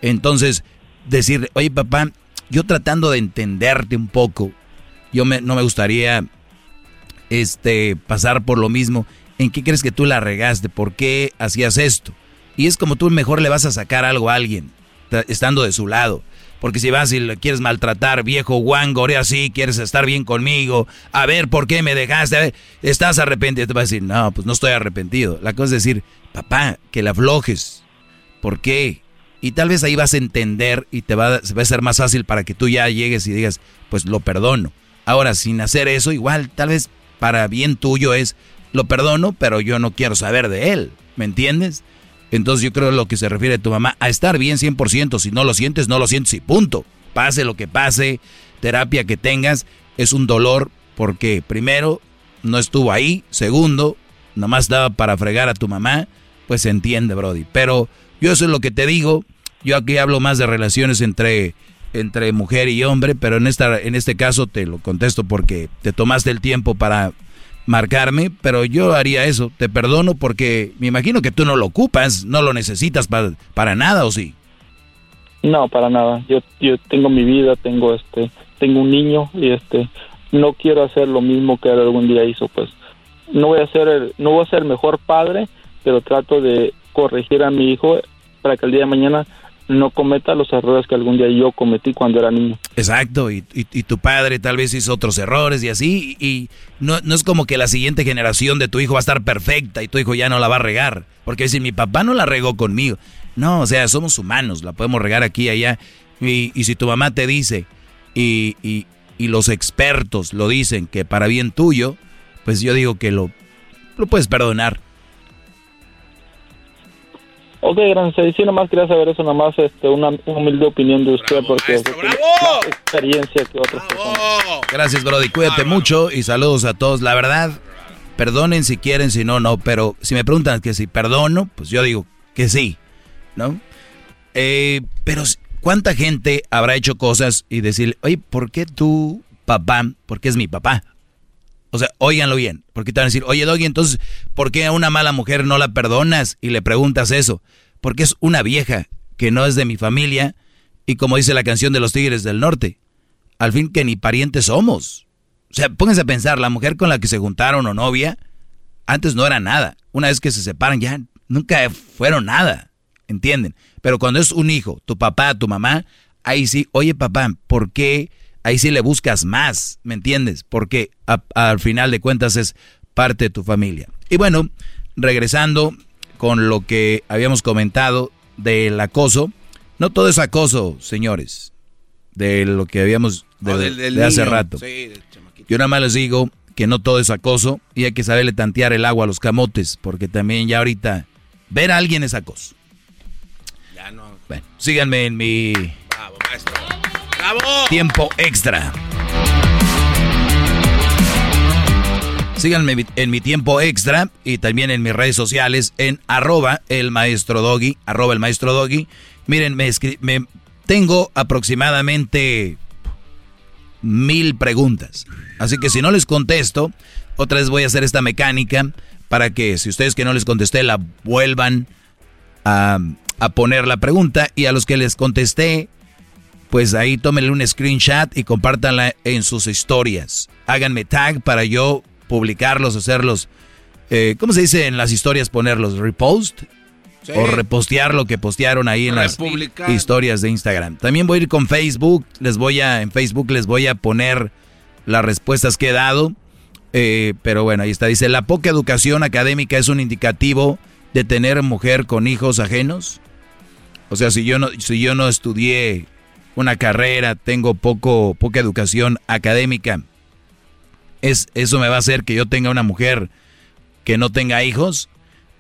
Entonces, decirle, oye papá, yo tratando de entenderte un poco, yo me, no me gustaría este, pasar por lo mismo. ¿En qué crees que tú la regaste? ¿Por qué hacías esto? Y es como tú mejor le vas a sacar algo a alguien, estando de su lado. Porque si vas y le quieres maltratar, viejo guangore así, quieres estar bien conmigo, a ver por qué me dejaste, a ver, estás arrepentido, te va a decir, no, pues no estoy arrepentido. La cosa es decir, papá, que la aflojes. ¿Por qué? Y tal vez ahí vas a entender y te va, a ser más fácil para que tú ya llegues y digas, pues lo perdono. Ahora, sin hacer eso, igual, tal vez para bien tuyo es, lo perdono, pero yo no quiero saber de él. ¿Me entiendes? Entonces yo creo lo que se refiere a tu mamá, a estar bien 100%. Si no lo sientes, no lo sientes y punto. Pase lo que pase, terapia que tengas, es un dolor porque primero, no estuvo ahí. Segundo, nomás daba para fregar a tu mamá. Pues se entiende, Brody. Pero yo eso es lo que te digo. Yo aquí hablo más de relaciones entre, entre mujer y hombre, pero en, esta, en este caso te lo contesto porque te tomaste el tiempo para marcarme, pero yo haría eso. Te perdono porque me imagino que tú no lo ocupas, no lo necesitas para, para nada, ¿o sí? No, para nada. Yo, yo tengo mi vida, tengo este, tengo un niño y este, no quiero hacer lo mismo que él algún día hizo, pues. No voy a ser el, no voy a ser el mejor padre, pero trato de corregir a mi hijo para que el día de mañana no cometa los errores que algún día yo cometí cuando era niño. Exacto, y, tu padre tal vez hizo otros errores y así, y no, no, es como que la siguiente generación de tu hijo va a estar perfecta y tu hijo ya no la va a regar, porque si mi papá no la regó conmigo, no, o sea, somos humanos, la podemos regar aquí y allá, y, y si tu mamá te dice, y, y, y, los expertos lo dicen que para bien tuyo, pues yo digo que lo, lo puedes perdonar. Ok, gracias. Sí, nomás quería saber eso, nomás este, una humilde opinión de usted, porque es más experiencia que otras personas. Gracias, Brody. Cuídate mucho y saludos a todos. La verdad, perdonen si quieren, si no, no. Pero si me preguntan que si perdono, pues yo digo que sí, ¿no? Eh, pero ¿cuánta gente habrá hecho cosas y decir, oye, ¿por qué tu papá? Porque es mi papá. O sea, óiganlo bien, porque te van a decir, oye Doggy, entonces, ¿por qué a una mala mujer no la perdonas y le preguntas eso? Porque es una vieja que no es de mi familia y como dice la canción de los Tigres del Norte, al fin que ni parientes somos. O sea, pónganse a pensar, la mujer con la que se juntaron o novia, antes no era nada. Una vez que se separan ya nunca fueron nada, ¿entienden? Pero cuando es un hijo, tu papá, tu mamá, ahí sí, oye papá, ¿por qué? Ahí sí le buscas más, ¿me entiendes? Porque al final de cuentas es parte de tu familia. Y bueno, regresando con lo que habíamos comentado del acoso, no todo es acoso, señores, de lo que habíamos de, hace rato. Yo nada más les digo que no todo es acoso y hay que saberle tantear el agua a los camotes, porque también ya ahorita ver a alguien es acoso. Ya no. Bueno, síganme en mi Bravo, maestro. Tiempo extra. Síganme en mi tiempo extra y también en mis redes sociales en arroba el maestro doggy, arroba el maestro doggy. Miren, me tengo aproximadamente mil preguntas. Así que si no les contesto, otra vez voy a hacer esta mecánica para que si ustedes que no les contesté la vuelvan a, poner la pregunta y a los que les contesté, pues ahí tómenle un screenshot y compártanla en sus historias. Háganme tag para yo publicarlos, hacerlos, eh, ¿cómo se dice en las historias ponerlos? ¿Repost? O repostear lo que postearon ahí en las historias de Instagram. También voy a ir con Facebook. Les voy a, en Facebook les voy a poner las respuestas que he dado. Eh, pero bueno, ahí está. Dice, la poca educación académica es un indicativo de tener mujer con hijos ajenos. O sea, si yo no, si yo no estudié una carrera, tengo poco, poca educación académica, es, eso me va a hacer que yo tenga una mujer que no tenga hijos.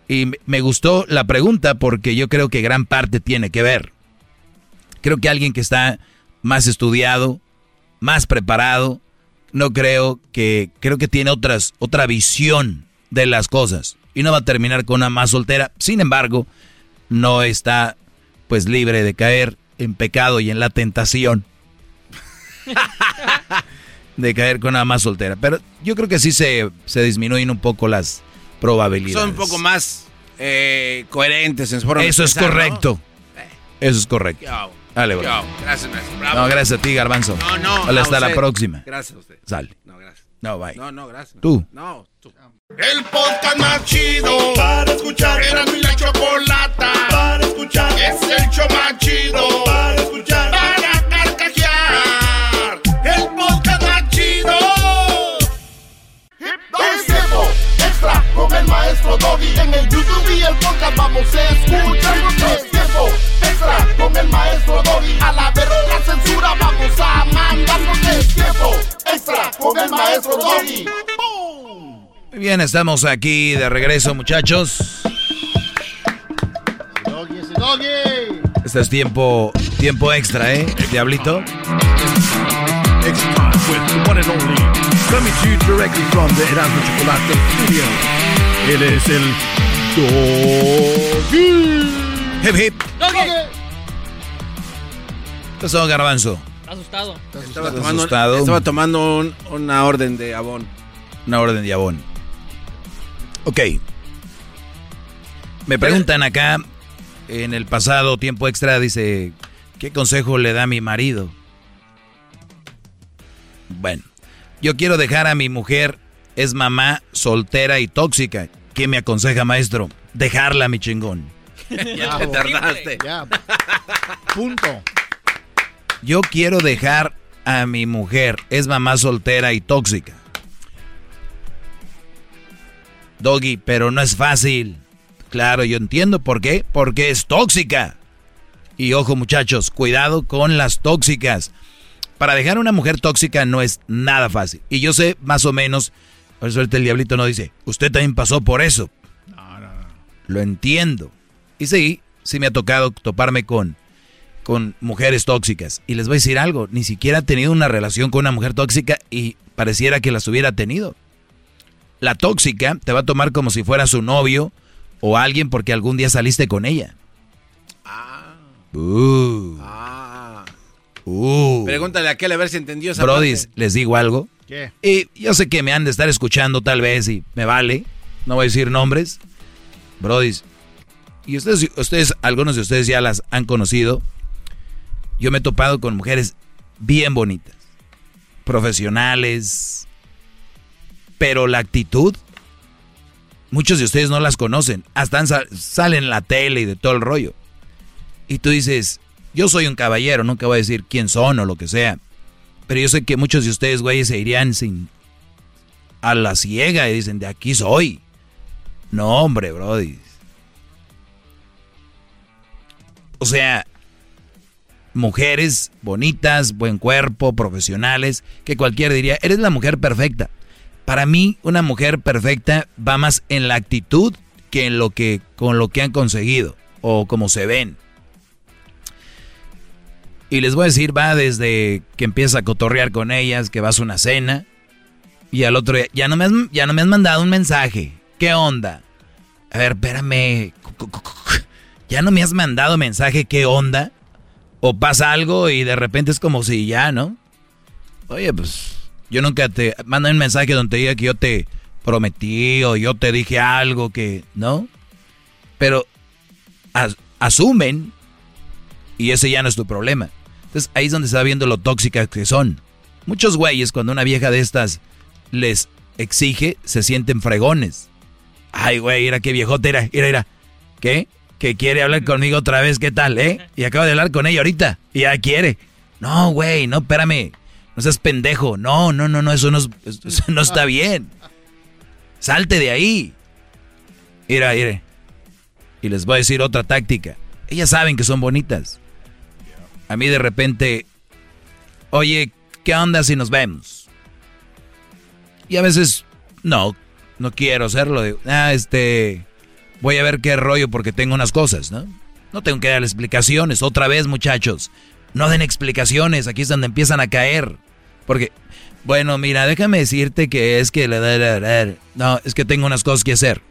Y me gustó la pregunta porque yo creo que gran parte tiene que ver. Creo que alguien que está más estudiado, más preparado, no creo que creo que tiene otras otra visión de las cosas y no va a terminar con una más soltera. Sin embargo, no está pues libre de caer en pecado y en la tentación *laughs* de caer con una más soltera. Pero yo creo que sí se, se disminuyen un poco las probabilidades. Son un poco más eh, coherentes en su forma Eso es correcto. Eso es correcto. Dale, bro. Gracias, maestro. No, gracias a ti, Garbanzo. No, no. Hasta la próxima. Gracias a usted. Sale. No, gracias. No, bye. No, no, gracias. Tú. No, tú. El podcast más chido para escuchar. Era mi la chocolata para escuchar. Es el show más chido para escuchar. Para carcajear. El podcast más chido. Es tiempo extra con el maestro Doggy. En el YouTube y el podcast vamos a escuchar. Es tiempo extra con el maestro Doggy. A la verga la censura vamos a mandar. Es tiempo extra con el maestro Doggy. Muy bien, estamos aquí de regreso, muchachos. Este es tiempo, tiempo extra, ¿eh? Diablito. Extra with the one and only. Coming to you directly from the Erasmo Chocolate Studio. Él es el Doggy. Hip hip. Doggy. ¿Qué pasó, Garbanzo? Asustado. Estaba ¿Estás tomando, asustado? estaba tomando un- una orden de abón. Una orden de abón. Ok. Me preguntan acá, en el pasado tiempo extra, dice, ¿qué consejo le da a mi marido? Bueno, yo quiero dejar a mi mujer, es mamá soltera y tóxica. ¿Qué me aconseja, maestro? Dejarla, mi chingón. *laughs* Ya te tardaste. Ya. Punto. Yo quiero dejar a mi mujer, es mamá soltera y tóxica. Doggy, pero no es fácil. Claro, yo entiendo por qué. Porque es tóxica. Y ojo muchachos, cuidado con las tóxicas. Para dejar a una mujer tóxica no es nada fácil. Y yo sé más o menos, por suerte el diablito no dice, usted también pasó por eso. Lo entiendo. Y sí, sí me ha tocado toparme con, con mujeres tóxicas. Y les voy a decir algo, ni siquiera he tenido una relación con una mujer tóxica y pareciera que las hubiera tenido. La tóxica te va a tomar como si fuera su novio o alguien porque algún día saliste con ella. Uh. Ah. Uh. Pregúntale a aquel a ver si entendió esa Brody, les digo algo. ¿Qué? Y yo sé que me han de estar escuchando tal vez y me vale. No voy a decir nombres. Brody. Y ustedes, ustedes, algunos de ustedes ya las han conocido. Yo me he topado con mujeres bien bonitas. Profesionales. Pero la actitud. Muchos de ustedes no las conocen. Hasta salen en la tele y de todo el rollo. Y tú dices, yo soy un caballero, nunca voy a decir quién son o lo que sea. Pero yo sé que muchos de ustedes, güeyes, se irían sin a la ciega y dicen, de aquí soy. No, hombre, brody. O sea, mujeres bonitas, buen cuerpo, profesionales, que cualquiera diría, eres la mujer perfecta. Para mí, una mujer perfecta va más en la actitud que en lo que con lo que han conseguido o como se ven. Y les voy a decir, va desde que empieza a cotorrear con ellas, que vas a una cena, y al otro día, ya no me has, ya no me has mandado un mensaje. ¿Qué onda? A ver, espérame. ¿Ya no me has mandado mensaje? ¿Qué onda? O pasa algo y de repente es como si ya, ¿no? Oye, pues yo nunca te mando un mensaje donde te diga que yo te prometí o yo te dije algo que, ¿no? Pero asumen y ese ya no es tu problema. Entonces ahí es donde se va viendo lo tóxicas que son. Muchos güeyes cuando una vieja de estas les exige, se sienten fregones. Ay, güey, mira qué viejote era, mira, mira. ¿Qué? Que quiere hablar conmigo otra vez, ¿qué tal, eh? Y acaba de hablar con ella ahorita, y ya quiere. No, güey, no, espérame. No seas pendejo. No, no, no, no, eso no, eso *laughs* no está bien. Salte de ahí. Mira, mire. Y les voy a decir otra táctica. Ellas saben que son bonitas. A mí de repente, oye, ¿qué onda si nos vemos? Y a veces, no, no quiero hacerlo. Ah, este, voy a ver qué rollo porque tengo unas cosas, ¿no? No tengo que dar explicaciones. Otra vez, muchachos, no den explicaciones. Aquí es donde empiezan a caer. Porque, bueno, mira, déjame decirte que es que... No, es que tengo unas cosas que hacer.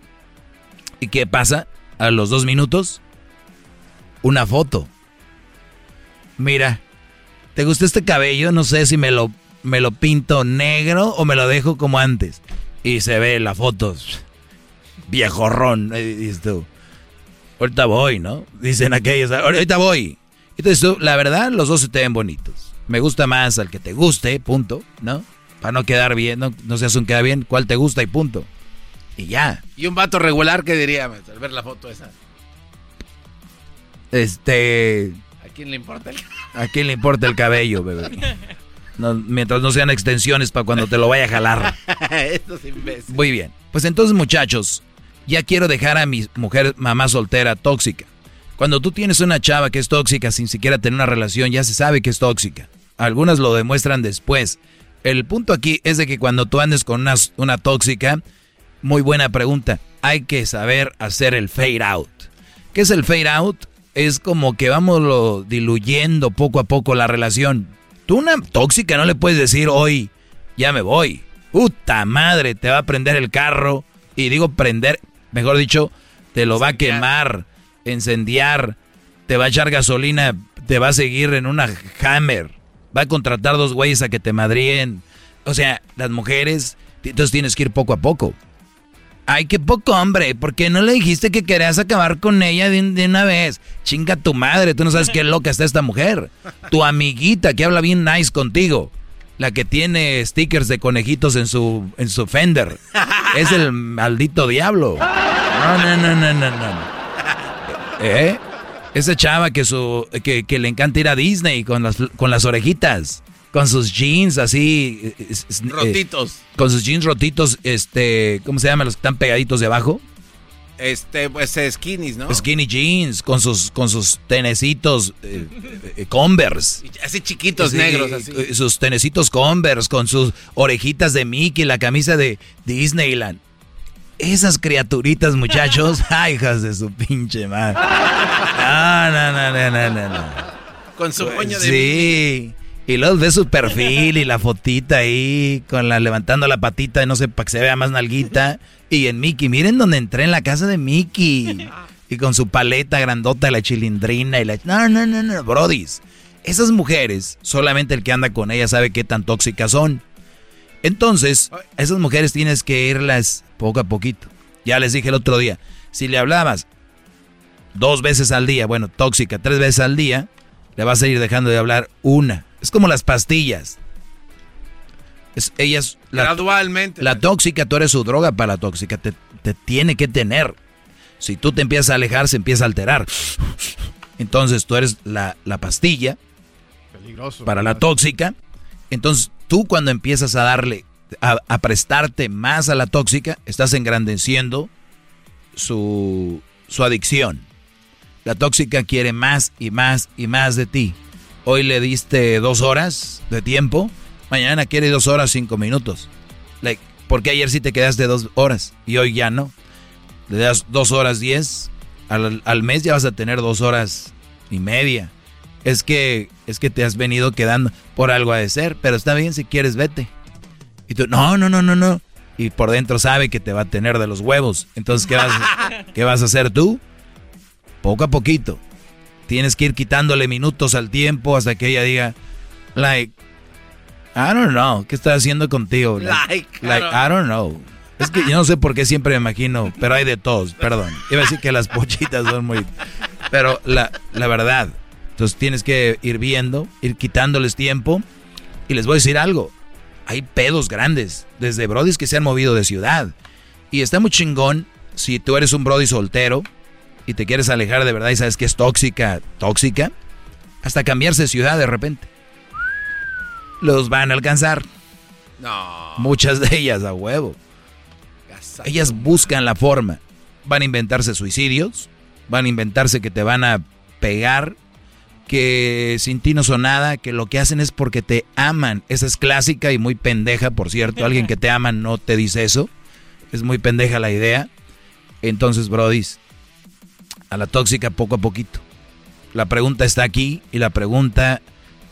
¿Y qué pasa? A los dos minutos, una foto. Mira, ¿te gusta este cabello? No sé si me lo, me lo pinto negro o me lo dejo como antes. Y se ve la foto. Viejorrón. Dices tú. Ahorita voy, ¿no? Dicen aquellos. Ahorita voy. Entonces tú, la verdad, los dos se te ven bonitos. Me gusta más al que te guste, punto, ¿no? Para no quedar bien, no, no seas un queda bien, cuál te gusta y punto. Y ya. ¿Y un vato regular qué diría al ver la foto esa? Este. ¿A quién le importa el ¿A quién le importa el cabello, bebé? mientras no sean extensiones para cuando te lo vaya a jalar. *laughs* Muy bien. Pues entonces, muchachos, ya quiero dejar a mi mujer mamá soltera tóxica. Cuando tú tienes una chava que es tóxica sin siquiera tener una relación, ya se sabe que es tóxica. Algunas lo demuestran después. El punto aquí es de que cuando tú andes con una, una tóxica, muy buena pregunta, hay que saber hacer el fade out. ¿Qué es el fade out? Es como que vamos diluyendo poco a poco la relación. Tú una tóxica no le puedes decir hoy, ya me voy. Puta madre, te va a prender el carro. Y digo prender, mejor dicho, te lo va a quemar, encendiar, te va a echar gasolina, te va a seguir en una hammer. Va a contratar dos güeyes a que te madríen. O sea, las mujeres, entonces tienes que ir poco a poco. Ay, qué poco hombre, ¿por qué no le dijiste que querías acabar con ella de, una vez? Chinga tu madre, tú no sabes qué loca está esta mujer. Tu amiguita que habla bien nice contigo. La que tiene stickers de conejitos en su, en su fender. Es el maldito diablo. No, no, no, no, no, no. ¿Eh? Esa chava que, su, que, que le encanta ir a Disney con las, con las orejitas con sus jeans así. Eh, rotitos. con sus jeans rotitos, este, ¿cómo se llama? Los que están pegaditos de abajo. Este, pues eh, skinnies, ¿no? Skinny jeans, con sus, con sus tenecitos eh, Converse. Así chiquitos, negros, así. Sus tenecitos Converse, con sus orejitas de Mickey, la camisa de Disneyland. Esas criaturitas, muchachos, *laughs* ay, hijas de su pinche madre. No, no, no, no, no, no. Con su moño de Sí. Y luego ves su perfil y la fotita ahí, con la levantando la patita, no sé, para que se vea más nalguita. Y en Mickey, miren donde entré en la casa de Mickey. Y con su paleta grandota, la chilindrina y la... No, no, no, no, brodis. Esas mujeres, solamente el que anda con ellas sabe qué tan tóxicas son. Entonces, a esas mujeres tienes que irlas poco a poquito. Ya les dije el otro día, si le hablabas dos veces al día, bueno, tóxica, tres veces al día, le vas a ir dejando de hablar una. Es como las pastillas. Es, ellas, Gradualmente. La tóxica, tú eres su droga para la tóxica, te, te tiene que tener. Si tú te empiezas a alejar, se empieza a alterar. Entonces tú eres la, la pastilla Peligroso. para la tóxica. Entonces tú cuando empiezas a darle, a, prestarte más a la tóxica, estás engrandeciendo su, su adicción. La tóxica quiere más y más y más de ti. Hoy le diste dos horas de tiempo, mañana quiere dos horas cinco minutos. Like, porque ayer sí te quedaste dos horas y hoy ya no. Le das dos horas diez, al, al mes ya vas a tener dos horas y media. Es que, es que te has venido quedando por algo a de ser, pero está bien si quieres, vete. Y tú, no, no, no, no, no. Y por dentro sabe que te va a tener de los huevos. Entonces, ¿qué vas, ¿qué vas a hacer tú? Poco a poquito. Tienes que ir quitándole minutos al tiempo hasta que ella diga, like, I don't know, ¿qué está haciendo contigo? Like, like, I don't know. Es que yo no sé por qué siempre me imagino, pero hay de todos, perdón. Iba a decir que las *laughs* pochitas son muy... Pero la, la verdad, entonces tienes que ir viendo, ir quitándoles tiempo. Y les voy a decir algo, hay pedos grandes, desde brodis que se han movido de ciudad. Y está muy chingón si tú eres un brody soltero y te quieres alejar de verdad y sabes que es tóxica, tóxica, hasta cambiarse de ciudad de repente. Los van a alcanzar. No. Muchas de ellas a huevo. Ellas buscan la forma. Van a inventarse suicidios, van a inventarse que te van a pegar, que sin ti no son nada, que lo que hacen es porque te aman. Esa es clásica y muy pendeja, por cierto. *laughs* Alguien que te ama no te dice eso. Es muy pendeja la idea. Entonces, brodis, a la tóxica poco a poquito. La pregunta está aquí y la pregunta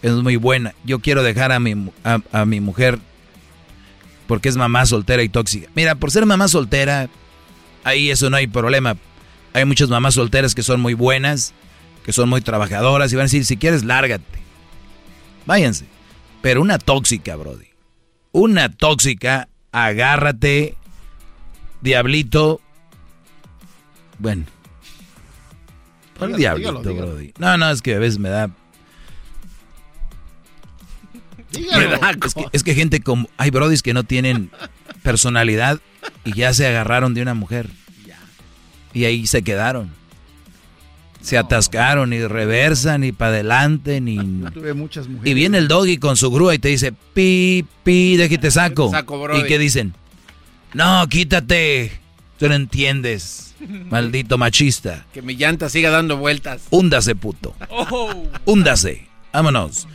es muy buena. Yo quiero dejar a mi, a, a mi mujer porque es mamá soltera y tóxica. Mira, por ser mamá soltera, ahí eso no hay problema. Hay muchas mamás solteras que son muy buenas, que son muy trabajadoras y van a decir, si quieres, lárgate. Váyanse. Pero una tóxica, Brody. Una tóxica, agárrate, diablito. Bueno. ¿Cuál Dígalo, diablito, dígalo, dígalo. Brody? No, no, es que a veces me da... Me da- es, que, es que gente como... Hay brodis que no tienen personalidad y ya se agarraron de una mujer. Y ahí se quedaron. Se atascaron, ni reversan, ni para adelante, ni... *laughs* Tuve muchas mujeres. Y viene el doggy con su grúa y te dice, pi, pi, de aquí te *laughs* saco. Saco. ¿Y qué dicen? No, quítate. Tú no entiendes. *laughs* Maldito machista. Que mi llanta siga dando vueltas. Húndase, puto. Húndase. Vámonos.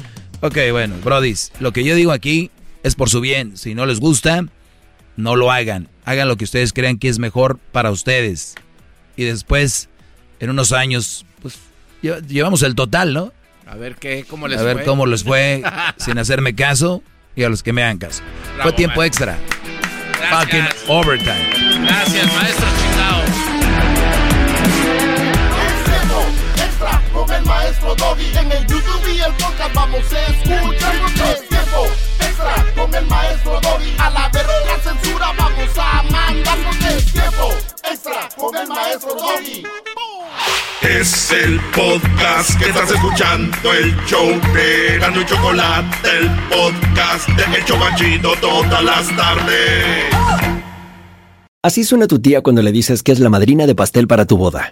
Ok, bueno, brodis. Lo que yo digo aquí es por su bien. Si no les gusta, no lo hagan. Hagan lo que ustedes crean que es mejor para ustedes. Y después, en unos años, pues lle- llevamos el total, ¿no? A ver qué, cómo les a ver fue. cómo les fue *laughs* sin hacerme caso y a los que me hagan caso. Bravo, fue tiempo maestro. extra. Gracias. Fucking overtime. Gracias, maestro chingao. Extra con el maestro Doggy. En el YouTube y el podcast vamos a escuchar. Es tiempo extra con el maestro Doggy. A la verga la censura vamos a mandarnos. Es tiempo extra con el maestro Doggy. Es el podcast que estás escuchando, el show de y Chocolate, el podcast de El Chobachito todas las tardes. Así suena tu tía cuando le dices que es la madrina de pastel para tu boda.